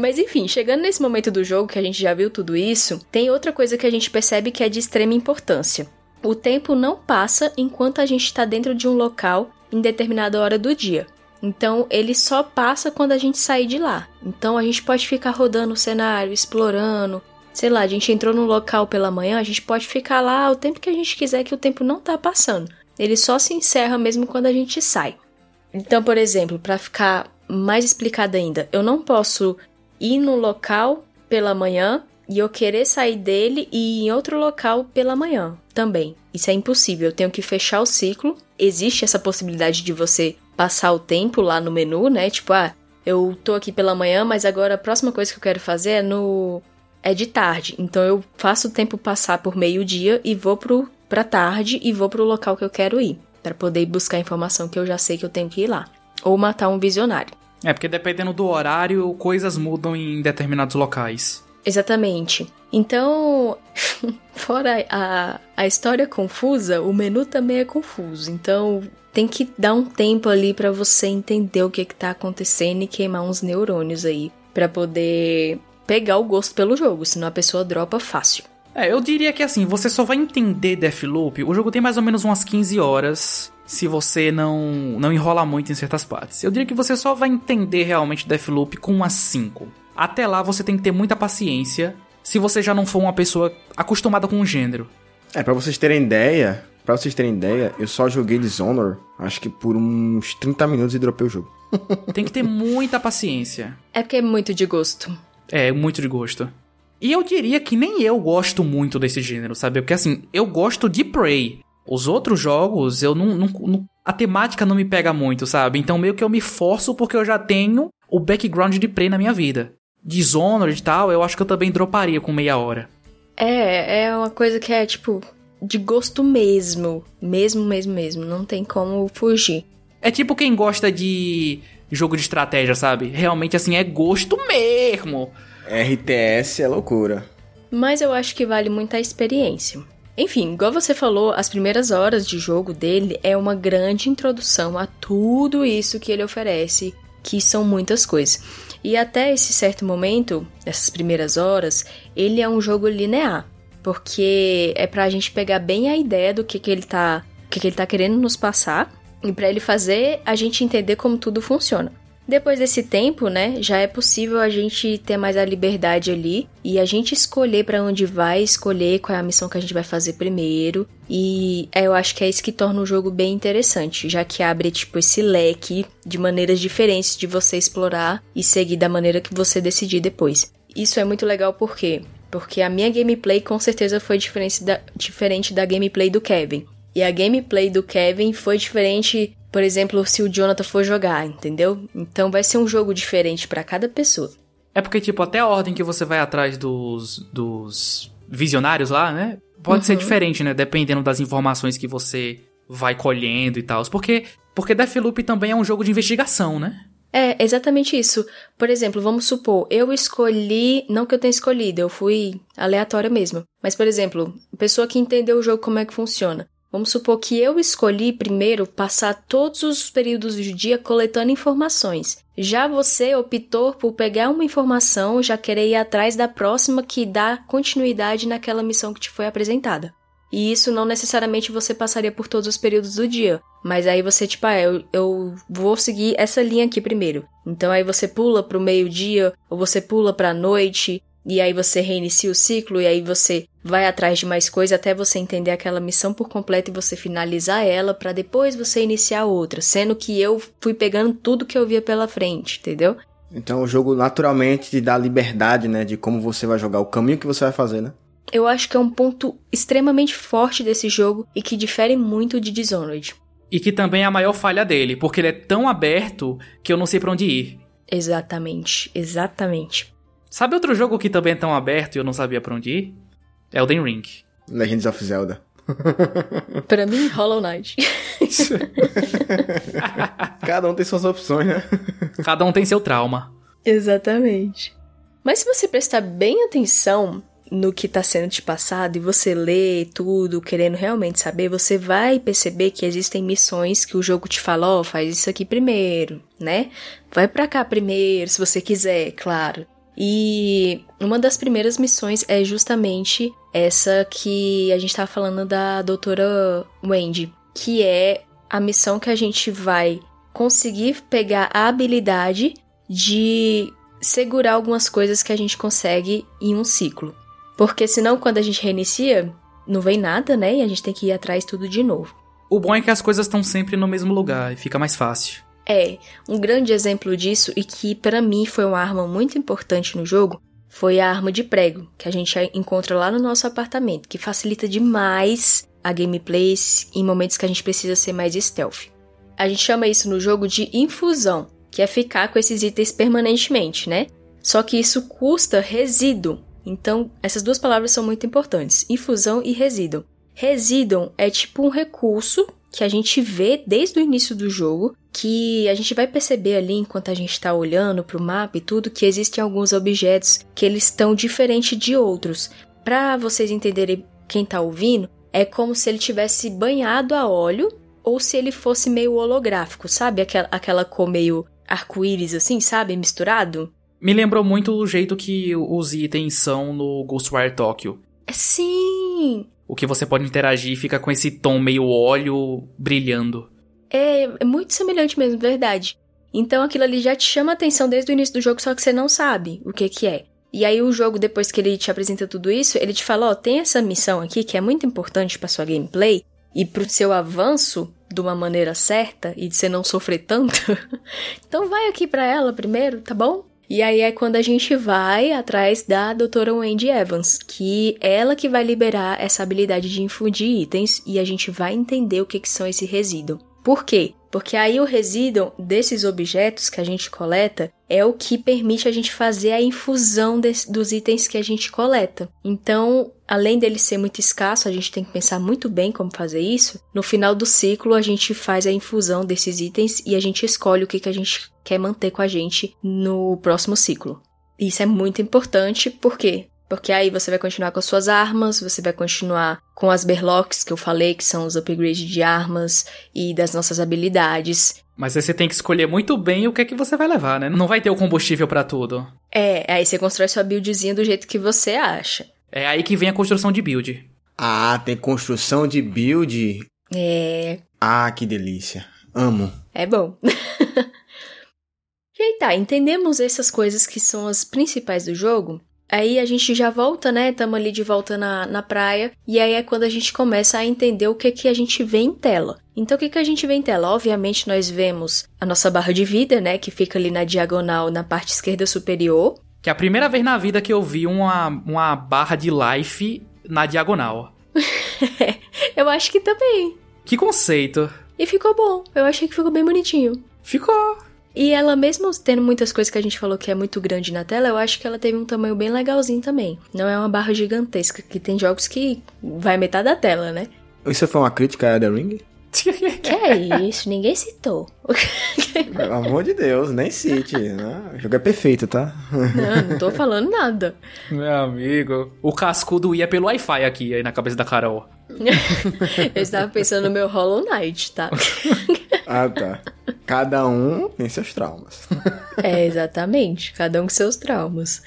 Mas enfim, chegando nesse momento do jogo que a gente já viu tudo isso, tem outra coisa que a gente percebe que é de extrema importância. O tempo não passa enquanto a gente está dentro de um local em determinada hora do dia. Então ele só passa quando a gente sair de lá. Então a gente pode ficar rodando o cenário, explorando. Sei lá, a gente entrou num local pela manhã, a gente pode ficar lá o tempo que a gente quiser, que o tempo não tá passando. Ele só se encerra mesmo quando a gente sai. Então, por exemplo, para ficar mais explicado ainda, eu não posso ir no local pela manhã e eu querer sair dele e ir em outro local pela manhã também. Isso é impossível. Eu tenho que fechar o ciclo. Existe essa possibilidade de você passar o tempo lá no menu, né? Tipo, ah, eu tô aqui pela manhã, mas agora a próxima coisa que eu quero fazer é no é de tarde. Então eu faço o tempo passar por meio-dia e vou pro pra tarde e vou pro local que eu quero ir, para poder buscar a informação que eu já sei que eu tenho que ir lá, ou matar um visionário. É, porque dependendo do horário, coisas mudam em determinados locais. Exatamente. Então, fora a, a história confusa, o menu também é confuso. Então, tem que dar um tempo ali para você entender o que, que tá acontecendo e queimar uns neurônios aí para poder pegar o gosto pelo jogo, senão a pessoa dropa fácil. É, eu diria que assim, você só vai entender Deathloop. O jogo tem mais ou menos umas 15 horas se você não não enrola muito em certas partes. Eu diria que você só vai entender realmente Deathloop com umas 5. Até lá você tem que ter muita paciência se você já não for uma pessoa acostumada com o gênero. É, para vocês terem ideia, para vocês terem ideia, eu só joguei Dishonor, acho que por uns 30 minutos e dropei o jogo. tem que ter muita paciência. É porque é muito de gosto. É, muito de gosto. E eu diria que nem eu gosto muito desse gênero, sabe? Porque assim, eu gosto de Prey. Os outros jogos, eu não, não, não, A temática não me pega muito, sabe? Então meio que eu me forço porque eu já tenho o background de Prey na minha vida. Dishonored e tal, eu acho que eu também droparia com meia hora. É, é uma coisa que é tipo de gosto mesmo. Mesmo, mesmo, mesmo. Não tem como fugir. É tipo quem gosta de jogo de estratégia, sabe? Realmente assim, é gosto mesmo. RTS é loucura. Mas eu acho que vale muito a experiência. Enfim, igual você falou, as primeiras horas de jogo dele é uma grande introdução a tudo isso que ele oferece, que são muitas coisas. E até esse certo momento, essas primeiras horas, ele é um jogo linear, porque é pra gente pegar bem a ideia do que, que ele tá, que, que ele tá querendo nos passar e para ele fazer a gente entender como tudo funciona. Depois desse tempo, né, já é possível a gente ter mais a liberdade ali e a gente escolher para onde vai, escolher qual é a missão que a gente vai fazer primeiro. E é, eu acho que é isso que torna o jogo bem interessante, já que abre tipo esse leque de maneiras diferentes de você explorar e seguir da maneira que você decidir depois. Isso é muito legal por quê? Porque a minha gameplay com certeza foi diferente da, diferente da gameplay do Kevin. E a gameplay do Kevin foi diferente por exemplo, se o Jonathan for jogar, entendeu? Então vai ser um jogo diferente para cada pessoa. É porque, tipo, até a ordem que você vai atrás dos, dos visionários lá, né? pode Uhum. ser diferente, né? Dependendo das informações que você vai colhendo e tal. Porque, porque Deathloop também é um jogo de investigação, né? É, exatamente isso. Por exemplo, vamos supor, eu escolhi, não que eu tenha escolhido, eu fui aleatória mesmo. Mas, por exemplo, pessoa que entendeu o jogo como é que funciona. Vamos supor que eu escolhi primeiro passar todos os períodos do dia coletando informações. Já você optou por pegar uma informação já querer ir atrás da próxima que dá continuidade naquela missão que te foi apresentada. E isso não necessariamente você passaria por todos os períodos do dia. Mas aí você, tipo, ah, eu, eu vou seguir essa linha aqui primeiro. Então aí você pula pro meio-dia, ou você pula pra noite, e aí você reinicia o ciclo, e aí você vai atrás de mais coisa até você entender aquela missão por completo e você finalizar ela pra depois você iniciar outra. Sendo que eu fui pegando tudo que eu via pela frente, entendeu? Então o jogo naturalmente te dá liberdade, né? De como você vai jogar, o caminho que você vai fazer, né? Eu acho que é um ponto extremamente forte desse jogo e que difere muito de Dishonored. E que também é a maior falha dele, porque ele é tão aberto que eu não sei pra onde ir. Exatamente, exatamente. Sabe outro jogo que também é tão aberto e eu não sabia pra onde ir? Elden Ring. Legends of Zelda. Pra mim, Hollow Knight. Cada um tem suas opções, né? Cada um tem seu trauma. Exatamente. Mas se você prestar bem atenção no que tá sendo te passado e você lê tudo, querendo realmente saber, você vai perceber que existem missões que o jogo te fala, ó, faz isso aqui primeiro, né? Vai pra cá primeiro, se você quiser, claro. E uma das primeiras missões é justamente essa que a gente tava falando da doutora Wendy, que é a missão que a gente vai conseguir pegar a habilidade de segurar algumas coisas que a gente consegue em um ciclo. Porque senão, quando a gente reinicia, não vem nada, né? E a gente tem que ir atrás tudo de novo. O bom é que as coisas estão sempre no mesmo lugar e fica mais fácil. É, um grande exemplo disso e que para mim foi uma arma muito importante no jogo foi a arma de prego, que a gente encontra lá no nosso apartamento, que facilita demais a gameplay em momentos que a gente precisa ser mais stealth. A gente chama isso no jogo de infusão, que é ficar com esses itens permanentemente, né? Só que isso custa resíduo. Então, essas duas palavras são muito importantes: infusão e resíduo. Resíduo é tipo um recurso que a gente vê desde o início do jogo, que a gente vai perceber ali enquanto a gente está olhando para o mapa e tudo, que existem alguns objetos que eles estão diferentes de outros. Para vocês entenderem quem tá ouvindo, é como se ele tivesse banhado a óleo ou se ele fosse meio holográfico, sabe? Aquela, aquela cor meio arco-íris assim, sabe? Misturado. Me lembrou muito o jeito que os itens são no Ghostwire Tokyo. Sim! O que você pode interagir fica com esse tom meio óleo brilhando. É, é muito semelhante mesmo, verdade. Então aquilo ali já te chama a atenção desde o início do jogo, só que você não sabe o que que é. E aí o jogo, depois que ele te apresenta tudo isso, ele te fala, ó, tem essa missão aqui que é muito importante pra sua gameplay e pro seu avanço de uma maneira certa e de você não sofrer tanto. então vai aqui pra ela primeiro, tá bom? E aí é quando a gente vai atrás da doutora Wendy Evans, que é ela que vai liberar essa habilidade de infundir itens e a gente vai entender o que, que são esse resíduo. Por quê? Porque aí o resíduo desses objetos que a gente coleta é o que permite a gente fazer a infusão desse, dos itens que a gente coleta. Então, além dele ser muito escasso, a gente tem que pensar muito bem como fazer isso. No final do ciclo, a gente faz a infusão desses itens e a gente escolhe o que, que a gente quer manter com a gente no próximo ciclo. Isso é muito importante, por quê? Porque aí você vai continuar com as suas armas, você vai continuar com as berlocks que eu falei, que são os upgrades de armas e das nossas habilidades. Mas aí você tem que escolher muito bem o que é que você vai levar, né? Não vai ter o combustível para tudo. É, aí você constrói sua buildzinha do jeito que você acha. É aí que vem a construção de build. Ah, tem construção de build. É. Ah, que delícia. Amo. É bom. e aí tá, entendemos essas coisas que são as principais do jogo. Aí a gente já volta, né? Tamo ali de volta na, na praia. E aí é quando a gente começa a entender o que que a gente vê em tela. Então o que que a gente vê em tela? Obviamente nós vemos a nossa barra de vida, né? Que fica ali na diagonal, na parte esquerda superior. Que é a primeira vez na vida que eu vi uma, uma barra de life na diagonal. eu acho que também. Que conceito. E ficou bom. Eu achei que ficou bem bonitinho. Ficou. E ela, mesmo tendo muitas coisas que a gente falou que é muito grande na tela, eu acho que ela teve um tamanho bem legalzinho também. Não é uma barra gigantesca, que tem jogos que vai metade da tela, né? Isso foi uma crítica a The Ring? Que é isso? Ninguém citou. Pelo amor de Deus, nem cite. Né? O jogo é perfeito, tá? Não, não tô falando nada. Meu amigo, o cascudo ia pelo Wi-Fi aqui, aí na cabeça da Carol. Eu estava pensando no meu Hollow Knight, tá? Ah, tá. Cada um tem seus traumas. É, exatamente. Cada um com seus traumas.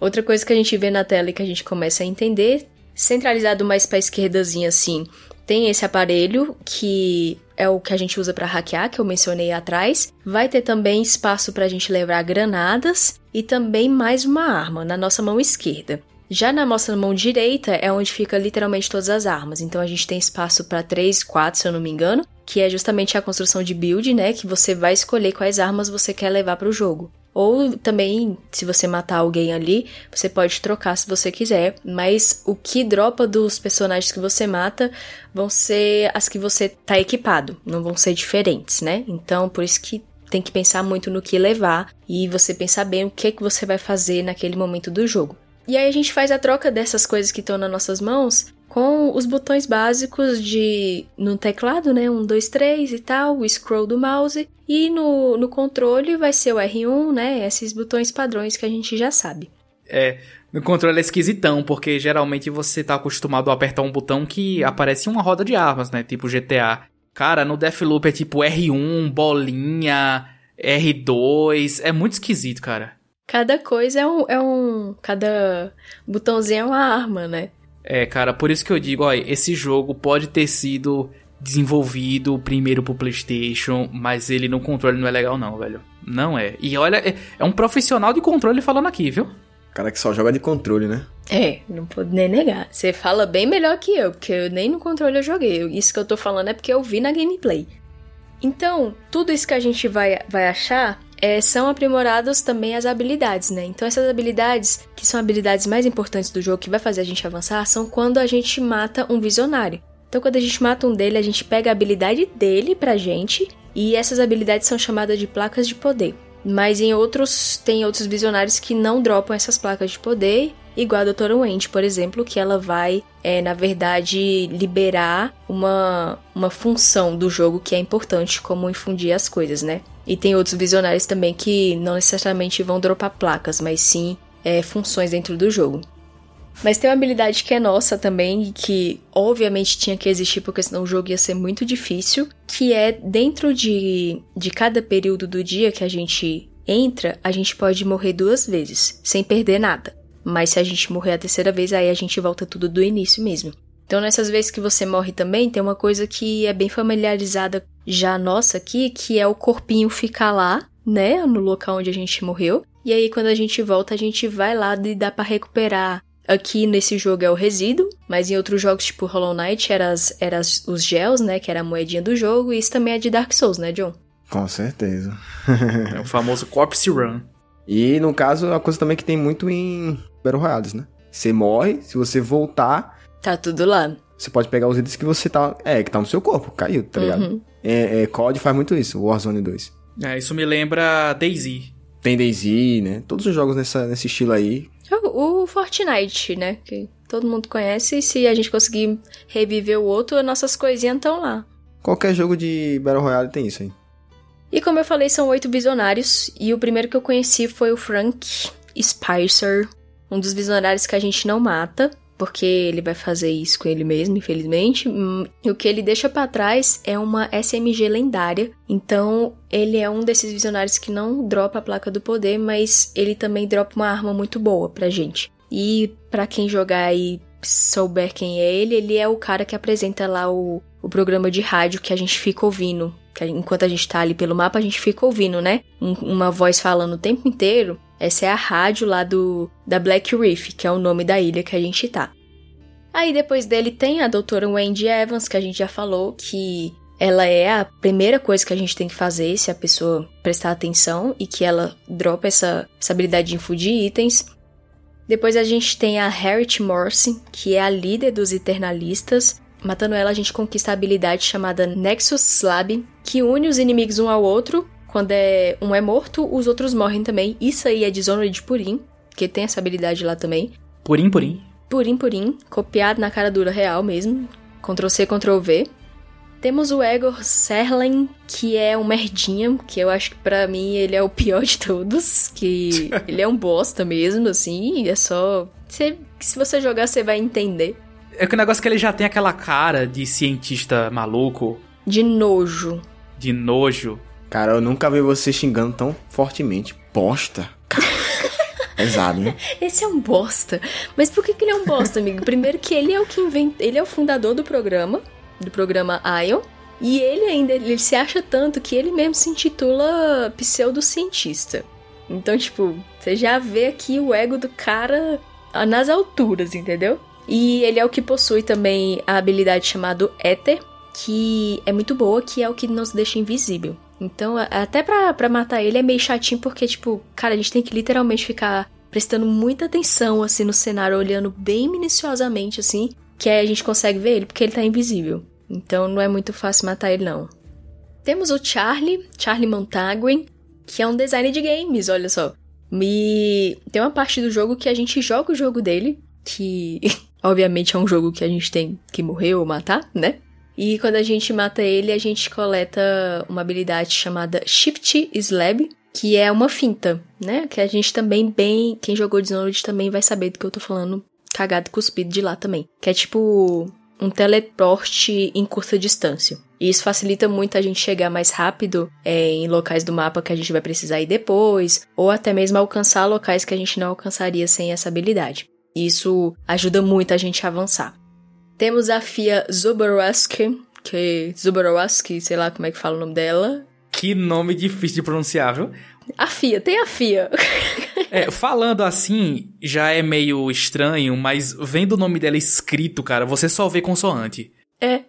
Outra coisa que a gente vê na tela e que a gente começa a entender, centralizado mais pra esquerdazinha assim, tem esse aparelho que é o que a gente usa para hackear, que eu mencionei atrás. Vai ter também espaço para a gente levar granadas e também mais uma arma na nossa mão esquerda. Já na nossa mão direita é onde fica literalmente todas as armas. Então a gente tem espaço para 3, 4, se eu não me engano, que é justamente a construção de build, né, que você vai escolher quais armas você quer levar para o jogo. Ou também, se você matar alguém ali, você pode trocar se você quiser. Mas o que dropa dos personagens que você mata vão ser as que você tá equipado. Não vão ser diferentes, né? Então, por isso que tem que pensar muito no que levar e você pensar bem o que, que você vai fazer naquele momento do jogo. E aí a gente faz a troca dessas coisas que estão nas nossas mãos com os botões básicos de no teclado, né? Um, dois, três e tal, o scroll do mouse. E no, no controle vai ser o R1, né? Esses botões padrões que a gente já sabe. É, no controle é esquisitão, porque geralmente você tá acostumado a apertar um botão que aparece uma roda de armas, né? Tipo GTA. Cara, no Deathloop é tipo R1, bolinha, R2. É muito esquisito, cara. Cada coisa é um. É um cada botãozinho é uma arma, né? É, cara, por isso que eu digo, ó, esse jogo pode ter sido desenvolvido primeiro pro PlayStation, mas ele no controle não é legal não, velho. Não é. E olha, é, é um profissional de controle falando aqui, viu? Cara que só joga de controle, né? É, não pode nem negar. Você fala bem melhor que eu, porque eu nem no controle eu joguei. Isso que eu tô falando é porque eu vi na gameplay. Então, tudo isso que a gente vai, vai achar é, são aprimoradas também as habilidades, né? Então essas habilidades, que são habilidades mais importantes do jogo, que vai fazer a gente avançar, são quando a gente mata um visionário. Então quando a gente mata um dele, a gente pega a habilidade dele pra gente, e essas habilidades são chamadas de placas de poder. Mas em outros, tem outros visionários que não dropam essas placas de poder, igual a Doutora Wendy, por exemplo, que ela vai, é, na verdade, liberar uma, uma função do jogo que é importante, como infundir as coisas, né? E tem outros visionários também que não necessariamente vão dropar placas, mas sim é, funções dentro do jogo. Mas tem uma habilidade que é nossa também e que obviamente tinha que existir porque senão o jogo ia ser muito difícil, que é dentro de, de cada período do dia que a gente entra, a gente pode morrer duas vezes, sem perder nada. Mas se a gente morrer a terceira vez, aí a gente volta tudo do início mesmo. Então, nessas vezes que você morre também, tem uma coisa que é bem familiarizada já nossa aqui, que é o corpinho ficar lá, né, no local onde a gente morreu. E aí, quando a gente volta, a gente vai lá e dá para recuperar. Aqui nesse jogo é o resíduo, mas em outros jogos, tipo Hollow Knight, eram era os gels, né, que era a moedinha do jogo, e isso também é de Dark Souls, né, John? Com certeza. é o famoso Corpse Run. E no caso, é uma coisa também que tem muito em Battle Royales, né? Você morre, se você voltar, Tá tudo lá. Você pode pegar os itens que você tá. É, que tá no seu corpo, caiu, tá ligado? Uhum. É, é, COD faz muito isso, Warzone 2. É, isso me lembra Daisy. Tem Daisy, né? Todos os jogos nessa, nesse estilo aí. O, o Fortnite, né? Que todo mundo conhece. E se a gente conseguir reviver o outro, nossas coisinhas estão lá. Qualquer jogo de Battle Royale tem isso aí. E como eu falei, são oito visionários. E o primeiro que eu conheci foi o Frank Spicer. Um dos visionários que a gente não mata porque ele vai fazer isso com ele mesmo, infelizmente. Hum, o que ele deixa para trás é uma SMG lendária. Então, ele é um desses visionários que não dropa a placa do poder, mas ele também dropa uma arma muito boa pra gente. E para quem jogar e souber quem é ele, ele é o cara que apresenta lá o, o programa de rádio que a gente fica ouvindo. Que enquanto a gente tá ali pelo mapa, a gente fica ouvindo, né? Um, uma voz falando o tempo inteiro. Essa é a rádio lá do da Black Reef, que é o nome da ilha que a gente tá. Aí depois dele tem a doutora Wendy Evans, que a gente já falou que ela é a primeira coisa que a gente tem que fazer se a pessoa prestar atenção e que ela dropa essa, essa habilidade de infundir itens. Depois a gente tem a Harriet Morse, que é a líder dos Eternalistas. Matando ela, a gente conquista a habilidade chamada Nexus Slab, que une os inimigos um ao outro Quando é um é morto, os outros morrem também. Isso aí é Dishonored Purim, que tem essa habilidade lá também. Purim, purim. Purim, purim, copiado na cara dura real mesmo. Ctrl C, Ctrl V. Temos o Egor Serlen, que é um merdinha, que eu acho que pra mim ele é o pior de todos, que ele é um bosta mesmo, assim, é só... Você, se você jogar, você vai entender. É que o negócio é que ele já tem aquela cara de cientista maluco. De nojo. De nojo. Cara, eu nunca vi você xingando tão fortemente. Bosta. Pesado, né? Esse é um bosta. Mas por que, que ele é um bosta, amigo? Primeiro que ele é o que inventa. Ele é o fundador do programa do programa Ion. E ele ainda ele se acha tanto que ele mesmo se intitula pseudocientista. Então, tipo, você já vê aqui o ego do cara nas alturas, entendeu? E ele é o que possui também a habilidade chamada Éter, que é muito boa, que é o que nos deixa invisível. Então, até pra, matar ele é meio chatinho, porque, tipo, cara, a gente tem que literalmente ficar prestando muita atenção, assim, no cenário, olhando bem minuciosamente, assim, que aí a gente consegue ver ele porque ele tá invisível. Então não é muito fácil matar ele, não. Temos o Charlie, Charlie Montaguen, que é um designer de games, olha só. E tem uma parte do jogo que a gente joga o jogo dele, que obviamente é um jogo que a gente tem que morrer ou matar, né? E quando a gente mata ele, a gente coleta uma habilidade chamada Shift Slab, que é uma finta, né? Que a gente também bem, quem jogou Dishonored também vai saber do que eu tô falando cagado cuspido de lá também. Que é tipo um teleporte em curta distância. E isso facilita muito a gente chegar mais rápido é, em locais do mapa que a gente vai precisar ir depois, ou até mesmo alcançar locais que a gente não alcançaria sem essa habilidade. Isso ajuda muito a gente a avançar. Temos a Fia Zuborowski, que Zuborowski, sei lá como é que fala o nome dela. Que nome difícil de pronunciar, viu? A FIA, tem a FIA. é, falando assim, já é meio estranho, mas vendo o nome dela escrito, cara, você só vê consoante. É.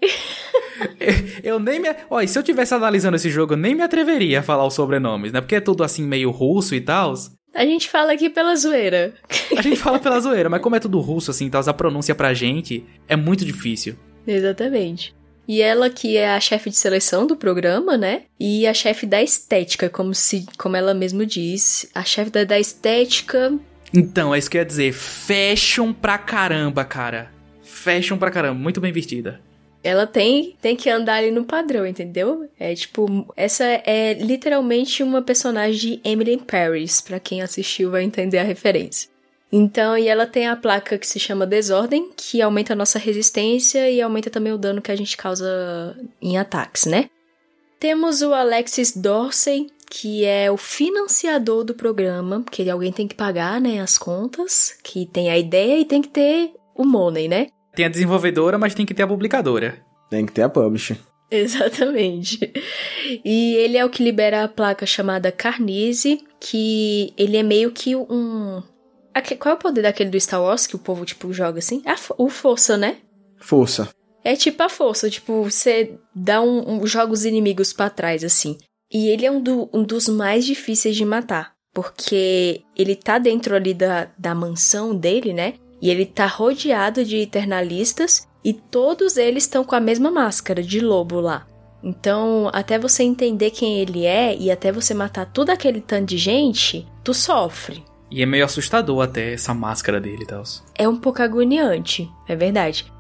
eu nem me. Olha, se eu tivesse analisando esse jogo, eu nem me atreveria a falar os sobrenomes, né? Porque é tudo assim meio russo e tal. A gente fala aqui pela zoeira. a gente fala pela zoeira, mas como é tudo russo assim, tal, a pronúncia pra gente é muito difícil. Exatamente. E ela que é a chefe de seleção do programa, né? E a chefe da estética, como se, como ela mesmo diz, a chefe da, da estética. Então, é isso que eu ia dizer. Fashion pra caramba, cara. Fashion pra caramba, muito bem vestida. Ela tem, tem que andar ali no padrão, entendeu? É tipo, essa é literalmente uma personagem de Emily in Paris, para quem assistiu vai entender a referência. Então, e ela tem a placa que se chama Desordem, que aumenta a nossa resistência e aumenta também o dano que a gente causa em ataques, né? Temos o Alexis Dorsey, que é o financiador do programa, porque alguém tem que pagar, né, as contas, que tem a ideia e tem que ter o money, né? Tem a desenvolvedora, mas tem que ter a publicadora. Tem que ter a publisher. Exatamente. E ele é o que libera a placa chamada Carnise, que ele é meio que um qual é o poder daquele do Star Wars que o povo, tipo, joga assim? É o força, né? Força. É tipo a força, tipo, você dá um, um joga os inimigos para trás, assim. E ele é um, do, um dos mais difíceis de matar. Porque ele tá dentro ali da, da mansão dele, né? E ele tá rodeado de eternalistas. E todos eles estão com a mesma máscara de lobo lá. Então, até você entender quem ele é e até você matar todo aquele tanto de gente, tu sofre. E é meio assustador até essa máscara dele tal. É um pouco agoniante, é verdade.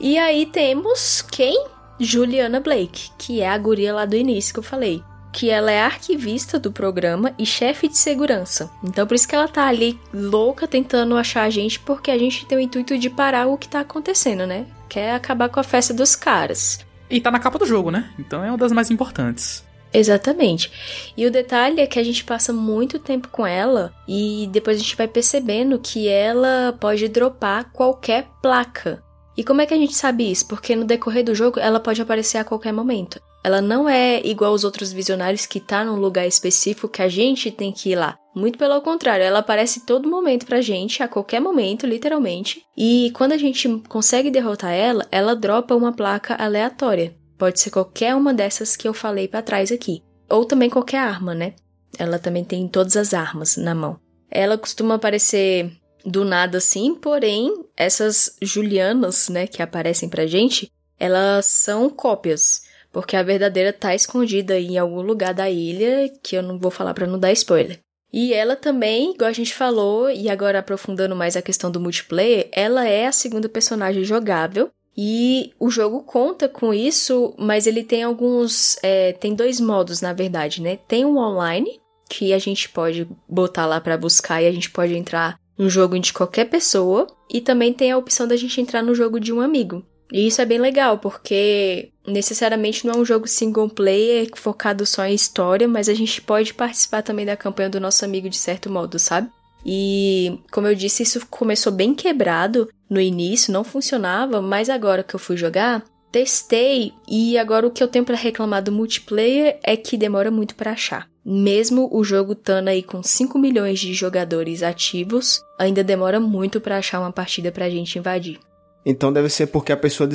E aí temos quem? Juliana Blake, que é a guria lá do início que eu falei. Que ela é arquivista do programa e chefe de segurança. Então por isso que ela tá ali louca tentando achar a gente, porque a gente tem o intuito de parar o que tá acontecendo, né? Quer acabar com a festa dos caras. E tá na capa do jogo, né? Então é uma das mais importantes. Exatamente. E o detalhe é que a gente passa muito tempo com ela e depois a gente vai percebendo que ela pode dropar qualquer placa. E como é que a gente sabe isso? Porque no decorrer do jogo ela pode aparecer a qualquer momento. Ela não é igual aos outros visionários que tá num lugar específico que a gente tem que ir lá. Muito pelo contrário, ela aparece todo momento pra gente, a qualquer momento, literalmente. E quando a gente consegue derrotar ela, ela dropa uma placa aleatória. Pode ser qualquer uma dessas que eu falei para trás aqui. Ou também qualquer arma, né? Ela também tem todas as armas na mão. Ela costuma aparecer do nada assim, porém, essas Julianas, né, que aparecem pra gente, elas são cópias. Porque a verdadeira tá escondida em algum lugar da ilha, que eu não vou falar para não dar spoiler. E ela também, igual a gente falou, e agora aprofundando mais a questão do multiplayer, ela é a segunda personagem jogável. E o jogo conta com isso, mas ele tem alguns. É, tem dois modos, na verdade, né? Tem um online, que a gente pode botar lá para buscar e a gente pode entrar no jogo de qualquer pessoa. E também tem a opção da gente entrar no jogo de um amigo. E isso é bem legal, porque necessariamente não é um jogo single player focado só em história, mas a gente pode participar também da campanha do nosso amigo de certo modo, sabe? E, como eu disse, isso começou bem quebrado no início, não funcionava, mas agora que eu fui jogar, testei e agora o que eu tenho para reclamar do multiplayer é que demora muito para achar. Mesmo o jogo estando aí com 5 milhões de jogadores ativos, ainda demora muito para achar uma partida pra gente invadir. Então deve ser porque a pessoa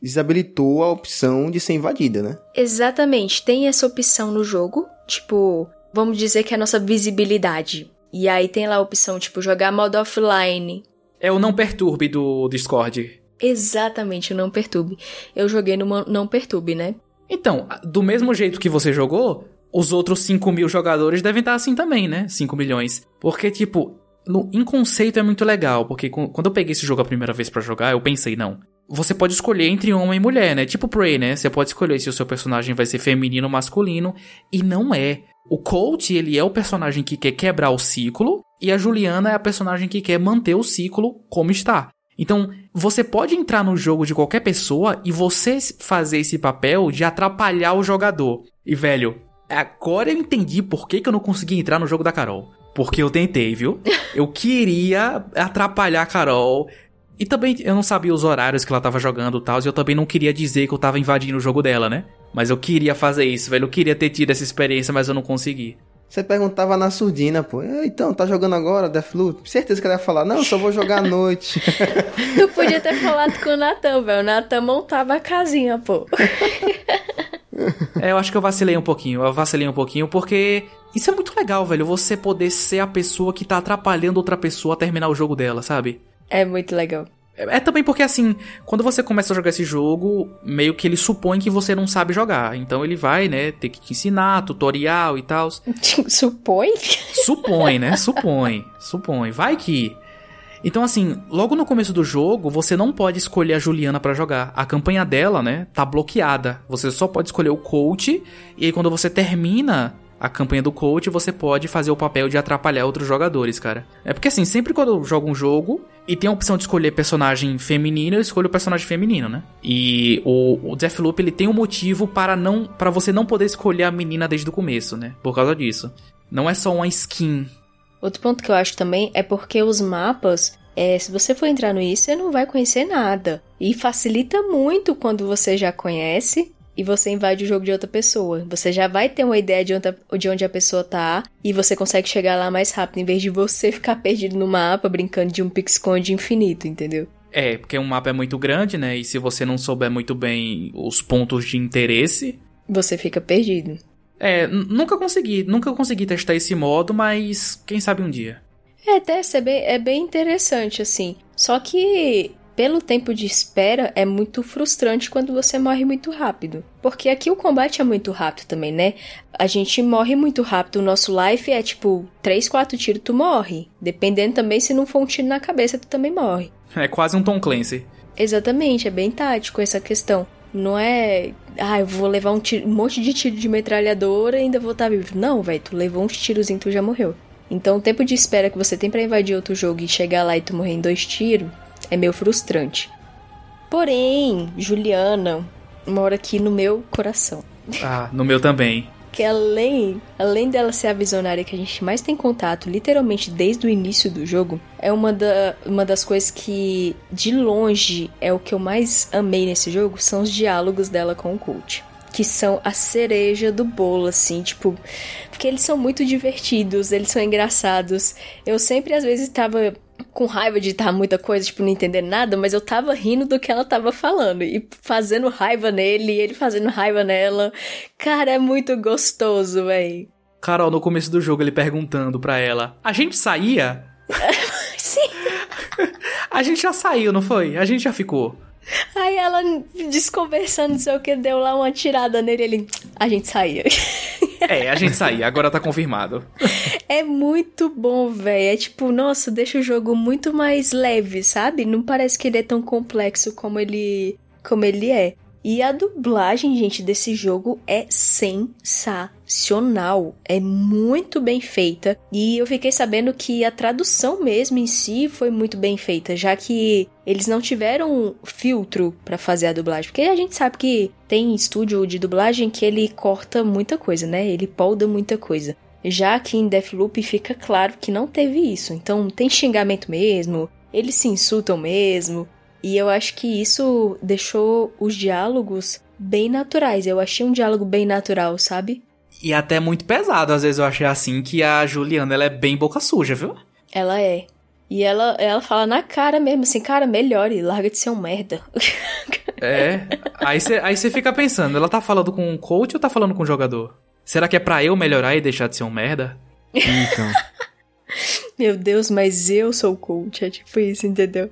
desabilitou a opção de ser invadida, né? Exatamente, tem essa opção no jogo, tipo, vamos dizer que é a nossa visibilidade. E aí tem lá a opção, tipo, jogar modo offline. É o não perturbe do Discord. Exatamente, o não perturbe. Eu joguei no não perturbe, né? Então, do mesmo jeito que você jogou, os outros 5 mil jogadores devem estar assim também, né? 5 milhões. Porque, tipo, no, em conceito é muito legal, porque quando eu peguei esse jogo a primeira vez para jogar, eu pensei, não. Você pode escolher entre homem e mulher, né? Tipo Prey, né? Você pode escolher se o seu personagem vai ser feminino ou masculino. E não é. O Colt, ele é o personagem que quer quebrar o ciclo, e a Juliana é a personagem que quer manter o ciclo como está. Então, você pode entrar no jogo de qualquer pessoa e você fazer esse papel de atrapalhar o jogador. E, velho, agora eu entendi por que, que eu não consegui entrar no jogo da Carol. Porque eu tentei, viu? Eu queria atrapalhar a Carol. E também eu não sabia os horários que ela tava jogando e tal. E eu também não queria dizer que eu tava invadindo o jogo dela, né? Mas eu queria fazer isso, velho. Eu queria ter tido essa experiência, mas eu não consegui. Você perguntava na surdina, pô. Então, tá jogando agora Deathloop? Certeza que ela ia falar, não, só vou jogar à noite. tu podia ter falado com o Natan, velho. O Natan montava a casinha, pô. é, eu acho que eu vacilei um pouquinho. Eu vacilei um pouquinho porque isso é muito legal, velho. Você poder ser a pessoa que tá atrapalhando outra pessoa a terminar o jogo dela, sabe? É muito legal. É, também porque, assim, quando você começa a jogar esse jogo, meio que ele supõe que você não sabe jogar. Então ele vai, né, ter que te ensinar, tutorial e tal. supõe? Supõe, né? Supõe. Supõe. Vai que. Então, assim, logo no começo do jogo, você não pode escolher a Juliana para jogar. A campanha dela, né, tá bloqueada. Você só pode escolher o coach. E aí, quando você termina a campanha do coach, você pode fazer o papel de atrapalhar outros jogadores, cara. É porque assim, sempre quando eu jogo um jogo e tem a opção de escolher personagem feminino, eu escolho o personagem feminino, né? E o, o Deathloop, ele tem um motivo para não para você não poder escolher a menina desde o começo, né? Por causa disso. Não é só uma skin. Outro ponto que eu acho também é porque os mapas é, se você for entrar no isso, você não vai conhecer nada. E facilita muito quando você já conhece e você invade o jogo de outra pessoa. Você já vai ter uma ideia de onde, de onde a pessoa tá e você consegue chegar lá mais rápido, em vez de você ficar perdido no mapa brincando de um pique-esconde infinito, entendeu? É, porque um mapa é muito grande, né? E se você não souber muito bem os pontos de interesse. Você fica perdido. É, nunca consegui, nunca consegui testar esse modo, mas quem sabe um dia. É, até é bem, é bem interessante, assim. Só que pelo tempo de espera, é muito frustrante quando você morre muito rápido. Porque aqui o combate é muito rápido também, né? A gente morre muito rápido. O nosso life é tipo 3, 4 tiros, tu morre. Dependendo também, se não for um tiro na cabeça, tu também morre. É quase um Tom Clancy. Exatamente, é bem tático essa questão. Não é. Ah, eu vou levar um, tiro, um monte de tiro de metralhadora e ainda vou estar vivo. Não, velho, tu levou uns tiros e tu já morreu. Então o tempo de espera que você tem para invadir outro jogo e chegar lá e tu morrer em dois tiros é meio frustrante. Porém, Juliana mora aqui no meu coração. Ah, no meu também. Que além, além dela ser a visionária que a gente mais tem contato, literalmente desde o início do jogo, é uma, da, uma das coisas que, de longe, é o que eu mais amei nesse jogo, são os diálogos dela com o Cult que são a cereja do bolo, assim, tipo, porque eles são muito divertidos, eles são engraçados. Eu sempre, às vezes, tava com raiva de estar muita coisa, tipo, não entender nada, mas eu tava rindo do que ela tava falando e fazendo raiva nele e ele fazendo raiva nela. Cara, é muito gostoso, véi. Carol, no começo do jogo, ele perguntando pra ela: A gente saía? Sim. a gente já saiu, não foi? A gente já ficou. Aí ela desconversando, não sei o que, deu lá uma tirada nele, ele. A gente saía. É, a gente saía, agora tá confirmado. É muito bom, velho. É tipo, nossa, deixa o jogo muito mais leve, sabe? Não parece que ele é tão complexo como ele, como ele é. E a dublagem, gente, desse jogo é sensacional. É muito bem feita. E eu fiquei sabendo que a tradução mesmo em si foi muito bem feita, já que eles não tiveram filtro para fazer a dublagem. Porque a gente sabe que tem estúdio de dublagem que ele corta muita coisa, né? Ele polda muita coisa. Já que em Deathloop fica claro que não teve isso. Então tem xingamento mesmo, eles se insultam mesmo. E eu acho que isso deixou os diálogos bem naturais. Eu achei um diálogo bem natural, sabe? E até muito pesado, às vezes eu achei assim, que a Juliana, ela é bem boca suja, viu? Ela é. E ela, ela fala na cara mesmo, assim, cara, melhore, larga de ser um merda. É. Aí você aí fica pensando, ela tá falando com o coach ou tá falando com o jogador? Será que é pra eu melhorar e deixar de ser um merda? Então. Meu Deus, mas eu sou o coach, é tipo isso, entendeu?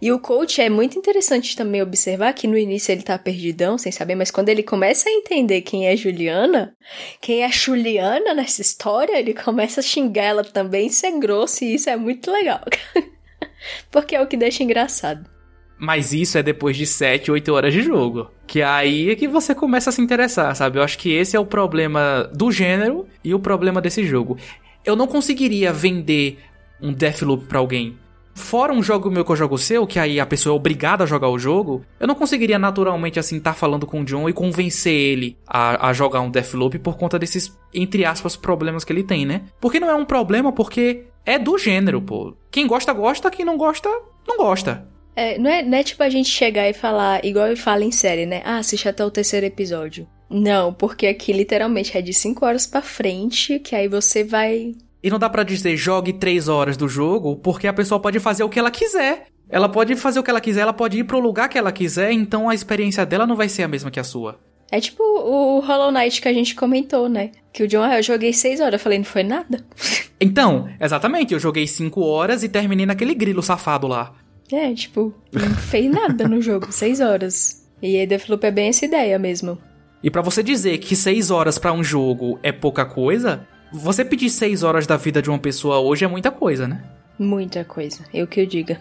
E o coach é muito interessante também observar que no início ele tá perdidão, sem saber, mas quando ele começa a entender quem é Juliana, quem é Juliana nessa história, ele começa a xingar ela também, ser grosso, e isso é muito legal. Porque é o que deixa engraçado. Mas isso é depois de 7, 8 horas de jogo. Que aí é que você começa a se interessar, sabe? Eu acho que esse é o problema do gênero e o problema desse jogo. Eu não conseguiria vender um Deathloop pra alguém Fora um jogo meu que eu jogo seu, que aí a pessoa é obrigada a jogar o jogo, eu não conseguiria naturalmente, assim, estar tá falando com o John e convencer ele a, a jogar um Deathloop por conta desses, entre aspas, problemas que ele tem, né? Porque não é um problema, porque é do gênero, pô. Quem gosta, gosta, quem não gosta, não gosta. É, não é, não é tipo a gente chegar e falar, igual eu falo em série, né? Ah, assiste até o terceiro episódio. Não, porque aqui literalmente é de 5 horas para frente, que aí você vai e não dá para dizer jogue três horas do jogo, porque a pessoa pode fazer o que ela quiser. Ela pode fazer o que ela quiser, ela pode ir pro lugar que ela quiser, então a experiência dela não vai ser a mesma que a sua. É tipo o Hollow Knight que a gente comentou, né? Que o John, ah, eu joguei seis horas, eu falei, não foi nada. Então, exatamente, eu joguei cinco horas e terminei naquele grilo safado lá. É, tipo, não fez nada no jogo, seis horas. E aí Deathloop é bem essa ideia mesmo. E para você dizer que seis horas para um jogo é pouca coisa, você pedir seis horas da vida de uma pessoa hoje é muita coisa, né? Muita coisa, eu que eu diga.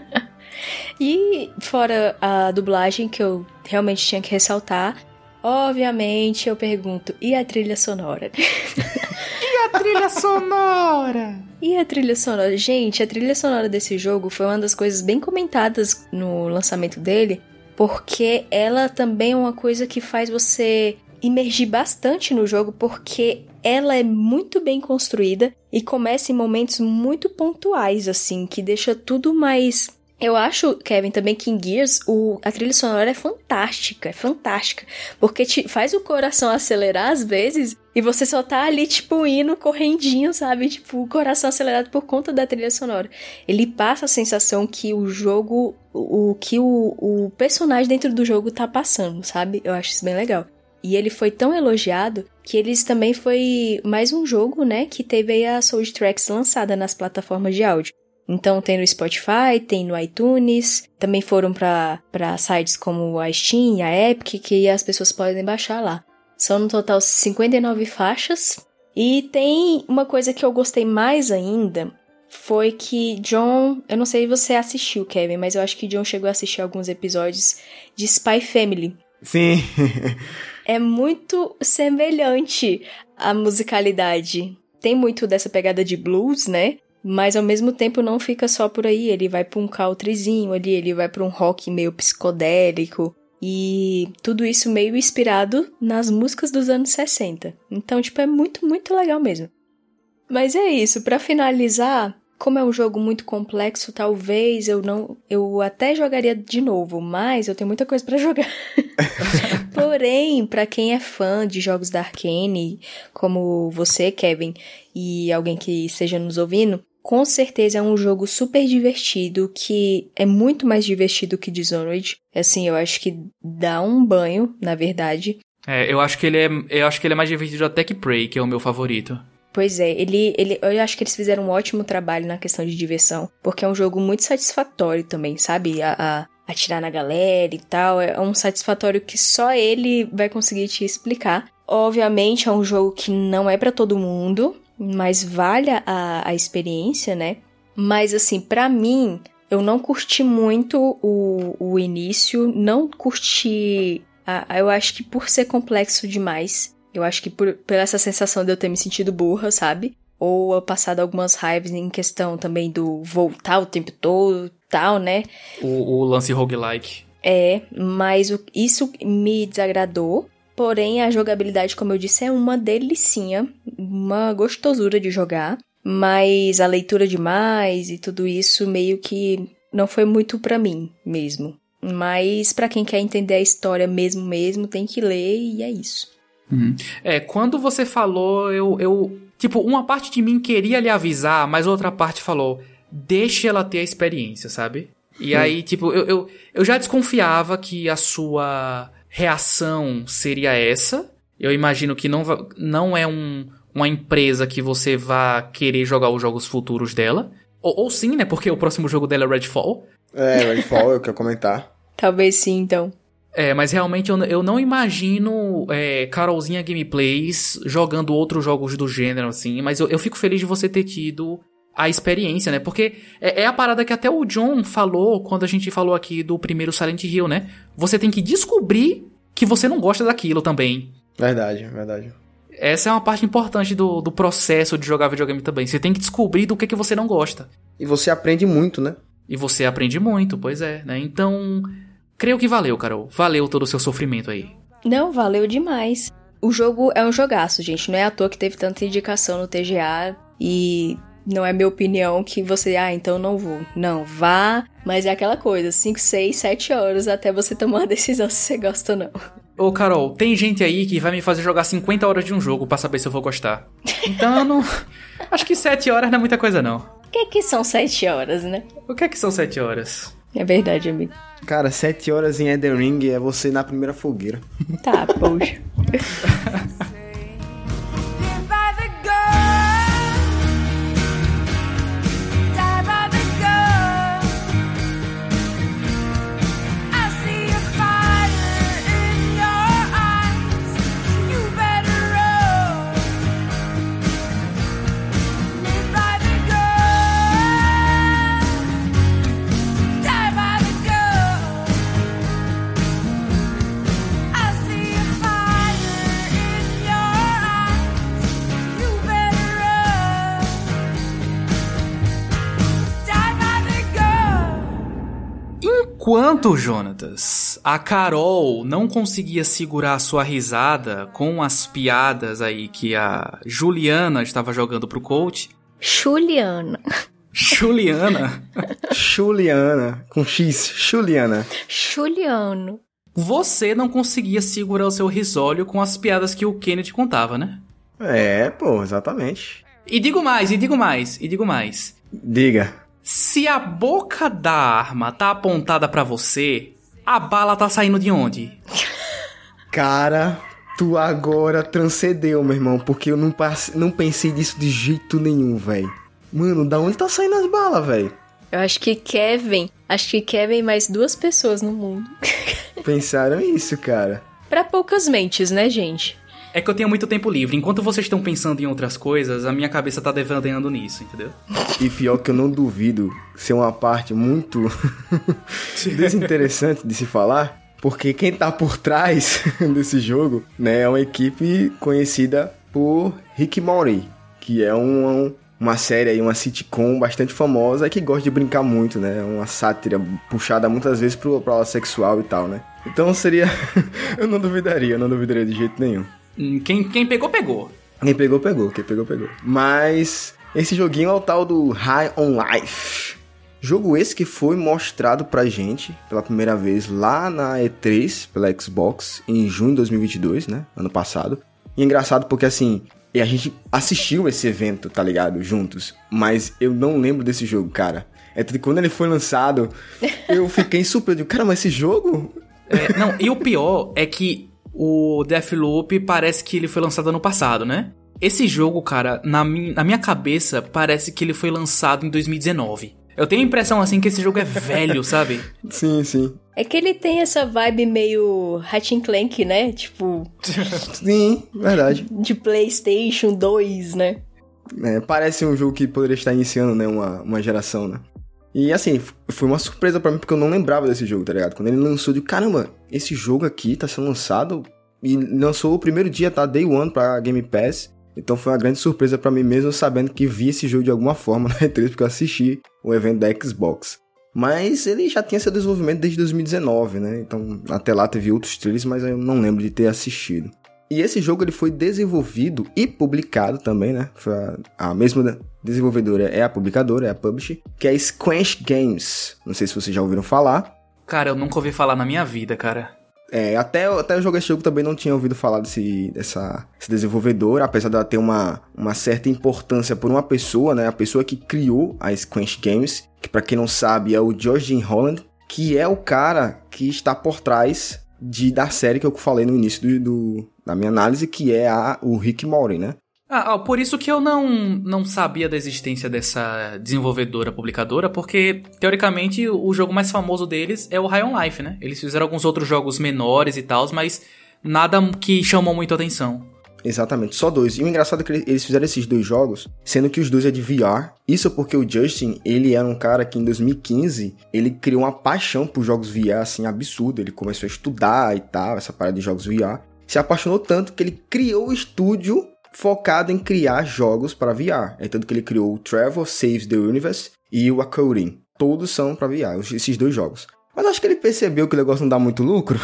e fora a dublagem que eu realmente tinha que ressaltar, obviamente eu pergunto, e a trilha sonora? e a trilha sonora? E a trilha sonora? Gente, a trilha sonora desse jogo foi uma das coisas bem comentadas no lançamento dele, porque ela também é uma coisa que faz você imergir bastante no jogo, porque ela é muito bem construída e começa em momentos muito pontuais, assim, que deixa tudo mais eu acho, Kevin, também que em Gears o, a trilha sonora é fantástica, é fantástica. Porque te faz o coração acelerar às vezes e você só tá ali, tipo, indo correndinho, sabe? Tipo, o coração acelerado por conta da trilha sonora. Ele passa a sensação que o jogo, o, o que o, o personagem dentro do jogo tá passando, sabe? Eu acho isso bem legal. E ele foi tão elogiado que eles também foi mais um jogo, né, que teve a Soundtracks lançada nas plataformas de áudio. Então tem no Spotify, tem no iTunes, também foram para sites como a Steam, a Epic, que as pessoas podem baixar lá. São no total 59 faixas. E tem uma coisa que eu gostei mais ainda, foi que John, eu não sei se você assistiu, Kevin, mas eu acho que John chegou a assistir alguns episódios de Spy Family. Sim. é muito semelhante à musicalidade. Tem muito dessa pegada de blues, né? Mas ao mesmo tempo não fica só por aí, ele vai para um countryzinho ali, ele vai para um rock meio psicodélico e tudo isso meio inspirado nas músicas dos anos 60. Então, tipo, é muito, muito legal mesmo. Mas é isso, para finalizar, como é um jogo muito complexo, talvez eu não. Eu até jogaria de novo, mas eu tenho muita coisa para jogar. Porém, para quem é fã de jogos da Arkane, como você, Kevin, e alguém que esteja nos ouvindo, com certeza é um jogo super divertido, que é muito mais divertido que Dishonored. Assim, eu acho que dá um banho, na verdade. É, eu acho que ele é, eu acho que ele é mais divertido até que Prey, que é o meu favorito. Pois é, ele, ele, eu acho que eles fizeram um ótimo trabalho na questão de diversão, porque é um jogo muito satisfatório também, sabe? A, a, atirar na galera e tal. É um satisfatório que só ele vai conseguir te explicar. Obviamente é um jogo que não é para todo mundo, mas vale a, a experiência, né? Mas assim, para mim, eu não curti muito o, o início, não curti. A, eu acho que por ser complexo demais, eu acho que por, por essa sensação de eu ter me sentido burra, sabe? Ou eu passado algumas raivas em questão também do voltar o tempo todo tal, né? O, o lance roguelike. É, mas o, isso me desagradou. Porém, a jogabilidade, como eu disse, é uma delicinha, uma gostosura de jogar. Mas a leitura demais e tudo isso meio que não foi muito para mim mesmo. Mas para quem quer entender a história mesmo mesmo, tem que ler e é isso. Uhum. É, quando você falou, eu, eu. Tipo, uma parte de mim queria lhe avisar, mas outra parte falou: deixe ela ter a experiência, sabe? E hum. aí, tipo, eu, eu, eu já desconfiava que a sua reação seria essa. Eu imagino que não, não é um, uma empresa que você vá querer jogar os jogos futuros dela. Ou, ou sim, né? Porque o próximo jogo dela é Redfall. É, Redfall, eu quero comentar. Talvez sim, então. É, mas realmente eu, eu não imagino é, Carolzinha Gameplays jogando outros jogos do gênero, assim. Mas eu, eu fico feliz de você ter tido a experiência, né? Porque é, é, a parada que até o John falou quando a gente falou aqui do primeiro Silent Hill, né? Você tem que descobrir que você não gosta daquilo também. Verdade, verdade. Essa é uma parte importante do, do processo de jogar videogame também. Você tem que descobrir do que, que você não gosta. E você aprende muito, né? E você aprende muito, pois é, né? Então, creio que valeu, Carol. Valeu todo o seu sofrimento aí. Não, valeu demais. O jogo é um jogaço, gente. Não é à toa que teve tanta indicação no TGA. E não é minha opinião que você, ah, então não vou. Não, vá, mas é aquela coisa, 5, 6, 7 horas até você tomar a decisão se você gosta ou não. Ô, Carol, tem gente aí que vai me fazer jogar 50 horas de um jogo para saber se eu vou gostar. Então eu não. Acho que 7 horas não é muita coisa, não. O que é que são 7 horas, né? O que é que são 7 horas? É verdade, amigo. Cara, 7 horas em Elden Ring é você na primeira fogueira. Tá, poxa. Enquanto, Jonatas, a Carol não conseguia segurar sua risada com as piadas aí que a Juliana estava jogando pro coach. Juliana. Juliana? Juliana. Com X. Juliana. Juliano. Você não conseguia segurar o seu risólio com as piadas que o Kennedy contava, né? É, pô, exatamente. E digo mais, e digo mais, e digo mais. Diga. Se a boca da arma tá apontada para você, a bala tá saindo de onde? Cara, tu agora transcendeu, meu irmão, porque eu não, não pensei nisso de jeito nenhum, velho. Mano, da onde tá saindo as balas, velho? Eu acho que Kevin, acho que Kevin e mais duas pessoas no mundo. Pensaram isso, cara. Para poucas mentes, né, gente? É que eu tenho muito tempo livre. Enquanto vocês estão pensando em outras coisas, a minha cabeça tá devaneando nisso, entendeu? E pior que eu não duvido ser uma parte muito desinteressante de se falar, porque quem tá por trás desse jogo, né, é uma equipe conhecida por Rick Morty, que é um, uma série aí, uma sitcom bastante famosa que gosta de brincar muito, né? Uma sátira puxada muitas vezes pro, pro sexual e tal, né? Então seria. eu não duvidaria, eu não duvidaria de jeito nenhum. Quem, quem pegou, pegou. Quem pegou, pegou. Quem pegou, pegou. Mas esse joguinho é o tal do High on Life. Jogo esse que foi mostrado pra gente pela primeira vez lá na E3 pela Xbox em junho de 2022, né? Ano passado. E é engraçado porque assim, a gente assistiu esse evento, tá ligado? Juntos. Mas eu não lembro desse jogo, cara. É que quando ele foi lançado, eu fiquei surpreso. Cara, mas esse jogo. É, não, e o pior é que o Deathloop parece que ele foi lançado ano passado, né? Esse jogo, cara, na, mi na minha cabeça, parece que ele foi lançado em 2019. Eu tenho a impressão, assim, que esse jogo é velho, sabe? Sim, sim. É que ele tem essa vibe meio Hatching Clank, né? Tipo. sim, verdade. De PlayStation 2, né? É, parece um jogo que poderia estar iniciando, né? Uma, uma geração, né? E assim, foi uma surpresa para mim porque eu não lembrava desse jogo, tá ligado? Quando ele lançou, de caramba, esse jogo aqui tá sendo lançado e lançou o primeiro dia, tá? Day One pra Game Pass. Então foi uma grande surpresa para mim mesmo sabendo que vi esse jogo de alguma forma na E3 porque eu assisti o evento da Xbox. Mas ele já tinha seu desenvolvimento desde 2019, né? Então até lá teve outros trailers, mas eu não lembro de ter assistido. E esse jogo ele foi desenvolvido e publicado também, né? Foi a, a mesma desenvolvedora é a publicadora, é a publisher, que é a Squanch Games. Não sei se vocês já ouviram falar. Cara, eu nunca ouvi falar na minha vida, cara. É, até, até eu jogar esse jogo também não tinha ouvido falar desse, dessa desse desenvolvedor, apesar dela ter uma, uma certa importância por uma pessoa, né? A pessoa que criou a Squanch Games, que para quem não sabe é o George Holland, que é o cara que está por trás de, da série que eu falei no início do, do da minha análise, que é a, o Rick Mori, né? Ah, por isso que eu não, não sabia da existência dessa desenvolvedora publicadora, porque, teoricamente, o jogo mais famoso deles é o High on Life, né? Eles fizeram alguns outros jogos menores e tal, mas nada que chamou muito atenção. Exatamente, só dois. E o engraçado é que eles fizeram esses dois jogos, sendo que os dois é de VR. Isso porque o Justin, ele era um cara que em 2015, ele criou uma paixão por jogos VR, assim, absurdo. Ele começou a estudar e tal, essa parada de jogos VR. Se apaixonou tanto que ele criou o estúdio focado em criar jogos para VR. É tanto que ele criou o Trevor Saves the Universe e o A Coding. Todos são para VR, esses dois jogos. Mas acho que ele percebeu que o negócio não dá muito lucro.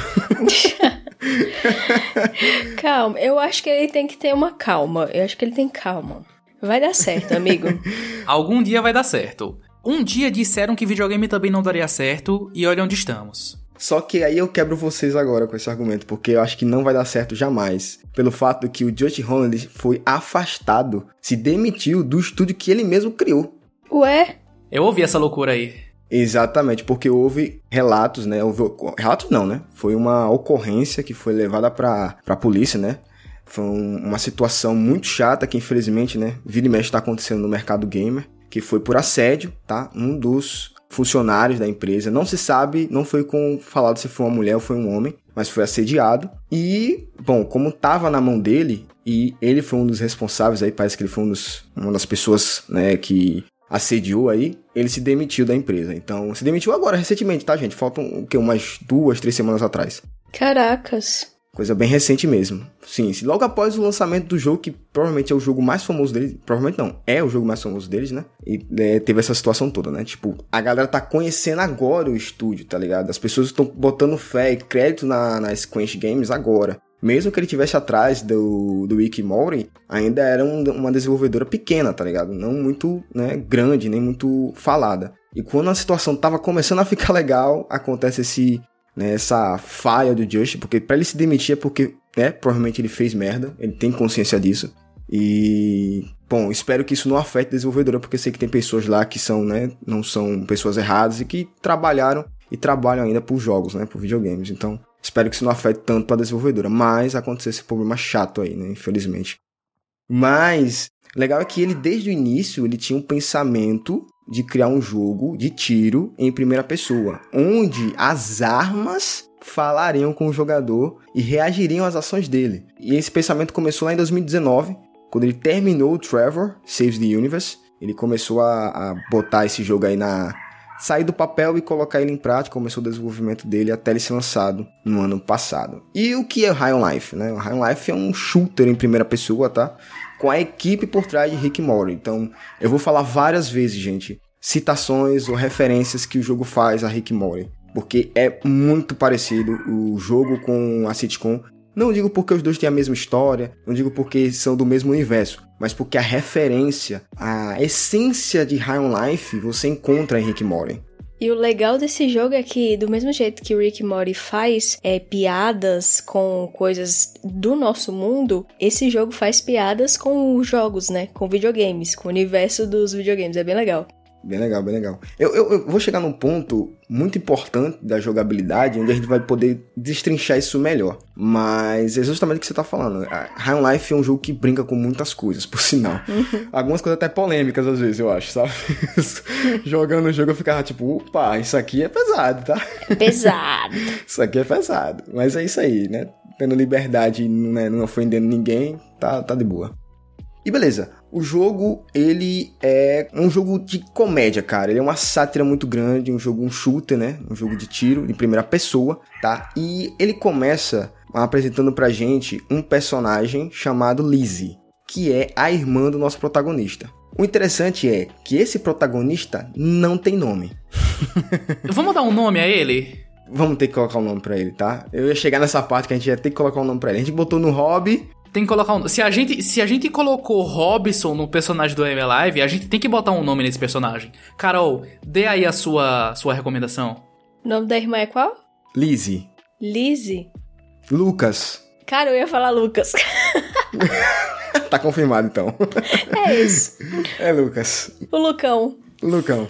calma, eu acho que ele tem que ter uma calma. Eu acho que ele tem calma. Vai dar certo, amigo. Algum dia vai dar certo. Um dia disseram que videogame também não daria certo e olha onde estamos. Só que aí eu quebro vocês agora com esse argumento, porque eu acho que não vai dar certo jamais. Pelo fato que o Josh Holland foi afastado, se demitiu do estúdio que ele mesmo criou. Ué? Eu ouvi essa loucura aí. Exatamente, porque houve relatos, né? Houve, relatos não, né? Foi uma ocorrência que foi levada pra, pra polícia, né? Foi um, uma situação muito chata que, infelizmente, né? Vira e mexe tá acontecendo no mercado gamer, que foi por assédio, tá? Um dos funcionários da empresa. Não se sabe, não foi com falado se foi uma mulher ou foi um homem, mas foi assediado. E, bom, como tava na mão dele, e ele foi um dos responsáveis aí, parece que ele foi um dos, uma das pessoas, né, que assediou aí, ele se demitiu da empresa. Então, se demitiu agora, recentemente, tá, gente? Faltam, o quê? Umas duas, três semanas atrás. Caracas. Coisa bem recente mesmo. Sim, logo após o lançamento do jogo, que provavelmente é o jogo mais famoso deles. Provavelmente não, é o jogo mais famoso deles, né? E é, teve essa situação toda, né? Tipo, a galera tá conhecendo agora o estúdio, tá ligado? As pessoas estão botando fé e crédito na, na Games agora. Mesmo que ele tivesse atrás do, do Wiki Mori, ainda era um, uma desenvolvedora pequena, tá ligado? Não muito né, grande, nem muito falada. E quando a situação tava começando a ficar legal, acontece esse né, essa falha do Just, porque para ele se demitir é porque, né, provavelmente ele fez merda, ele tem consciência disso. E, bom, espero que isso não afete a desenvolvedora, porque sei que tem pessoas lá que são, né, não são pessoas erradas e que trabalharam e trabalham ainda por jogos, né, por videogames. Então, espero que isso não afete tanto a desenvolvedora, mas aconteceu esse problema chato aí, né, infelizmente. Mas, legal é que ele desde o início, ele tinha um pensamento de criar um jogo de tiro em primeira pessoa, onde as armas falariam com o jogador e reagiriam às ações dele. E esse pensamento começou lá em 2019, quando ele terminou o Trevor Saves the Universe. Ele começou a, a botar esse jogo aí na. sair do papel e colocar ele em prática. Começou o desenvolvimento dele até ele ser lançado no ano passado. E o que é High on Life? Né? High on Life é um shooter em primeira pessoa, tá? Com a equipe por trás de Rick Mori. Então, eu vou falar várias vezes, gente, citações ou referências que o jogo faz a Rick Mori, porque é muito parecido o jogo com a sitcom. Não digo porque os dois têm a mesma história, não digo porque são do mesmo universo, mas porque a referência, a essência de High on Life você encontra em Rick Mori. E o legal desse jogo é que, do mesmo jeito que o Rick Mori faz é, piadas com coisas do nosso mundo, esse jogo faz piadas com os jogos, né? Com videogames, com o universo dos videogames. É bem legal. Bem legal, bem legal. Eu, eu, eu, vou chegar num ponto muito importante da jogabilidade, onde a gente vai poder destrinchar isso melhor. Mas é justamente o que você tá falando. High on Life é um jogo que brinca com muitas coisas, por sinal. Uhum. Algumas coisas até polêmicas às vezes, eu acho, sabe? Jogando o jogo eu ficava tipo, opa, isso aqui é pesado, tá? É pesado. isso aqui é pesado. Mas é isso aí, né? Tendo liberdade, né, não ofendendo ninguém, tá, tá de boa. E beleza, o jogo, ele é um jogo de comédia, cara. Ele é uma sátira muito grande, um jogo, um shooter, né? Um jogo de tiro, de primeira pessoa, tá? E ele começa apresentando pra gente um personagem chamado Lizzie, que é a irmã do nosso protagonista. O interessante é que esse protagonista não tem nome. Vamos dar um nome a ele? Vamos ter que colocar um nome pra ele, tá? Eu ia chegar nessa parte que a gente ia ter que colocar um nome pra ele. A gente botou no hobby, tem que colocar um. Se a gente, se a gente colocou Robson no personagem do M Live, a gente tem que botar um nome nesse personagem. Carol, dê aí a sua, sua recomendação. O nome da irmã é qual? Lizzie. Lizzie? Lucas. Cara, eu ia falar Lucas. tá confirmado então. É isso. É Lucas. O Lucão. Lucão.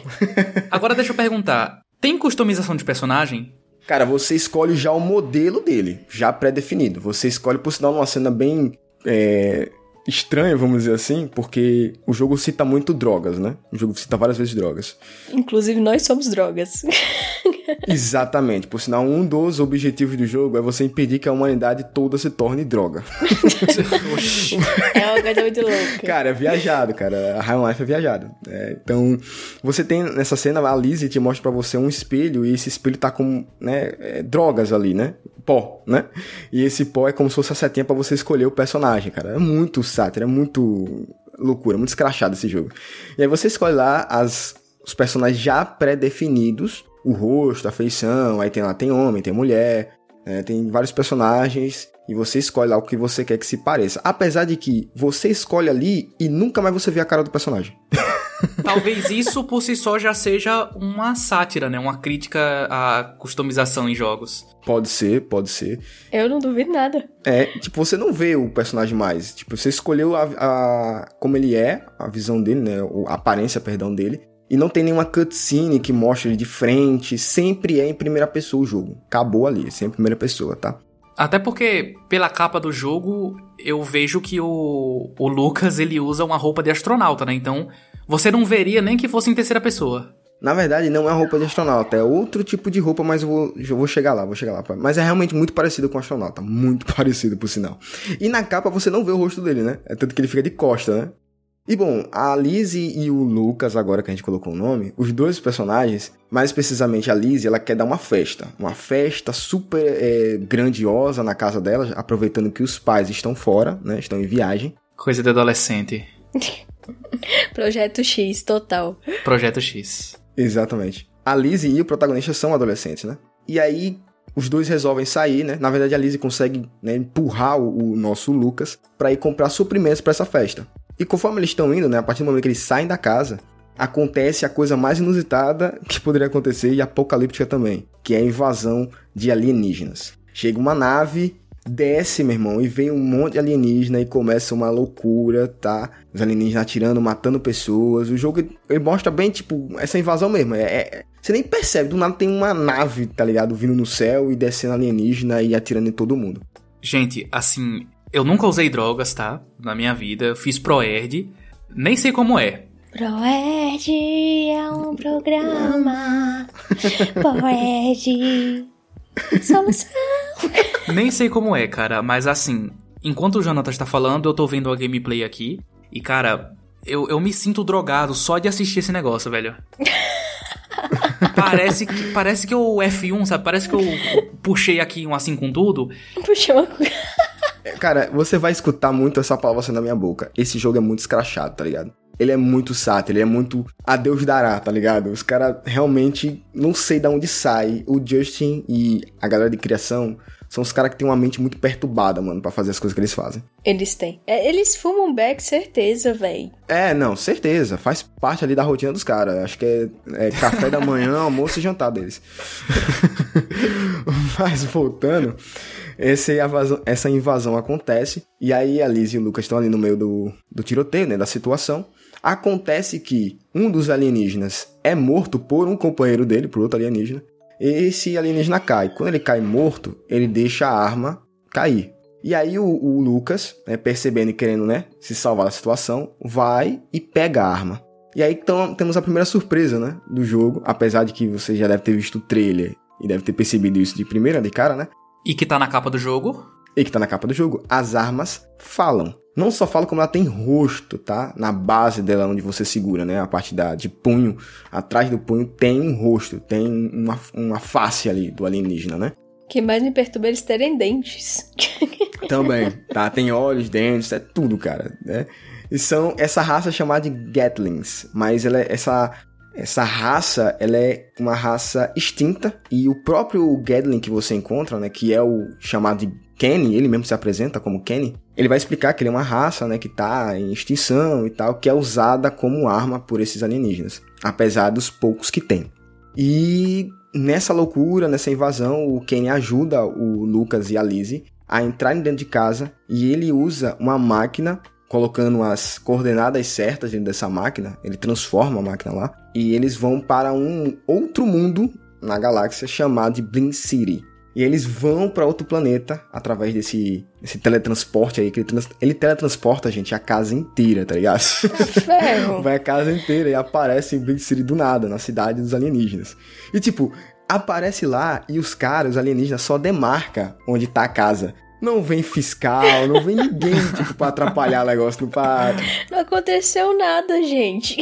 Agora deixa eu perguntar: tem customização de personagem? Cara, você escolhe já o modelo dele, já pré-definido. Você escolhe, por sinal, uma cena bem é, estranha, vamos dizer assim, porque o jogo cita muito drogas, né? O jogo cita várias vezes drogas. Inclusive, nós somos drogas. Exatamente. Por sinal, um dos objetivos do jogo é você impedir que a humanidade toda se torne droga. é uma coisa muito louca. Cara, é viajado, cara. A High Life é viajado. É, então, você tem nessa cena, a Lizzie te mostra para você um espelho e esse espelho tá com né, é, drogas ali, né? Pó, né? E esse pó é como se fosse a setinha pra você escolher o personagem, cara. É muito sátira, é muito loucura, muito escrachado esse jogo. E aí você escolhe lá as, os personagens já pré-definidos o rosto, a feição, aí tem lá, tem homem, tem mulher, né, tem vários personagens e você escolhe lá o que você quer que se pareça. Apesar de que você escolhe ali e nunca mais você vê a cara do personagem. Talvez isso por si só já seja uma sátira, né? Uma crítica à customização em jogos. Pode ser, pode ser. Eu não duvido nada. É, tipo, você não vê o personagem mais. Tipo, você escolheu a, a como ele é, a visão dele, né? A aparência, perdão, dele. E não tem nenhuma cutscene que mostre ele de frente, sempre é em primeira pessoa o jogo. Acabou ali, sempre em primeira pessoa, tá? Até porque, pela capa do jogo, eu vejo que o, o Lucas ele usa uma roupa de astronauta, né? Então, você não veria nem que fosse em terceira pessoa. Na verdade, não é roupa de astronauta, é outro tipo de roupa, mas eu vou, eu vou chegar lá, vou chegar lá. Mas é realmente muito parecido com o astronauta, muito parecido, por sinal. E na capa você não vê o rosto dele, né? É tanto que ele fica de costa, né? E bom, a Lizzie e o Lucas, agora que a gente colocou o nome, os dois personagens, mais precisamente a Lizzie, ela quer dar uma festa. Uma festa super é, grandiosa na casa dela, aproveitando que os pais estão fora, né? Estão em viagem. Coisa de adolescente. Projeto X, total. Projeto X. Exatamente. A Lizzie e o protagonista são adolescentes, né? E aí, os dois resolvem sair, né? Na verdade, a Lizzie consegue né, empurrar o, o nosso Lucas para ir comprar suprimentos para essa festa. E conforme eles estão indo, né, a partir do momento que eles saem da casa, acontece a coisa mais inusitada que poderia acontecer e apocalíptica também, que é a invasão de alienígenas. Chega uma nave, desce, meu irmão, e vem um monte de alienígena e começa uma loucura, tá? Os alienígenas atirando, matando pessoas. O jogo ele mostra bem, tipo, essa invasão mesmo. É, é, você nem percebe, do nada tem uma nave, tá ligado? Vindo no céu e descendo alienígena e atirando em todo mundo. Gente, assim, eu nunca usei drogas, tá? Na minha vida. Eu fiz Proerd. Nem sei como é. Proerd é um programa. Proerd. Solução. Nem sei como é, cara. Mas assim, enquanto o Jonathan está falando, eu tô vendo a gameplay aqui. E, cara, eu, eu me sinto drogado só de assistir esse negócio, velho. parece que parece que o F1, sabe? Parece que eu puxei aqui um assim com tudo. Puxei uma Cara, você vai escutar muito essa palavra saindo da minha boca. Esse jogo é muito escrachado, tá ligado? Ele é muito sátiro, ele é muito a Deus dará, tá ligado? Os caras realmente não sei de onde sai. O Justin e a galera de criação são os caras que têm uma mente muito perturbada, mano, para fazer as coisas que eles fazem. Eles têm. É, eles fumam back, certeza, velho. É, não, certeza. Faz parte ali da rotina dos caras. Acho que é, é café da manhã, almoço e jantar deles. Mas voltando, esse essa invasão acontece. E aí a Liz e o Lucas estão ali no meio do, do tiroteio, né? Da situação. Acontece que um dos alienígenas é morto por um companheiro dele, por outro alienígena. Esse alienígena cai. Quando ele cai morto, ele deixa a arma cair. E aí o, o Lucas, né, percebendo e querendo né, se salvar da situação, vai e pega a arma. E aí então, temos a primeira surpresa né, do jogo, apesar de que você já deve ter visto o trailer e deve ter percebido isso de primeira, de cara, né? E que tá na capa do jogo. E que tá na capa do jogo. As armas falam. Não só fala como ela tem rosto, tá? Na base dela onde você segura, né? A parte da, de punho, atrás do punho tem um rosto, tem uma, uma face ali do alienígena, né? O que mais me perturba é eles terem dentes. Também, tá? Tem olhos, dentes, é tudo, cara, né? E são essa raça chamada de Gatlings, mas ela é, essa essa raça, ela é uma raça extinta e o próprio Gatling que você encontra, né, que é o chamado de Kenny, ele mesmo se apresenta como Kenny, ele vai explicar que ele é uma raça, né, que tá em extinção e tal, que é usada como arma por esses alienígenas, apesar dos poucos que tem. E nessa loucura, nessa invasão, o Kenny ajuda o Lucas e a Lizzie a entrarem dentro de casa e ele usa uma máquina colocando as coordenadas certas dentro dessa máquina, ele transforma a máquina lá e eles vão para um outro mundo na galáxia chamado de Blink City. E eles vão para outro planeta através desse, desse teletransporte aí, que ele, trans, ele teletransporta, gente, a casa inteira, tá ligado? Ferro. Vai a casa inteira e aparece em Blink City do nada, na cidade dos alienígenas. E tipo, aparece lá e os caras, os alienígenas, só demarca onde tá a casa. Não vem fiscal, não vem ninguém, tipo, pra atrapalhar o negócio, não para. Não aconteceu nada, gente.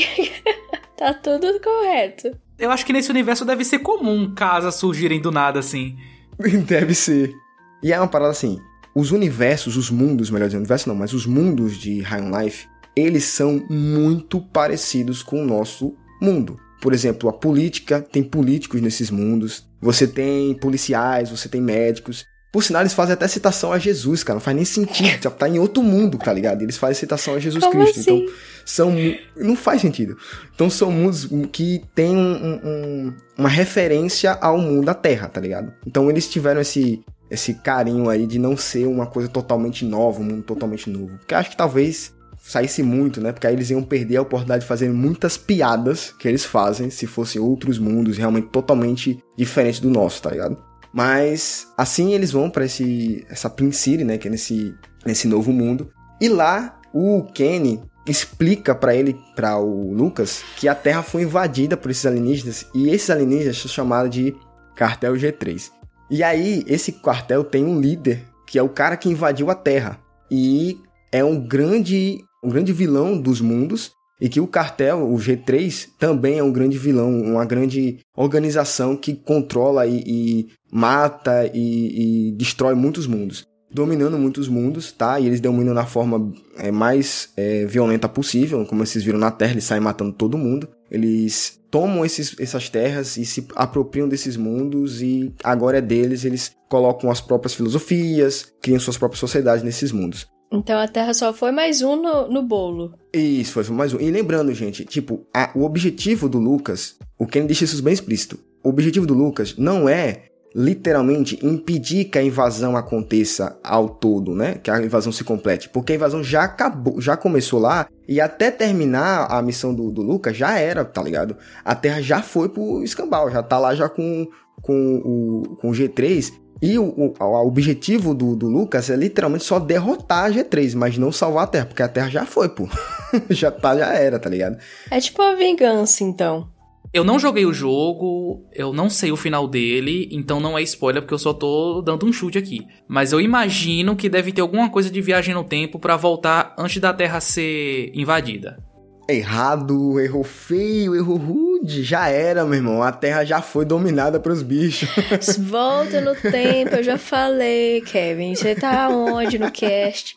tá tudo correto. Eu acho que nesse universo deve ser comum casas surgirem do nada assim. Deve ser. E é uma parada assim: os universos, os mundos, melhor dizendo, universo não, mas os mundos de High on Life, eles são muito parecidos com o nosso mundo. Por exemplo, a política, tem políticos nesses mundos, você tem policiais, você tem médicos. Por sinal, eles fazem até citação a Jesus, cara. Não faz nem sentido. Tá em outro mundo, tá ligado? Eles fazem citação a Jesus Como Cristo. assim? Então, são. Não faz sentido. Então, são mundos que têm um, um, uma referência ao mundo da Terra, tá ligado? Então, eles tiveram esse, esse carinho aí de não ser uma coisa totalmente nova, um mundo totalmente novo. Porque acho que talvez saísse muito, né? Porque aí eles iam perder a oportunidade de fazer muitas piadas que eles fazem se fossem outros mundos realmente totalmente diferentes do nosso, tá ligado? Mas assim eles vão para esse essa Prince City, né, que é nesse nesse novo mundo. E lá o Kenny explica para ele, para o Lucas, que a Terra foi invadida por esses alienígenas e esses alienígenas são chamados de Cartel G3. E aí esse quartel tem um líder que é o cara que invadiu a Terra e é um grande um grande vilão dos mundos e que o cartel, o G3, também é um grande vilão, uma grande organização que controla e, e mata e, e, destrói muitos mundos. Dominando muitos mundos, tá? E eles dominam na forma é, mais é, violenta possível, como vocês viram na Terra, eles saem matando todo mundo. Eles tomam esses, essas terras e se apropriam desses mundos e agora é deles, eles colocam as próprias filosofias, criam suas próprias sociedades nesses mundos. Então a Terra só foi mais um no, no bolo. Isso, foi mais um. E lembrando, gente, tipo, a, o objetivo do Lucas, o Ken deixa isso bem explícito. O objetivo do Lucas não é literalmente impedir que a invasão aconteça ao todo, né? Que a invasão se complete, porque a invasão já acabou, já começou lá e até terminar a missão do, do Lucas já era, tá ligado? A Terra já foi pro escambau, já tá lá já com com o, com o G3 e o, o, o objetivo do, do, Lucas é literalmente só derrotar a G3, mas não salvar a Terra, porque a Terra já foi, pô. já tá, já era, tá ligado? É tipo uma vingança, então. Eu não joguei o jogo, eu não sei o final dele, então não é spoiler porque eu só tô dando um chute aqui. Mas eu imagino que deve ter alguma coisa de viagem no tempo para voltar antes da Terra ser invadida. Errado, errou feio, errou Já era, meu irmão. A Terra já foi dominada pelos bichos. Volta no tempo, eu já falei, Kevin. Você tá onde no cast?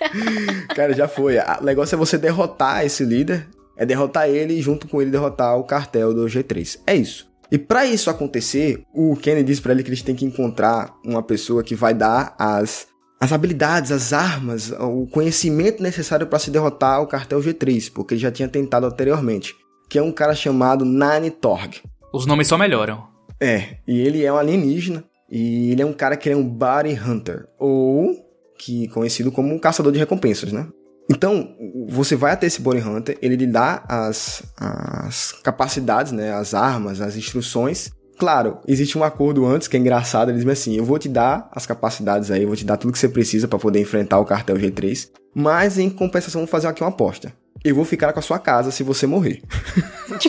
Cara, já foi. O negócio é você derrotar esse líder. É derrotar ele e junto com ele derrotar o cartel do G3. É isso. E para isso acontecer, o Kenny diz para ele que eles têm que encontrar uma pessoa que vai dar as as habilidades, as armas, o conhecimento necessário para se derrotar o cartel G3, porque ele já tinha tentado anteriormente, que é um cara chamado Nani Torg. Os nomes só melhoram. É, e ele é um alienígena, e ele é um cara que é um body hunter, ou que conhecido como um caçador de recompensas, né? Então, você vai até esse Bounty Hunter, ele lhe dá as, as capacidades, né, as armas, as instruções. Claro, existe um acordo antes que é engraçado, eles dizem assim, eu vou te dar as capacidades aí, eu vou te dar tudo que você precisa para poder enfrentar o cartel G3, mas em compensação vou fazer aqui uma aposta. Eu vou ficar com a sua casa se você morrer.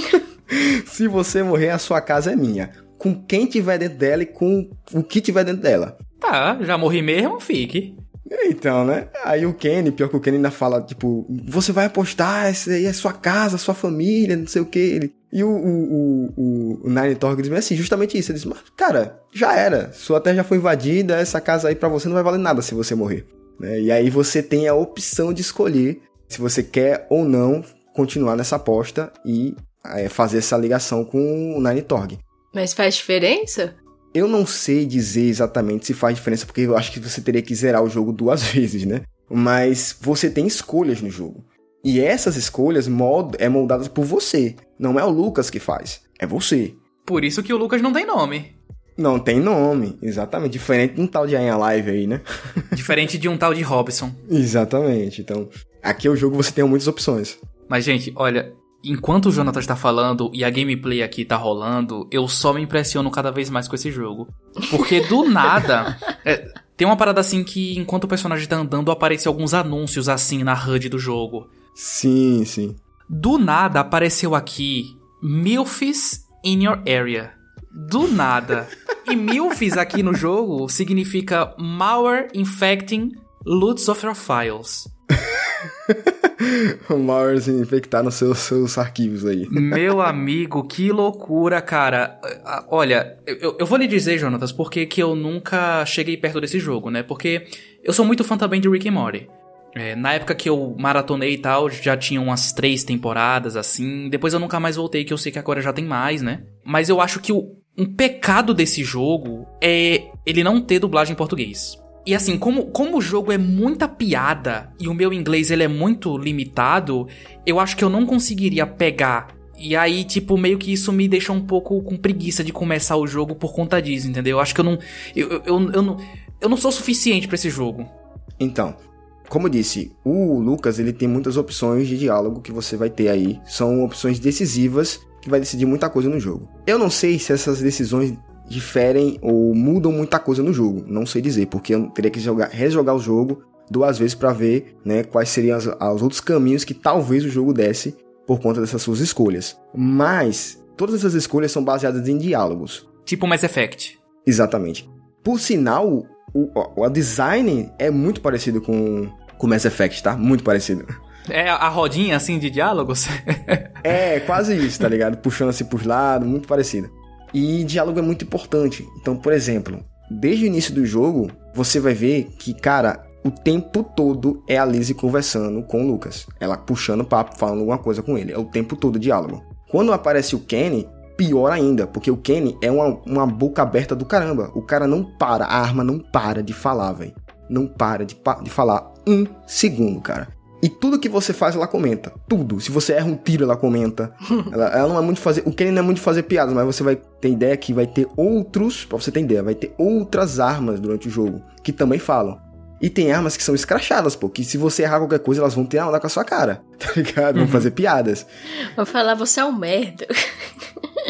se você morrer, a sua casa é minha. Com quem tiver dentro dela e com o que tiver dentro dela. Tá, já morri mesmo, fique. Então, né? Aí o Kenny, pior que o Kenny ainda fala, tipo, você vai apostar, essa aí é sua casa, sua família, não sei o que. Ele... E o, o, o, o Nine Torg diz assim, justamente isso. Ele diz, mas, cara, já era. Sua terra já foi invadida, essa casa aí pra você não vai valer nada se você morrer. Né? E aí você tem a opção de escolher se você quer ou não continuar nessa aposta e é, fazer essa ligação com o Nine Torg. Mas faz diferença? Eu não sei dizer exatamente se faz diferença, porque eu acho que você teria que zerar o jogo duas vezes, né? Mas você tem escolhas no jogo. E essas escolhas mold é moldadas por você. Não é o Lucas que faz, é você. Por isso que o Lucas não tem nome. Não tem nome, exatamente. Diferente de um tal de Ainha Live aí, né? Diferente de um tal de Robson. exatamente. Então, aqui é o jogo você tem muitas opções. Mas, gente, olha, enquanto o Jonathan está falando e a gameplay aqui tá rolando, eu só me impressiono cada vez mais com esse jogo. Porque do nada. É, tem uma parada assim que enquanto o personagem tá andando, aparecem alguns anúncios assim na HUD do jogo. Sim, sim. Do nada apareceu aqui MILFs in your area. Do nada. E MILFs aqui no jogo significa Malware Infecting Loots of Your Files. o malware infectar nos seus, seus arquivos aí. Meu amigo, que loucura, cara. Olha, eu, eu vou lhe dizer, Jonatas, porque que eu nunca cheguei perto desse jogo, né? Porque eu sou muito fã também de Rick and Morty. É, na época que eu maratonei e tal, já tinha umas três temporadas, assim. Depois eu nunca mais voltei, que eu sei que agora já tem mais, né? Mas eu acho que o, um pecado desse jogo é ele não ter dublagem em português. E assim, como, como o jogo é muita piada e o meu inglês ele é muito limitado, eu acho que eu não conseguiria pegar. E aí, tipo, meio que isso me deixa um pouco com preguiça de começar o jogo por conta disso, entendeu? Eu acho que eu não. Eu, eu, eu, eu não, eu não sou suficiente para esse jogo. Então, como disse, o Lucas ele tem muitas opções de diálogo que você vai ter aí. São opções decisivas que vai decidir muita coisa no jogo. Eu não sei se essas decisões diferem ou mudam muita coisa no jogo. Não sei dizer, porque eu teria que jogar, rejogar o jogo duas vezes para ver né, quais seriam as, os outros caminhos que talvez o jogo desse por conta dessas suas escolhas. Mas todas essas escolhas são baseadas em diálogos. Tipo Mass Effect. Exatamente. Por sinal, o, o, design é muito parecido com, com Mass Effect, tá? Muito parecido. É a rodinha assim de diálogos? é, quase isso, tá ligado? Puxando assim pros lados, muito parecido. E diálogo é muito importante. Então, por exemplo, desde o início do jogo, você vai ver que, cara, o tempo todo é a Lizzie conversando com o Lucas. Ela puxando papo, falando alguma coisa com ele. É o tempo todo diálogo. Quando aparece o Kenny, pior ainda, porque o Kenny é uma, uma boca aberta do caramba. O cara não para, a arma não para de falar, velho. Não para de, de falar um segundo, cara. E tudo que você faz, ela comenta. Tudo. Se você erra um tiro, ela comenta. ela, ela, não é muito fazer. O Kenny não é muito fazer piadas, mas você vai ter ideia que vai ter outros. Pra você ter ideia, vai ter outras armas durante o jogo que também falam. E tem armas que são escrachadas, pô. Que se você errar qualquer coisa, elas vão ter a onda com a sua cara. Tá ligado? Vão uhum. fazer piadas. Vou falar, você é um merda.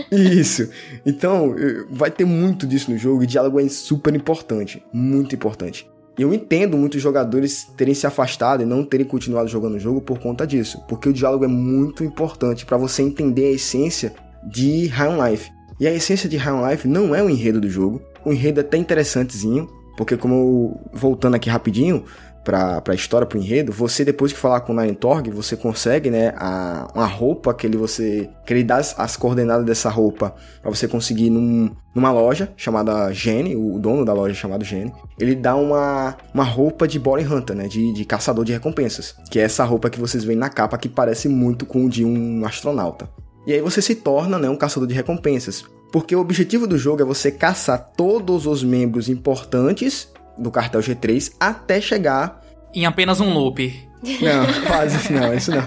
Isso. Então, vai ter muito disso no jogo. E diálogo é super importante. Muito importante. Eu entendo muitos jogadores terem se afastado e não terem continuado jogando o jogo por conta disso, porque o diálogo é muito importante para você entender a essência de High on Life. E a essência de High on Life não é o enredo do jogo. O enredo é até interessantezinho, porque como voltando aqui rapidinho, pra, pra história, pro enredo, você depois que falar com o Nine Torg, você consegue, né, a, uma roupa que ele você, que ele dá as, as coordenadas dessa roupa para você conseguir num, numa loja chamada Gene, o dono da loja chamado Gene, ele dá uma, uma roupa de Bounty Hunter, né, de, de caçador de recompensas, que é essa roupa que vocês veem na capa que parece muito com o de um astronauta. E aí você se torna, né, um caçador de recompensas. Porque o objetivo do jogo é você caçar todos os membros importantes do cartel G3 até chegar. Em apenas um loop. Não, quase não, isso não.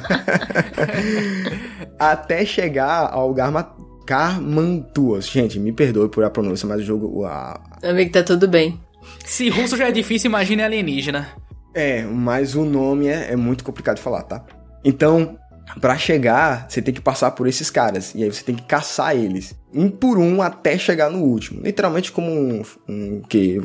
até chegar ao Garma Carmantuas. Gente, me perdoe por a pronúncia, mas o jogo. A... Amigo, tá tudo bem. Se russo já é difícil, imagine alienígena. É, mas o nome é, é muito complicado de falar, tá? Então, para chegar, você tem que passar por esses caras. E aí você tem que caçar eles. Um por um até chegar no último. Literalmente como um. Um que?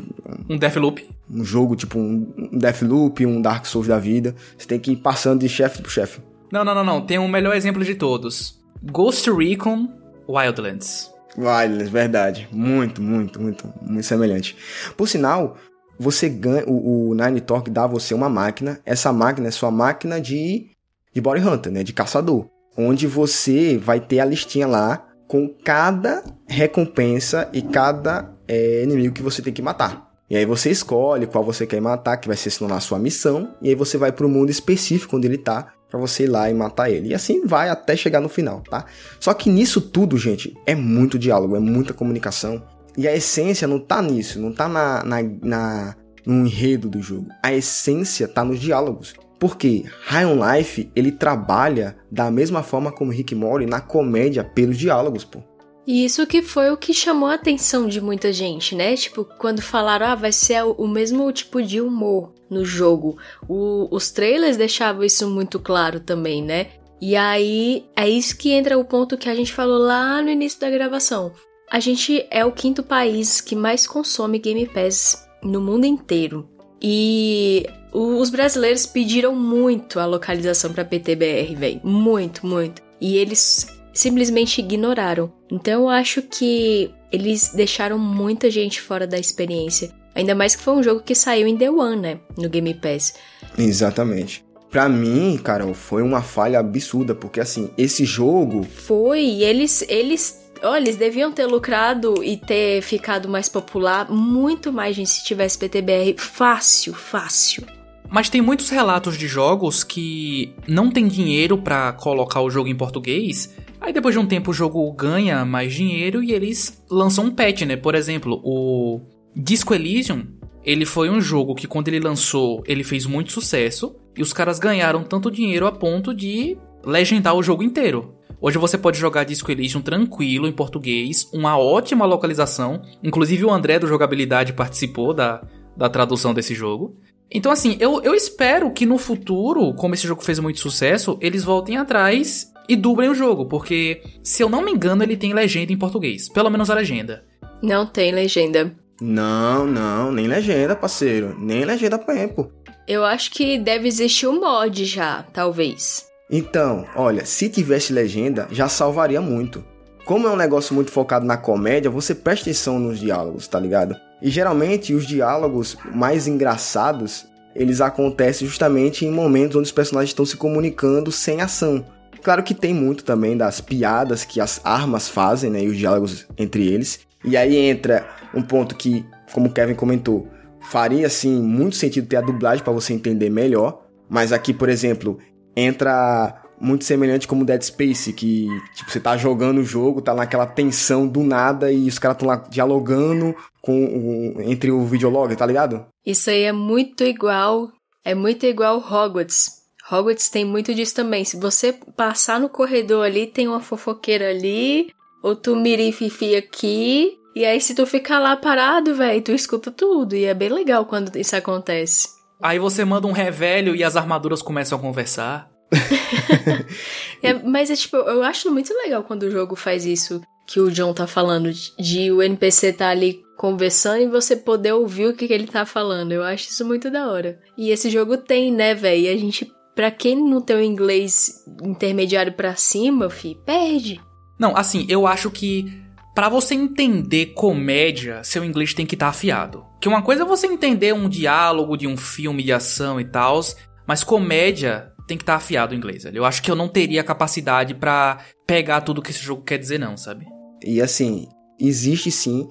Um Deathloop. Um jogo tipo um Deathloop, um Dark Souls da vida. Você tem que ir passando de chefe pro chefe. Não, não, não, não. Tem um melhor exemplo de todos: Ghost Recon Wildlands. Wildlands, verdade. Muito, muito, muito, muito semelhante. Por sinal, você ganha. O, o Nine Talk dá a você uma máquina. Essa máquina é sua máquina de de Body Hunter, né? De caçador. Onde você vai ter a listinha lá com cada recompensa e cada é, inimigo que você tem que matar. E aí você escolhe qual você quer matar, que vai ser na sua missão, e aí você vai para o mundo específico onde ele tá, para você ir lá e matar ele. E assim vai até chegar no final, tá? Só que nisso tudo, gente, é muito diálogo, é muita comunicação. E a essência não tá nisso, não tá na, na, na no enredo do jogo. A essência tá nos diálogos. Porque High on Life, ele trabalha da mesma forma como Rick Mori na comédia pelos diálogos, pô. E isso que foi o que chamou a atenção de muita gente, né? Tipo, quando falaram, ah, vai ser o mesmo tipo de humor no jogo. O, os trailers deixavam isso muito claro também, né? E aí, é isso que entra o ponto que a gente falou lá no início da gravação. A gente é o quinto país que mais consome Game Pass no mundo inteiro. E os brasileiros pediram muito a localização para PTBR, velho. Muito, muito. E eles simplesmente ignoraram. Então eu acho que eles deixaram muita gente fora da experiência. Ainda mais que foi um jogo que saiu em The One, né? No Game Pass. Exatamente. Pra mim, cara, foi uma falha absurda, porque assim, esse jogo. Foi, eles, eles Olha, eles deviam ter lucrado e ter ficado mais popular muito mais gente se tivesse PTBR. Fácil, fácil. Mas tem muitos relatos de jogos que não tem dinheiro para colocar o jogo em português. Aí depois de um tempo o jogo ganha mais dinheiro e eles lançam um patch, né? Por exemplo, o Disco Elysium, ele foi um jogo que quando ele lançou, ele fez muito sucesso e os caras ganharam tanto dinheiro a ponto de legendar o jogo inteiro. Hoje você pode jogar Disco Elysium tranquilo em português, uma ótima localização. Inclusive o André do Jogabilidade participou da, da tradução desse jogo. Então, assim, eu, eu espero que no futuro, como esse jogo fez muito sucesso, eles voltem atrás e dublem o jogo, porque, se eu não me engano, ele tem legenda em português. Pelo menos a legenda. Não tem legenda. Não, não, nem legenda, parceiro. Nem legenda pra pô. Eu acho que deve existir um mod já, talvez. Então, olha, se tivesse legenda, já salvaria muito. Como é um negócio muito focado na comédia, você presta atenção nos diálogos, tá ligado? E geralmente os diálogos mais engraçados, eles acontecem justamente em momentos onde os personagens estão se comunicando sem ação. Claro que tem muito também das piadas que as armas fazem, né, e os diálogos entre eles. E aí entra um ponto que, como o Kevin comentou, faria assim muito sentido ter a dublagem para você entender melhor, mas aqui, por exemplo, entra muito semelhante como Dead Space, que tipo, você tá jogando o jogo, tá naquela tensão do nada e os caras estão lá dialogando com o, entre o videolog, tá ligado? Isso aí é muito igual, é muito igual Hogwarts. Hogwarts tem muito disso também. Se você passar no corredor ali, tem uma fofoqueira ali, outro mirififi aqui, e aí se tu ficar lá parado, velho, tu escuta tudo, e é bem legal quando isso acontece. Aí você manda um revelho e as armaduras começam a conversar. é, mas é tipo, eu acho muito legal quando o jogo faz isso que o John tá falando, de o NPC tá ali conversando e você poder ouvir o que, que ele tá falando. Eu acho isso muito da hora. E esse jogo tem, né, velho? E a gente, pra quem não tem o inglês intermediário pra cima, fi, perde. Não, assim, eu acho que para você entender comédia, seu inglês tem que estar tá afiado. Que uma coisa é você entender um diálogo de um filme de ação e tal, mas comédia tem que estar tá afiado o inglês. Eu acho que eu não teria capacidade para pegar tudo que esse jogo quer dizer, não, sabe? E assim, existe sim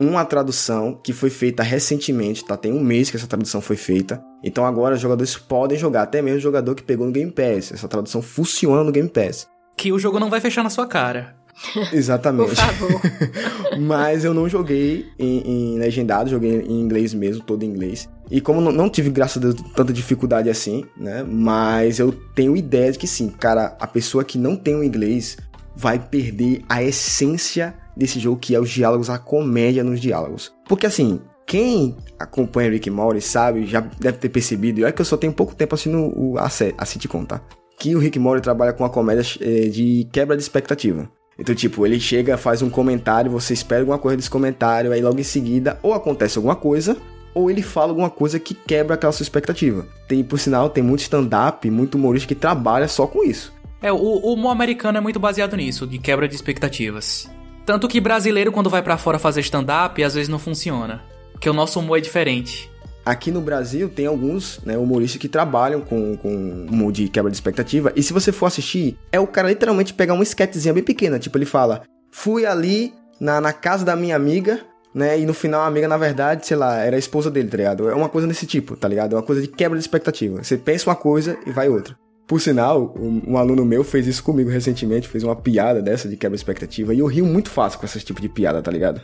uma tradução que foi feita recentemente, tá? Tem um mês que essa tradução foi feita. Então agora os jogadores podem jogar, até mesmo o jogador que pegou no Game Pass. Essa tradução funciona no Game Pass. Que o jogo não vai fechar na sua cara. Exatamente. Por favor. Mas eu não joguei em, em, legendado, joguei em inglês mesmo, todo em inglês. E como não, não tive, graças a Deus, tanta dificuldade assim, né? Mas eu tenho ideia de que sim, cara, a pessoa que não tem o inglês vai perder a essência desse jogo, que é os diálogos, a comédia nos diálogos. Porque assim, Quem acompanha Rick Morty sabe, já deve ter percebido, e olha que eu só tenho pouco tempo assistindo o, a, a sitcom, tá? Que o Rick Morty trabalha com a comédia é, de quebra de expectativa. Então, tipo, ele chega, faz um comentário, você espera alguma coisa desse comentário, aí logo em seguida, ou acontece alguma coisa, ou ele fala alguma coisa que quebra aquela sua expectativa. Tem, por sinal, tem muito stand-up, muito humorista que trabalha só com isso. É, o, humor americano é muito baseado nisso, de quebra de expectativas. Tanto que brasileiro, quando vai para fora fazer stand-up, às vezes não funciona. Porque o nosso humor é diferente. Aqui no Brasil tem alguns né, humoristas que trabalham com, com humor de quebra de expectativa. E se você for assistir, é o cara literalmente pegar uma sketchzinha bem pequena. Tipo, ele fala: Fui ali na, na casa da minha amiga, né? E no final a amiga, na verdade, sei lá, era a esposa dele, tá ligado? É uma coisa desse tipo, tá ligado? É uma coisa de quebra de expectativa. Você pensa uma coisa e vai outra. Por sinal, um, um, aluno meu fez isso comigo recentemente, fez uma piada dessa de quebra de expectativa, e eu rio muito fácil com esse tipo de piada, tá ligado?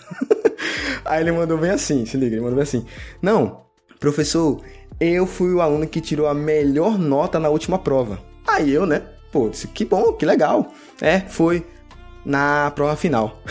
Aí ele mandou bem assim, se liga, ele mandou bem assim. Não, professor, eu fui o aluno que tirou a melhor nota na última prova. Aí eu, né? Pô, disse, que bom, que legal. É, foi na prova final.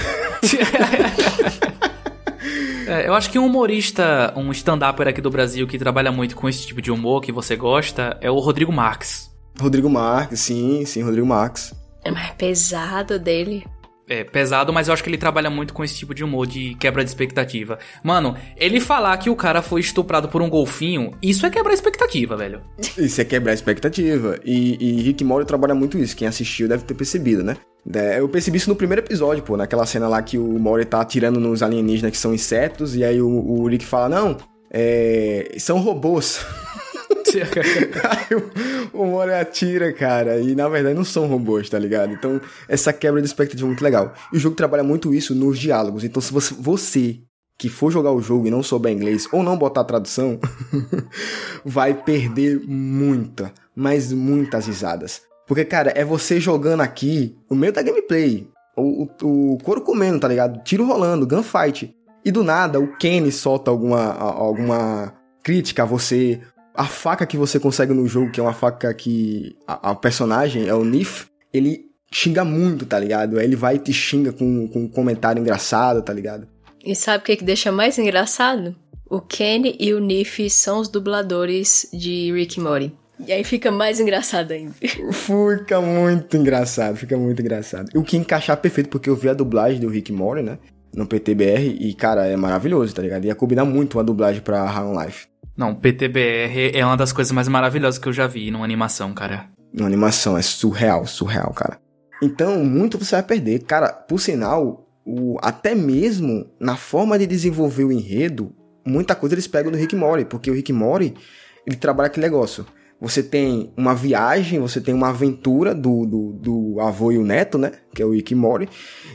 É, eu acho que um humorista, um stand-upper aqui do Brasil que trabalha muito com esse tipo de humor que você gosta é o Rodrigo Marques. Rodrigo Marques, sim, sim, Rodrigo Marques. É mais pesado dele. É pesado, mas eu acho que ele trabalha muito com esse tipo de humor de quebra de expectativa. Mano, ele falar que o cara foi estuprado por um golfinho, isso é quebrar expectativa, velho. Isso é quebrar expectativa. E, e Rick Mori trabalha muito isso. Quem assistiu deve ter percebido, né? É, eu percebi isso no primeiro episódio, pô, naquela cena lá que o Mori tá atirando nos alienígenas que são insetos, e aí o, o Rick fala, não, é, são robôs. aí o, o Mori atira, cara, e na verdade não são robôs, tá ligado? Então, essa quebra de expectativa é muito legal. E o jogo trabalha muito isso nos diálogos. Então, se você, você que for jogar o jogo e não souber inglês ou não botar tradução, vai perder muita, mas muitas risadas. Porque, cara, é você jogando aqui, o meio da gameplay, o, o, o couro comendo, tá ligado? Tiro rolando, gunfight. E do nada, o Kenny solta alguma, alguma crítica a você. A faca que você consegue no jogo, que é uma faca que a, a personagem é o Nif, ele xinga muito, tá ligado? Aí ele vai e te xinga com, com um comentário engraçado, tá ligado? E sabe o que, que deixa mais engraçado? O Kenny e o Nif são os dubladores de Rick Morty. E aí fica mais engraçado ainda. Fica muito engraçado, fica muito engraçado. O que encaixar perfeito, porque eu vi a dublagem do Rick Mori, né? No PTBR, e cara, é maravilhoso, tá ligado? Ia combinar muito a dublagem pra High Life. Não, PTBR é uma das coisas mais maravilhosas que eu já vi numa animação, cara. Numa animação, é surreal, surreal, cara. Então, muito você vai perder. Cara, por sinal, o, até mesmo na forma de desenvolver o enredo, muita coisa eles pegam do Rick Mori, porque o Rick Mori, ele trabalha aquele negócio você tem uma viagem, você tem uma aventura do, do, do avô e o neto, né? Que é o Rick Mori.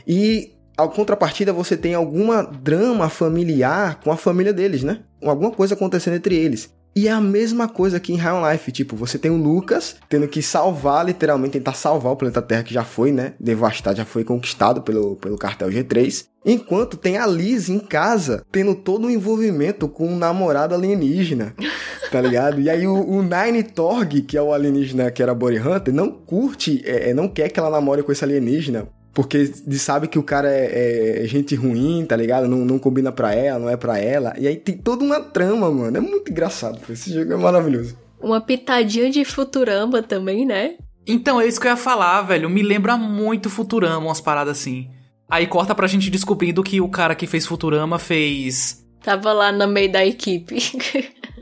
E a contrapartida você tem alguma drama familiar com a família deles, né? Alguma coisa acontecendo entre eles. E é a mesma coisa aqui em High Life, tipo, você tem o Lucas tendo que salvar, literalmente, tentar salvar o planeta Terra que já foi, né, devastado, já foi conquistado pelo, pelo cartel G3. Enquanto tem a Liz em casa, tendo todo o envolvimento com um namorado alienígena, tá ligado? E aí o, o Nine Torg, que é o alienígena que era Body Hunter, não curte, é, é não quer que ela namore com esse alienígena, porque sabe que o cara é, é, gente ruim, tá ligado? Não, não combina pra ela, não é pra ela. E aí tem toda uma trama, mano. É muito engraçado. Esse jogo é maravilhoso. Uma pitadinha de Futurama também, né? Então, é isso que eu ia falar, velho. Me lembra muito Futurama, umas paradas assim. Aí corta pra gente descobrindo que o cara que fez Futurama fez. Tava lá no meio da equipe.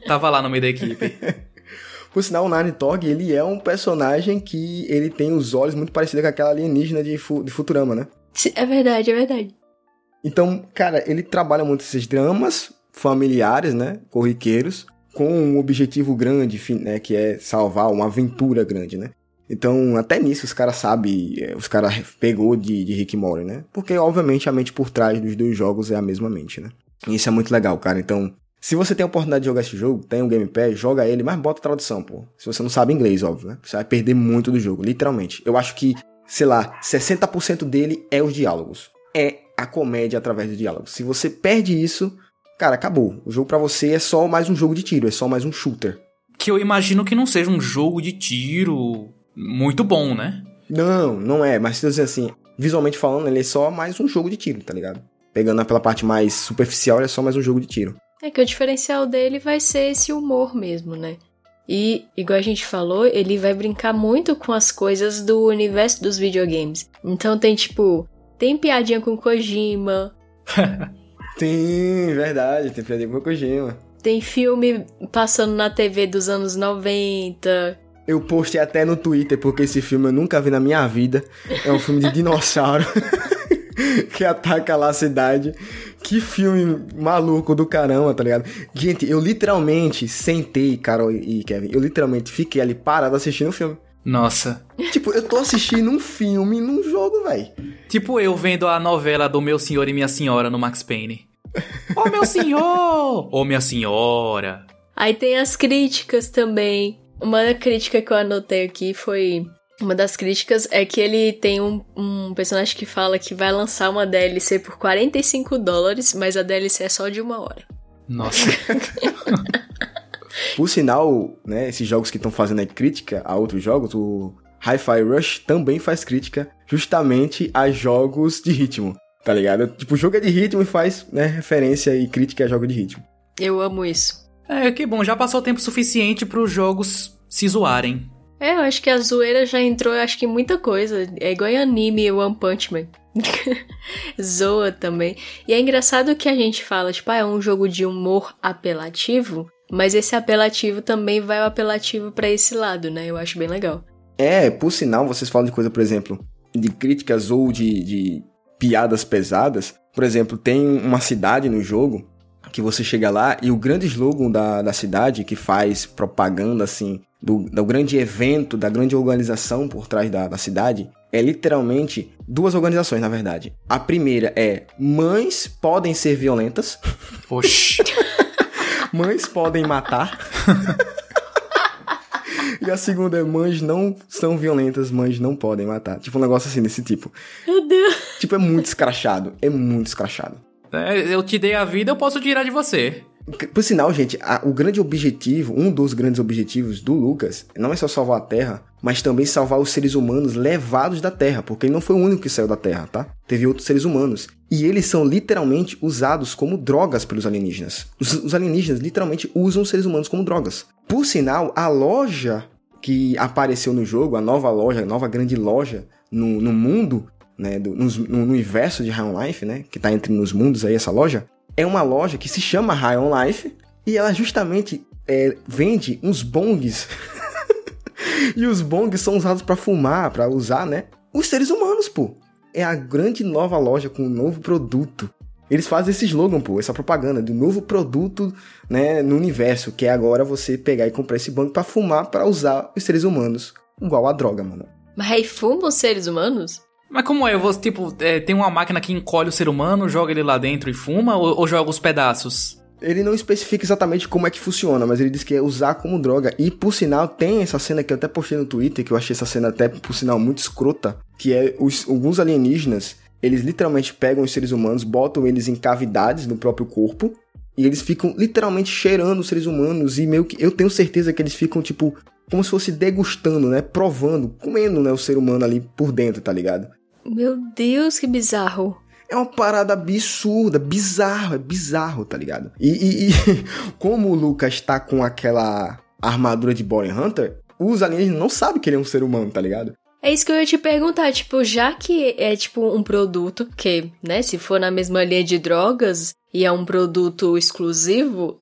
Tava lá no meio da equipe. Por sinal, o Nine Tog, ele é um personagem que ele tem os olhos muito parecidos com aquela alienígena de, de Futurama, né? É verdade, é verdade. Então, cara, ele trabalha muito esses dramas familiares, né? Corriqueiros, com um objetivo grande, né? Que é salvar uma aventura grande, né? Então, até nisso os caras sabem, é, os caras pegou de, de Rick Mori, né? Porque, obviamente, a mente por trás dos dois jogos é a mesma mente, né? E isso é muito legal, cara. Então, se você tem a oportunidade de jogar esse jogo, tem um Game Pass, joga ele, mas bota tradução, pô. Se você não sabe inglês, óbvio, né? Você vai perder muito do jogo, literalmente. Eu acho que, sei lá, 60% dele é os diálogos. É a comédia através dos diálogos. Se você perde isso, cara, acabou. O jogo para você é só mais um jogo de tiro, é só mais um shooter. Que eu imagino que não seja um jogo de tiro muito bom, né? Não, não é. Mas se eu dizer assim, visualmente falando, ele é só mais um jogo de tiro, tá ligado? Pegando pela parte mais superficial, ele é só mais um jogo de tiro. É que o diferencial dele vai ser esse humor mesmo, né? E, igual a gente falou, ele vai brincar muito com as coisas do universo dos videogames. Então tem tipo, tem piadinha com Kojima. tem, verdade, tem piadinha com Kojima. Tem filme passando na TV dos anos 90. Eu postei até no Twitter, porque esse filme eu nunca vi na minha vida. É um filme de dinossauro que ataca lá a cidade. Que filme maluco do caramba, tá ligado? Gente, eu literalmente sentei, Carol e Kevin, eu literalmente fiquei ali parado assistindo o filme. Nossa. Tipo, eu tô assistindo um filme num jogo, velho. Tipo eu vendo a novela do Meu Senhor e Minha Senhora no Max Payne. Ô oh, meu senhor! Ô oh, minha senhora! Aí tem as críticas também. Uma crítica que eu anotei aqui foi. Uma das críticas é que ele tem um, um personagem que fala que vai lançar uma DLC por 45 dólares, mas a DLC é só de uma hora. Nossa. por sinal, né, esses jogos que estão fazendo aí crítica a outros jogos, o Hi-Fi Rush também faz crítica justamente a jogos de ritmo. Tá ligado? Tipo, o jogo é de ritmo e faz, né, referência e crítica a jogo de ritmo. Eu amo isso. É, que bom, já passou tempo suficiente para os jogos se zoarem. É, eu acho que a zoeira já entrou, acho que muita coisa. É igual em anime One Punch Man. Zoa também. E é engraçado que a gente fala, tipo, ah, é um jogo de humor apelativo, mas esse apelativo também vai o apelativo para esse lado, né? Eu acho bem legal. É, por sinal, vocês falam de coisa, por exemplo, de críticas ou de, de piadas pesadas. Por exemplo, tem uma cidade no jogo que você chega lá e o grande slogan da, da cidade, que faz propaganda assim, do, do grande evento, da grande organização por trás da, da cidade, é literalmente duas organizações, na verdade. A primeira é Mães podem ser violentas. Oxi. mães podem matar. E a segunda é mães não são violentas, mães não podem matar. Tipo um negócio assim desse tipo. Meu Deus. Tipo, é muito escrachado. É muito escrachado. É, eu te dei a vida, eu posso tirar de você. Por sinal, gente, a, o grande objetivo, um dos grandes objetivos do Lucas, não é só salvar a Terra, mas também salvar os seres humanos levados da Terra, porque ele não foi o único que saiu da Terra, tá? Teve outros seres humanos. E eles são literalmente usados como drogas pelos alienígenas. Os, os alienígenas literalmente usam os seres humanos como drogas. Por sinal, a loja que apareceu no jogo, a nova loja, a nova grande loja no, no mundo, né, do, no, no, universo de High Life, né, que está entre nos mundos aí, essa loja, é uma loja que se chama High on Life e ela justamente é, vende uns bongs. e os bongs são usados para fumar, para usar, né, os seres humanos, pô. É a grande nova loja com um novo produto eles fazem esse slogan, pô, essa propaganda do novo produto, né, no universo, que é agora você pegar e comprar esse banco para fumar para usar os seres humanos, igual a droga, mano. Mas aí fumam os seres humanos? Mas como é? Você, tipo, é, tem uma máquina que encolhe o ser humano, joga ele lá dentro e fuma, ou, ou joga os pedaços? Ele não especifica exatamente como é que funciona, mas ele diz que é usar como droga. E por sinal, tem essa cena que eu até postei no Twitter, que eu achei essa cena até, por sinal, muito escrota, que é os, alguns alienígenas eles literalmente pegam os seres humanos, botam eles em cavidades no próprio corpo e eles ficam literalmente cheirando os seres humanos e meio que eu tenho certeza que eles ficam tipo como se fosse degustando, né, provando, comendo, né, o ser humano ali por dentro, tá ligado? Meu Deus, que bizarro. É uma parada absurda, bizarro, é bizarro, tá ligado? E, e, e como o Lucas tá com aquela armadura de Boring Hunter, os alienígenas não sabem que ele é um ser humano, tá ligado? É isso que eu ia te perguntar, tipo, já que é tipo um produto que, né, se for na mesma linha de drogas e é um produto exclusivo,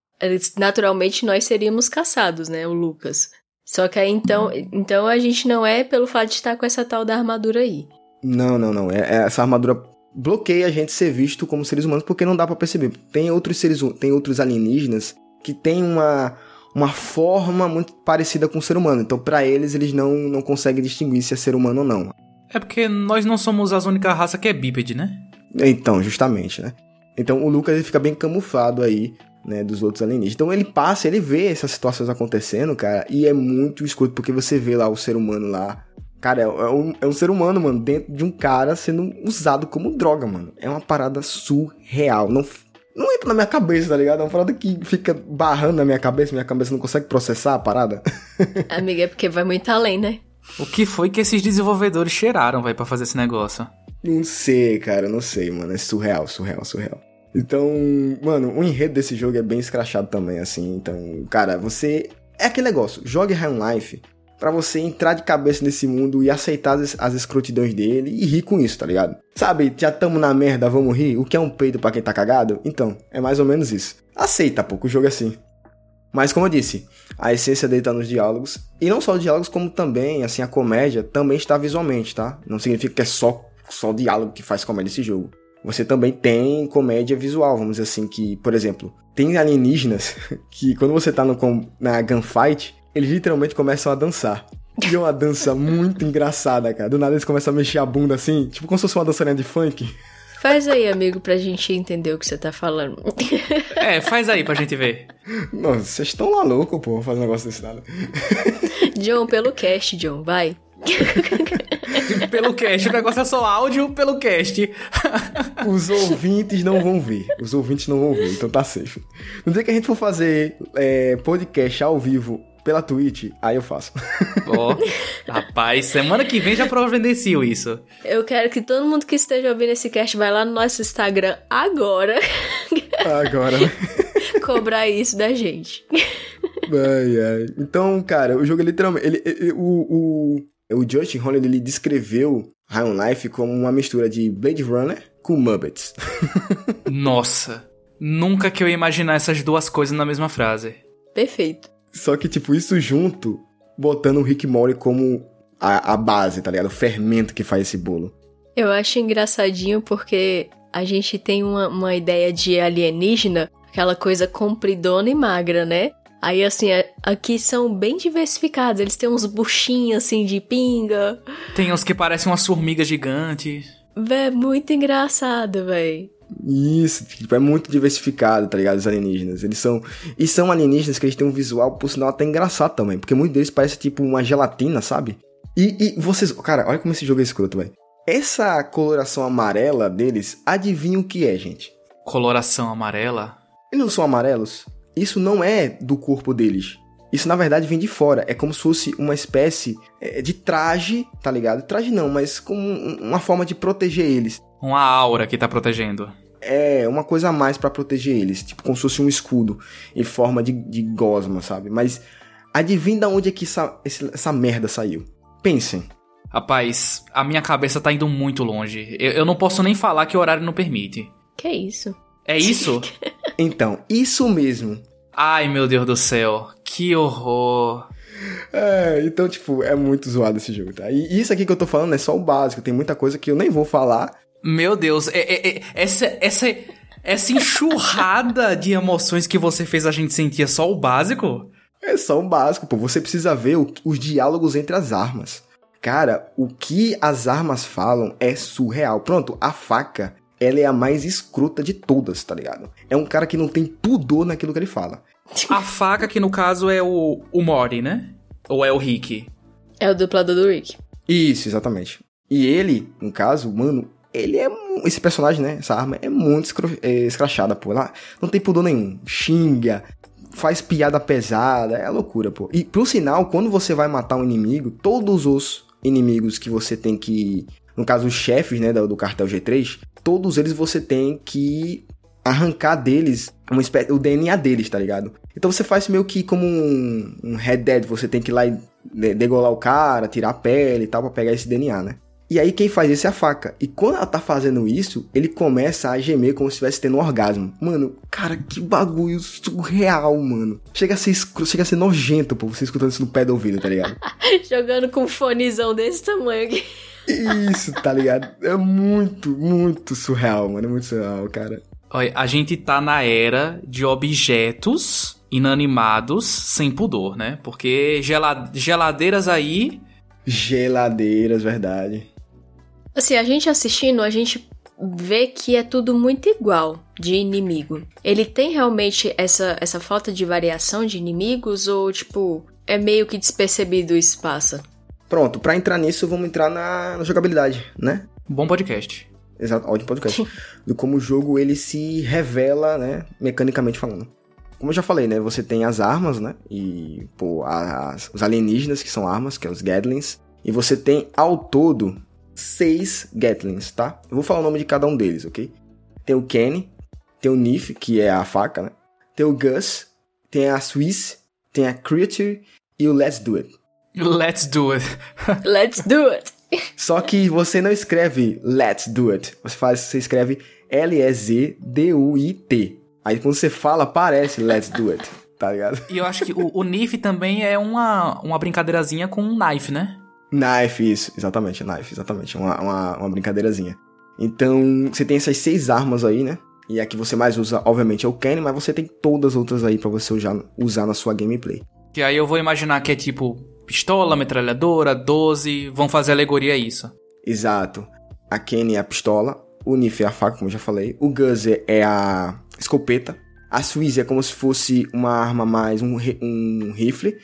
naturalmente nós seríamos caçados, né, o Lucas. Só que aí então, então a gente não é pelo fato de estar com essa tal da armadura aí. Não, não, não. É, é essa armadura bloqueia a gente ser visto como seres humanos porque não dá para perceber. Tem outros seres, tem outros alienígenas que tem uma uma forma muito parecida com o ser humano. Então, para eles, eles não, não conseguem distinguir se é ser humano ou não. É porque nós não somos as única raça que é bípede, né? Então, justamente, né? Então, o Lucas ele fica bem camuflado aí, né, dos outros alienígenas. Então, ele passa, ele vê essas situações acontecendo, cara, e é muito escuro, porque você vê lá o ser humano lá. Cara, é, é um, é um ser humano, mano, dentro de um cara sendo usado como droga, mano. É uma parada surreal. Não não entra na minha cabeça, tá ligado? É uma parada que fica barrando na minha cabeça, minha cabeça não consegue processar a parada. Amiga, é porque vai muito além, né? O que foi que esses desenvolvedores cheiraram, vai, para fazer esse negócio? Não sei, cara, não sei, mano. É surreal, surreal, surreal. Então, mano, o enredo desse jogo é bem escrachado também, assim. Então, cara, você. É aquele negócio, jogue High on Life para você entrar de cabeça nesse mundo e aceitar as, as escrotidões dele e rir com isso, tá ligado? Sabe, já tamo na merda, vamos rir? O que é um peido para quem tá cagado? Então, é mais ou menos isso. Aceita, pô, o jogo é assim. Mas como eu disse, a essência dele tá nos diálogos. E não só os diálogos, como também, assim, a comédia também está visualmente, tá? Não significa que é só, só diálogo que faz comédia esse jogo. Você também tem comédia visual, vamos dizer assim, que, por exemplo, tem alienígenas que quando você tá no, na gunfight, eles literalmente começam a dançar. E é uma dança muito engraçada, cara. Do nada eles começam a mexer a bunda assim, tipo como se fosse uma dançarinha de funk. Faz aí, amigo, pra gente entender o que você tá falando. É, faz aí pra gente ver. Nossa, vocês estão malucos, pô, fazer um negócio desse nada. John, pelo cast, John, vai. pelo cast, o negócio é só áudio pelo cast. Os ouvintes não vão ver. Os ouvintes não vão ver, então tá safe. No dia que a gente for fazer é, podcast ao vivo pela Twitch, aí eu faço. Oh, rapaz, semana que vem já providencio isso. Eu quero que todo mundo que esteja ouvindo esse cast vai lá no nosso Instagram agora. Agora, né? Cobrar isso da gente. Ai, ai. Então, cara, o jogo é literalmente. Ele, ele, o, o, o Justin Holland ele descreveu High on Life como uma mistura de Blade Runner com Muppets. Nossa, nunca que eu ia imaginar essas duas coisas na mesma frase. Perfeito. Só que, tipo, isso junto, botando o Rick Mori como a, a base, tá ligado? O fermento que faz esse bolo. Eu acho engraçadinho porque a gente tem uma, uma ideia de alienígena, aquela coisa compridona e magra, né? Aí, assim, aqui são bem diversificados. Eles têm uns buchinhos, assim, de pinga. Tem uns que parecem umas formigas gigantes. Vé, muito engraçado, véi. Isso, tipo, é muito diversificado, tá ligado? Os alienígenas. Eles são. E são alienígenas que eles têm um visual, por sinal, até engraçado também. Porque muitos deles parecem tipo uma gelatina, sabe? E, e vocês. Cara, olha como esse jogo é escroto, velho. Essa coloração amarela deles, adivinha o que é, gente? Coloração amarela? Eles não são amarelos? Isso não é do corpo deles. Isso na verdade vem de fora. É como se fosse uma espécie é, de traje, tá ligado? Traje não, mas como uma forma de proteger eles. Uma aura que tá protegendo. É, uma coisa a mais para proteger eles. Tipo, como se fosse um escudo em forma de, de gosma, sabe? Mas adivinha de onde é que essa, essa merda saiu? Pensem. Rapaz, a minha cabeça tá indo muito longe. Eu, eu não posso nem falar que o horário não permite. Que isso? É isso? então, isso mesmo. Ai, meu Deus do céu. Que horror. É, então, tipo, é muito zoado esse jogo, tá? E isso aqui que eu tô falando é só o básico. Tem muita coisa que eu nem vou falar. Meu Deus, é, é, é, essa, essa, essa enxurrada de emoções que você fez a gente sentir é só o básico? É só o básico, pô. Você precisa ver o, os diálogos entre as armas. Cara, o que as armas falam é surreal. Pronto, a faca, ela é a mais escrota de todas, tá ligado? É um cara que não tem pudor naquilo que ele fala. A faca, que no caso é o, o Mori, né? Ou é o Rick? É o dublador do Rick. Isso, exatamente. E ele, no caso, mano, ele é. Esse personagem, né? Essa arma é muito é, escrachada, pô. Ela não tem pudor nenhum. Xinga, faz piada pesada, é loucura, pô. E pro sinal, quando você vai matar um inimigo, todos os inimigos que você tem que. No caso, os chefes, né, do, do cartel G3, todos eles você tem que arrancar deles uma espécie, o DNA deles, tá ligado? Então você faz meio que como um, um Red Dead, você tem que ir lá e degolar o cara, tirar a pele e tal, pra pegar esse DNA, né? E aí quem faz isso é a faca. E quando ela tá fazendo isso, ele começa a gemer como se estivesse tendo um orgasmo. Mano, cara, que bagulho surreal, mano. Chega a ser, chega a ser nojento, pô, você escutando isso no pé do ouvido, tá ligado? Jogando com um fonezão desse tamanho aqui. Isso, tá ligado? É muito, muito surreal, mano. É muito surreal, cara. Olha, a gente tá na era de objetos inanimados sem pudor, né? Porque geladeiras aí. Geladeiras, verdade. Assim, a gente assistindo, a gente vê que é tudo muito igual de inimigo. Ele tem realmente essa, essa falta de variação de inimigos ou, tipo, é meio que despercebido isso passa? Pronto, para entrar nisso, vamos entrar na, na, jogabilidade, né? Bom podcast. Exato, ótimo podcast. do como o jogo ele se revela, né, mecanicamente falando. Como eu já falei, né, você tem as armas, né, e, pô, as, os alienígenas que são armas, que é os Gadlings, e você tem ao todo seis Gatlings, tá? Eu vou falar o nome de cada um deles, ok? Tem o Kenny, tem o Nif, que é a faca, né? Tem o Gus, tem a Swiss, tem a Creature e o Let's Do It. Let's do it. Let's do it! Só que você não escreve Let's Do It. Você faz, você escreve L-E-Z-D-U-I-T. Aí quando você fala, parece Let's Do It, tá ligado? E eu acho que o, o Nif também é uma, uma brincadeirazinha com um knife, né? Knife, isso, exatamente, knife, exatamente, uma, uma, uma brincadeirazinha. Então, você tem essas seis armas aí, né? E a que você mais usa, obviamente, é o Kenny, mas você tem todas as outras aí pra você usar, usar na sua gameplay. Que aí eu vou imaginar que é tipo pistola, metralhadora, 12, vão fazer alegoria a isso. Exato. A Kenny é a pistola, o Nif é a faca, como eu já falei, o Gus é a escopeta, a Swiss é como se fosse uma arma mais, um, um rifle,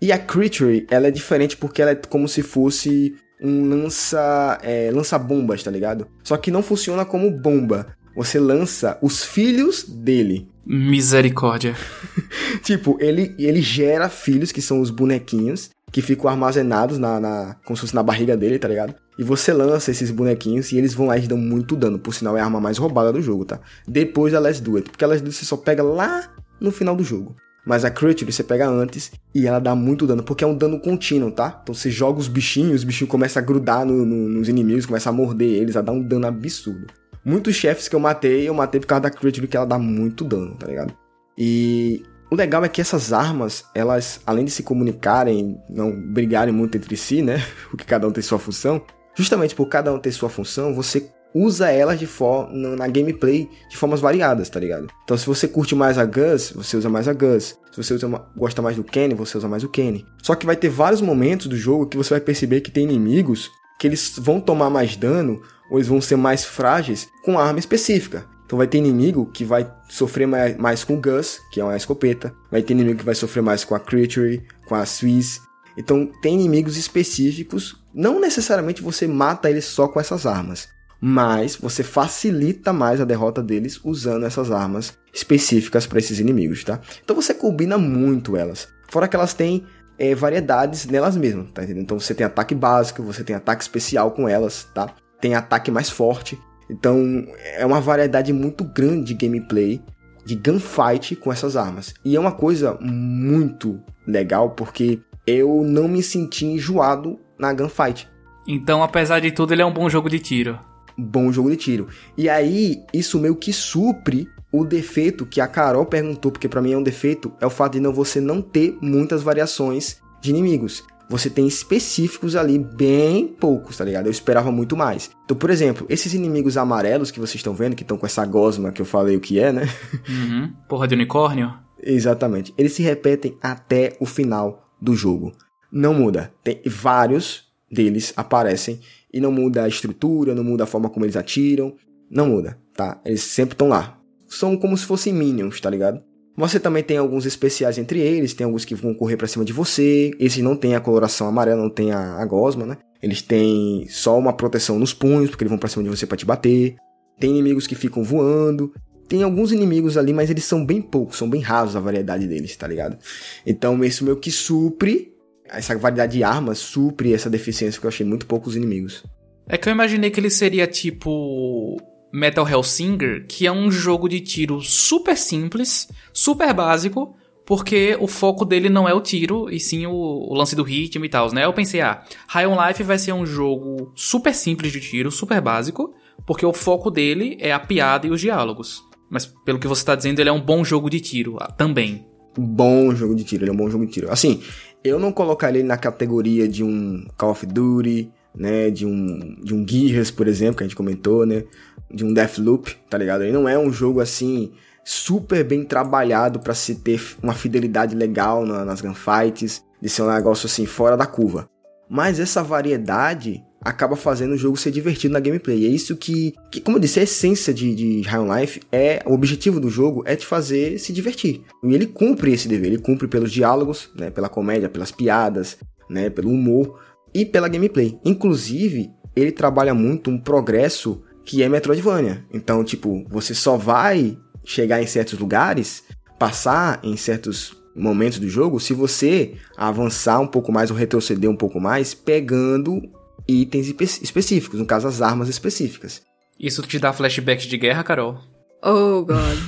e a Creature, ela é diferente porque ela é como se fosse um lança, é, lança-bombas, tá ligado? Só que não funciona como bomba. Você lança os filhos dele. Misericórdia. Tipo, ele, ele gera filhos, que são os bonequinhos, que ficam armazenados na, na, como se fosse na barriga dele, tá ligado? E você lança esses bonequinhos e eles vão lá e dão muito dano. Por sinal, é a arma mais roubada do jogo, tá? Depois da Do It. Porque a Do It você só pega lá no final do jogo. Mas a Creature você pega antes e ela dá muito dano, porque é um dano contínuo, tá? Então você joga os bichinhos, os bichinhos começam a grudar no- no- nos inimigos, começam a morder eles, a dar um dano absurdo. Muitos chefes que eu matei, eu matei por causa da Creature, que ela dá muito dano, tá ligado? E o legal é que essas armas, elas, além de se comunicarem, não brigarem muito entre si, né? Porque cada um tem sua função. Justamente por cada um ter sua função, você usa elas de for na gameplay de formas variadas, tá ligado? Então, se você curte mais a Gus, você usa mais a Gus. Se você usa, gosta mais do Kenny, você usa mais o Kenny. Só que vai ter vários momentos do jogo que você vai perceber que tem inimigos que eles vão tomar mais dano ou eles vão ser mais frágeis com arma específica. Então vai ter inimigo que vai sofrer mais, mais com o Gus, que é uma escopeta. Vai ter inimigo que vai sofrer mais com a Creature, com a Swiss. Então tem inimigos específicos. Não necessariamente você mata eles só com essas armas. Mas você facilita mais a derrota deles usando essas armas específicas para esses inimigos, tá? Então você combina muito elas. Fora que elas têm é, variedades nelas mesmas, tá entendendo? Então você tem ataque básico, você tem ataque especial com elas, tá? Tem ataque mais forte. Então é uma variedade muito grande de gameplay, de gunfight com essas armas. E é uma coisa muito legal porque eu não me senti enjoado na gunfight. Então, apesar de tudo, ele é um bom jogo de tiro. Bom jogo de tiro. E aí, isso meio que supre o defeito que a Carol perguntou, porque pra mim é um defeito, é o fato de não você não ter muitas variações de inimigos. Você tem específicos ali, bem poucos, tá ligado? Eu esperava muito mais. Então, por exemplo, esses inimigos amarelos que vocês estão vendo, que estão com essa gosma que eu falei o que é, né? Uhum. Porra de unicórnio? Exatamente. Eles se repetem até o final do jogo. Não muda. Tem vários deles aparecem e não muda a estrutura, não muda a forma como eles atiram, não muda, tá? Eles sempre estão lá. São como se fossem minions, tá ligado? Você também tem alguns especiais entre eles, tem alguns que vão correr pra cima de você. Esses não tem a coloração amarela, não tem a, a gosma, né? Eles têm só uma proteção nos punhos, porque eles vão pra cima de você pra te bater. Tem inimigos que ficam voando. Tem alguns inimigos ali, mas eles são bem poucos, são bem raros a variedade deles, tá ligado? Então isso meio que supre, essa variedade de armas supre essa deficiência que eu achei muito poucos inimigos. É que eu imaginei que ele seria tipo Metal Hellsinger, que é um jogo de tiro super simples, super básico, porque o foco dele não é o tiro, e sim o, o lance do ritmo e tal, né? Eu pensei, ah, High on Life vai ser um jogo super simples de tiro, super básico, porque o foco dele é a piada e os diálogos. Mas pelo que você tá dizendo, ele é um bom jogo de tiro ah, também. Bom jogo de tiro, ele é um bom jogo de tiro. Assim, eu não colocaria ele na categoria de um Call of Duty, né, de um de um Gears, por exemplo, que a gente comentou, né, de um Deathloop, tá ligado? Ele não é um jogo assim super bem trabalhado pra se ter uma fidelidade legal na- nas gunfights, de ser um negócio assim fora da curva. Mas essa variedade acaba fazendo o jogo ser divertido na gameplay. E é isso que, que como eu disse, a essência de, de High on Life é o objetivo do jogo é te fazer se divertir. E ele cumpre esse dever, ele cumpre pelos diálogos, né, pela comédia, pelas piadas, né, pelo humor e pela gameplay. Inclusive, ele trabalha muito um progresso que é Metroidvania. Então, tipo, você só vai chegar em certos lugares, passar em certos momentos do jogo, se você avançar um pouco mais ou retroceder um pouco mais, pegando itens espe- específicos, no caso as armas específicas. Isso te dá flashbacks de guerra, Carol? Oh, God.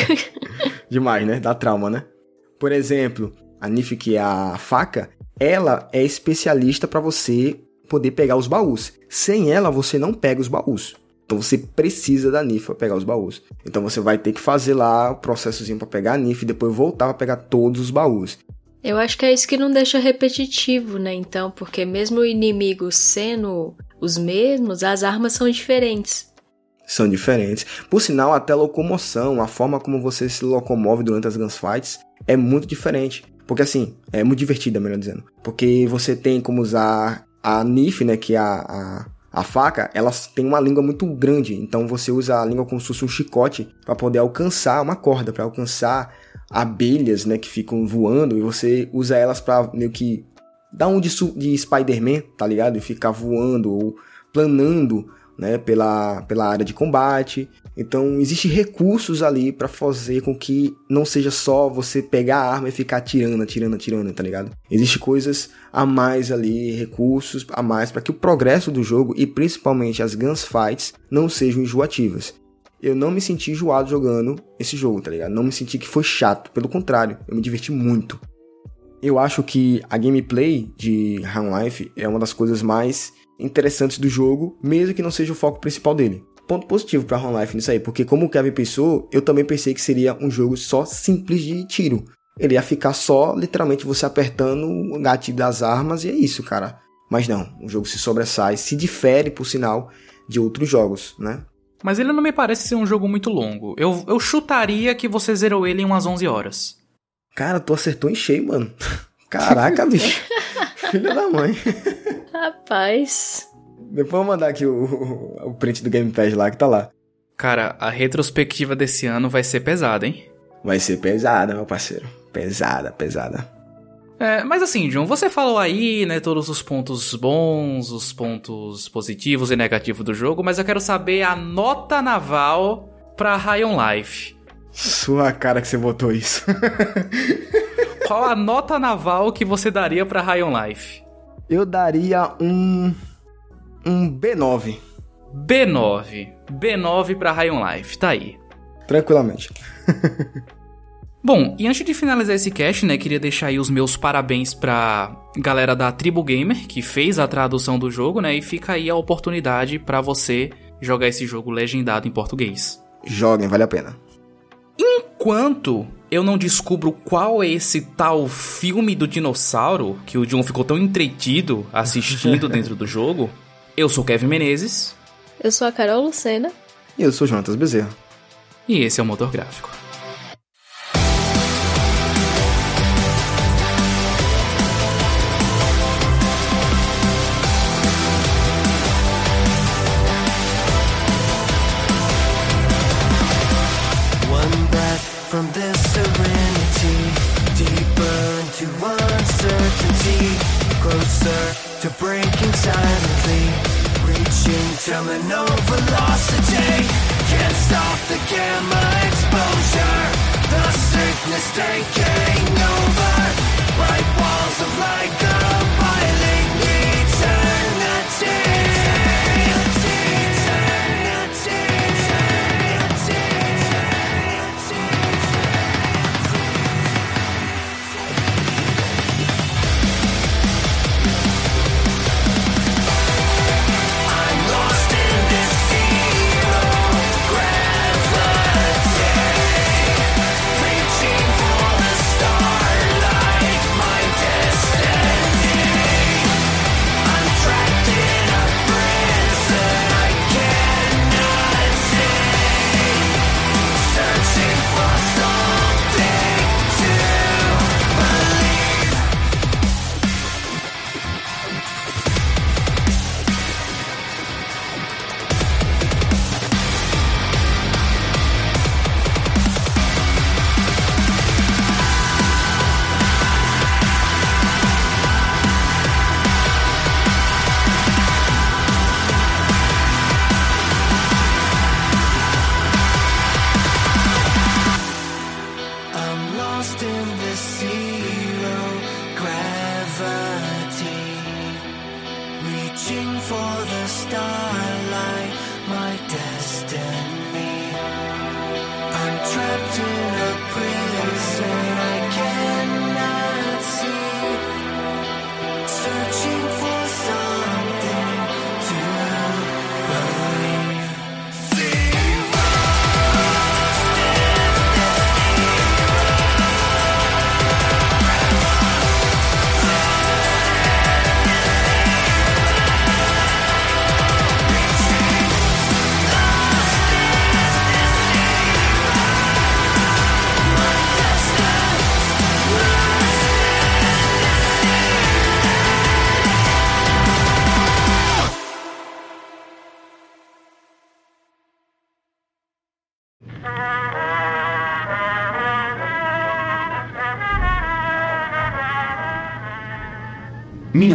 Demais, né? Dá trauma, né? Por exemplo, a Nif, que é a faca, ela é especialista para você poder pegar os baús. Sem ela, você não pega os baús. Então você precisa da Nif para pegar os baús. Então você vai ter que fazer lá o processozinho para pegar a Nif e depois voltar para pegar todos os baús. Eu acho que é isso que não deixa repetitivo, né? Então, porque mesmo o inimigo sendo os mesmos, as armas são diferentes. São diferentes. Por sinal, até a locomoção, a forma como você se locomove durante as gunfights é muito diferente. Porque assim, é muito divertida, melhor dizendo. Porque você tem como usar a Nif, né, que é a, a, a faca, ela tem uma língua muito grande. Então você usa a língua como se fosse um chicote para poder alcançar uma corda, para alcançar abelhas, né, que ficam voando. E você usa elas para meio que dar um de, de Spider-Man, tá ligado? E ficar voando ou planando né, pela, pela área de combate. Então, existem recursos ali para fazer com que não seja só você pegar a arma e ficar atirando, atirando, atirando, tá ligado? Existem coisas a mais ali, recursos a mais para que o progresso do jogo e principalmente as guns fights não sejam enjoativas. Eu não me senti enjoado jogando esse jogo, tá ligado? Não me senti que foi chato, pelo contrário, eu me diverti muito. Eu acho que a gameplay de Half-Life é uma das coisas mais interessantes do jogo, mesmo que não seja o foco principal dele. Ponto positivo para Half Life nisso aí, porque como o Kevin pensou, eu também pensei que seria um jogo só simples de tiro. Ele ia ficar só, literalmente, você apertando o gatilho das armas e é isso, cara. Mas não, o jogo se sobressai, se difere, por sinal, de outros jogos, né? Mas ele não me parece ser um jogo muito longo. Eu, eu chutaria que você zerou ele em umas 11 horas. Cara, tu acertou em cheio, mano. Caraca, bicho. Filha da mãe. Rapaz. Depois eu vou mandar aqui o, o print do Game Pass lá que tá lá. Cara, a retrospectiva desse ano vai ser pesada, hein? Vai ser pesada, meu parceiro. Pesada, pesada. É, mas assim, John, você falou aí, né, todos os pontos bons, os pontos positivos e negativos do jogo, mas eu quero saber a nota naval pra High on Life. Sua cara que você botou isso. Qual a nota naval que você daria pra High on Life? Eu daria um. Um B9. B9. B9 pra High on Life, tá aí. Tranquilamente. Bom, e antes de finalizar esse cast, né, queria deixar aí os meus parabéns pra galera da Tribu Gamer, que fez a tradução do jogo, né, e fica aí a oportunidade para você jogar esse jogo legendado em português. Joguem, vale a pena. Enquanto eu não descubro qual é esse tal filme do dinossauro que o John ficou tão entretido assistindo dentro do jogo, eu sou Kevin Menezes. Eu sou a Carol Lucena. E eu sou Jonatas Bezerra. E esse é o Motor Gráfico.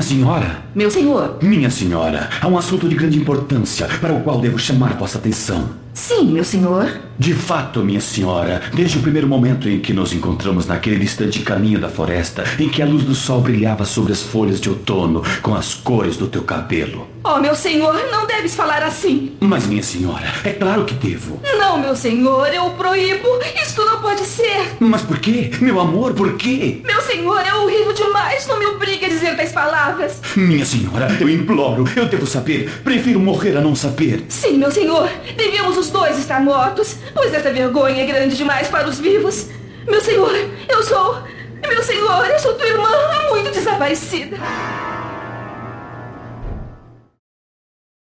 Senhora? Meu senhor. Minha senhora, há um assunto de grande importância para o qual devo chamar vossa atenção. Sim, meu senhor. De fato, minha senhora, desde o primeiro momento em que nos encontramos naquele distante caminho da floresta, em que a luz do sol brilhava sobre as folhas de outono com as cores do teu cabelo. Oh, meu senhor, não deves falar assim. Mas, minha senhora, é claro que devo. Não, meu senhor, eu o proíbo. Isto não pode ser. Mas por quê? Meu amor, por quê? Meu senhor, é horrível demais. Não me obrigue a dizer tais palavras. Minha senhora, eu imploro. Eu devo saber. Prefiro morrer a não saber. Sim, meu senhor. Devemos os dois estar mortos, pois esta vergonha é grande demais para os vivos. Meu senhor, eu sou. Meu senhor, eu sou tua irmã, muito desaparecida.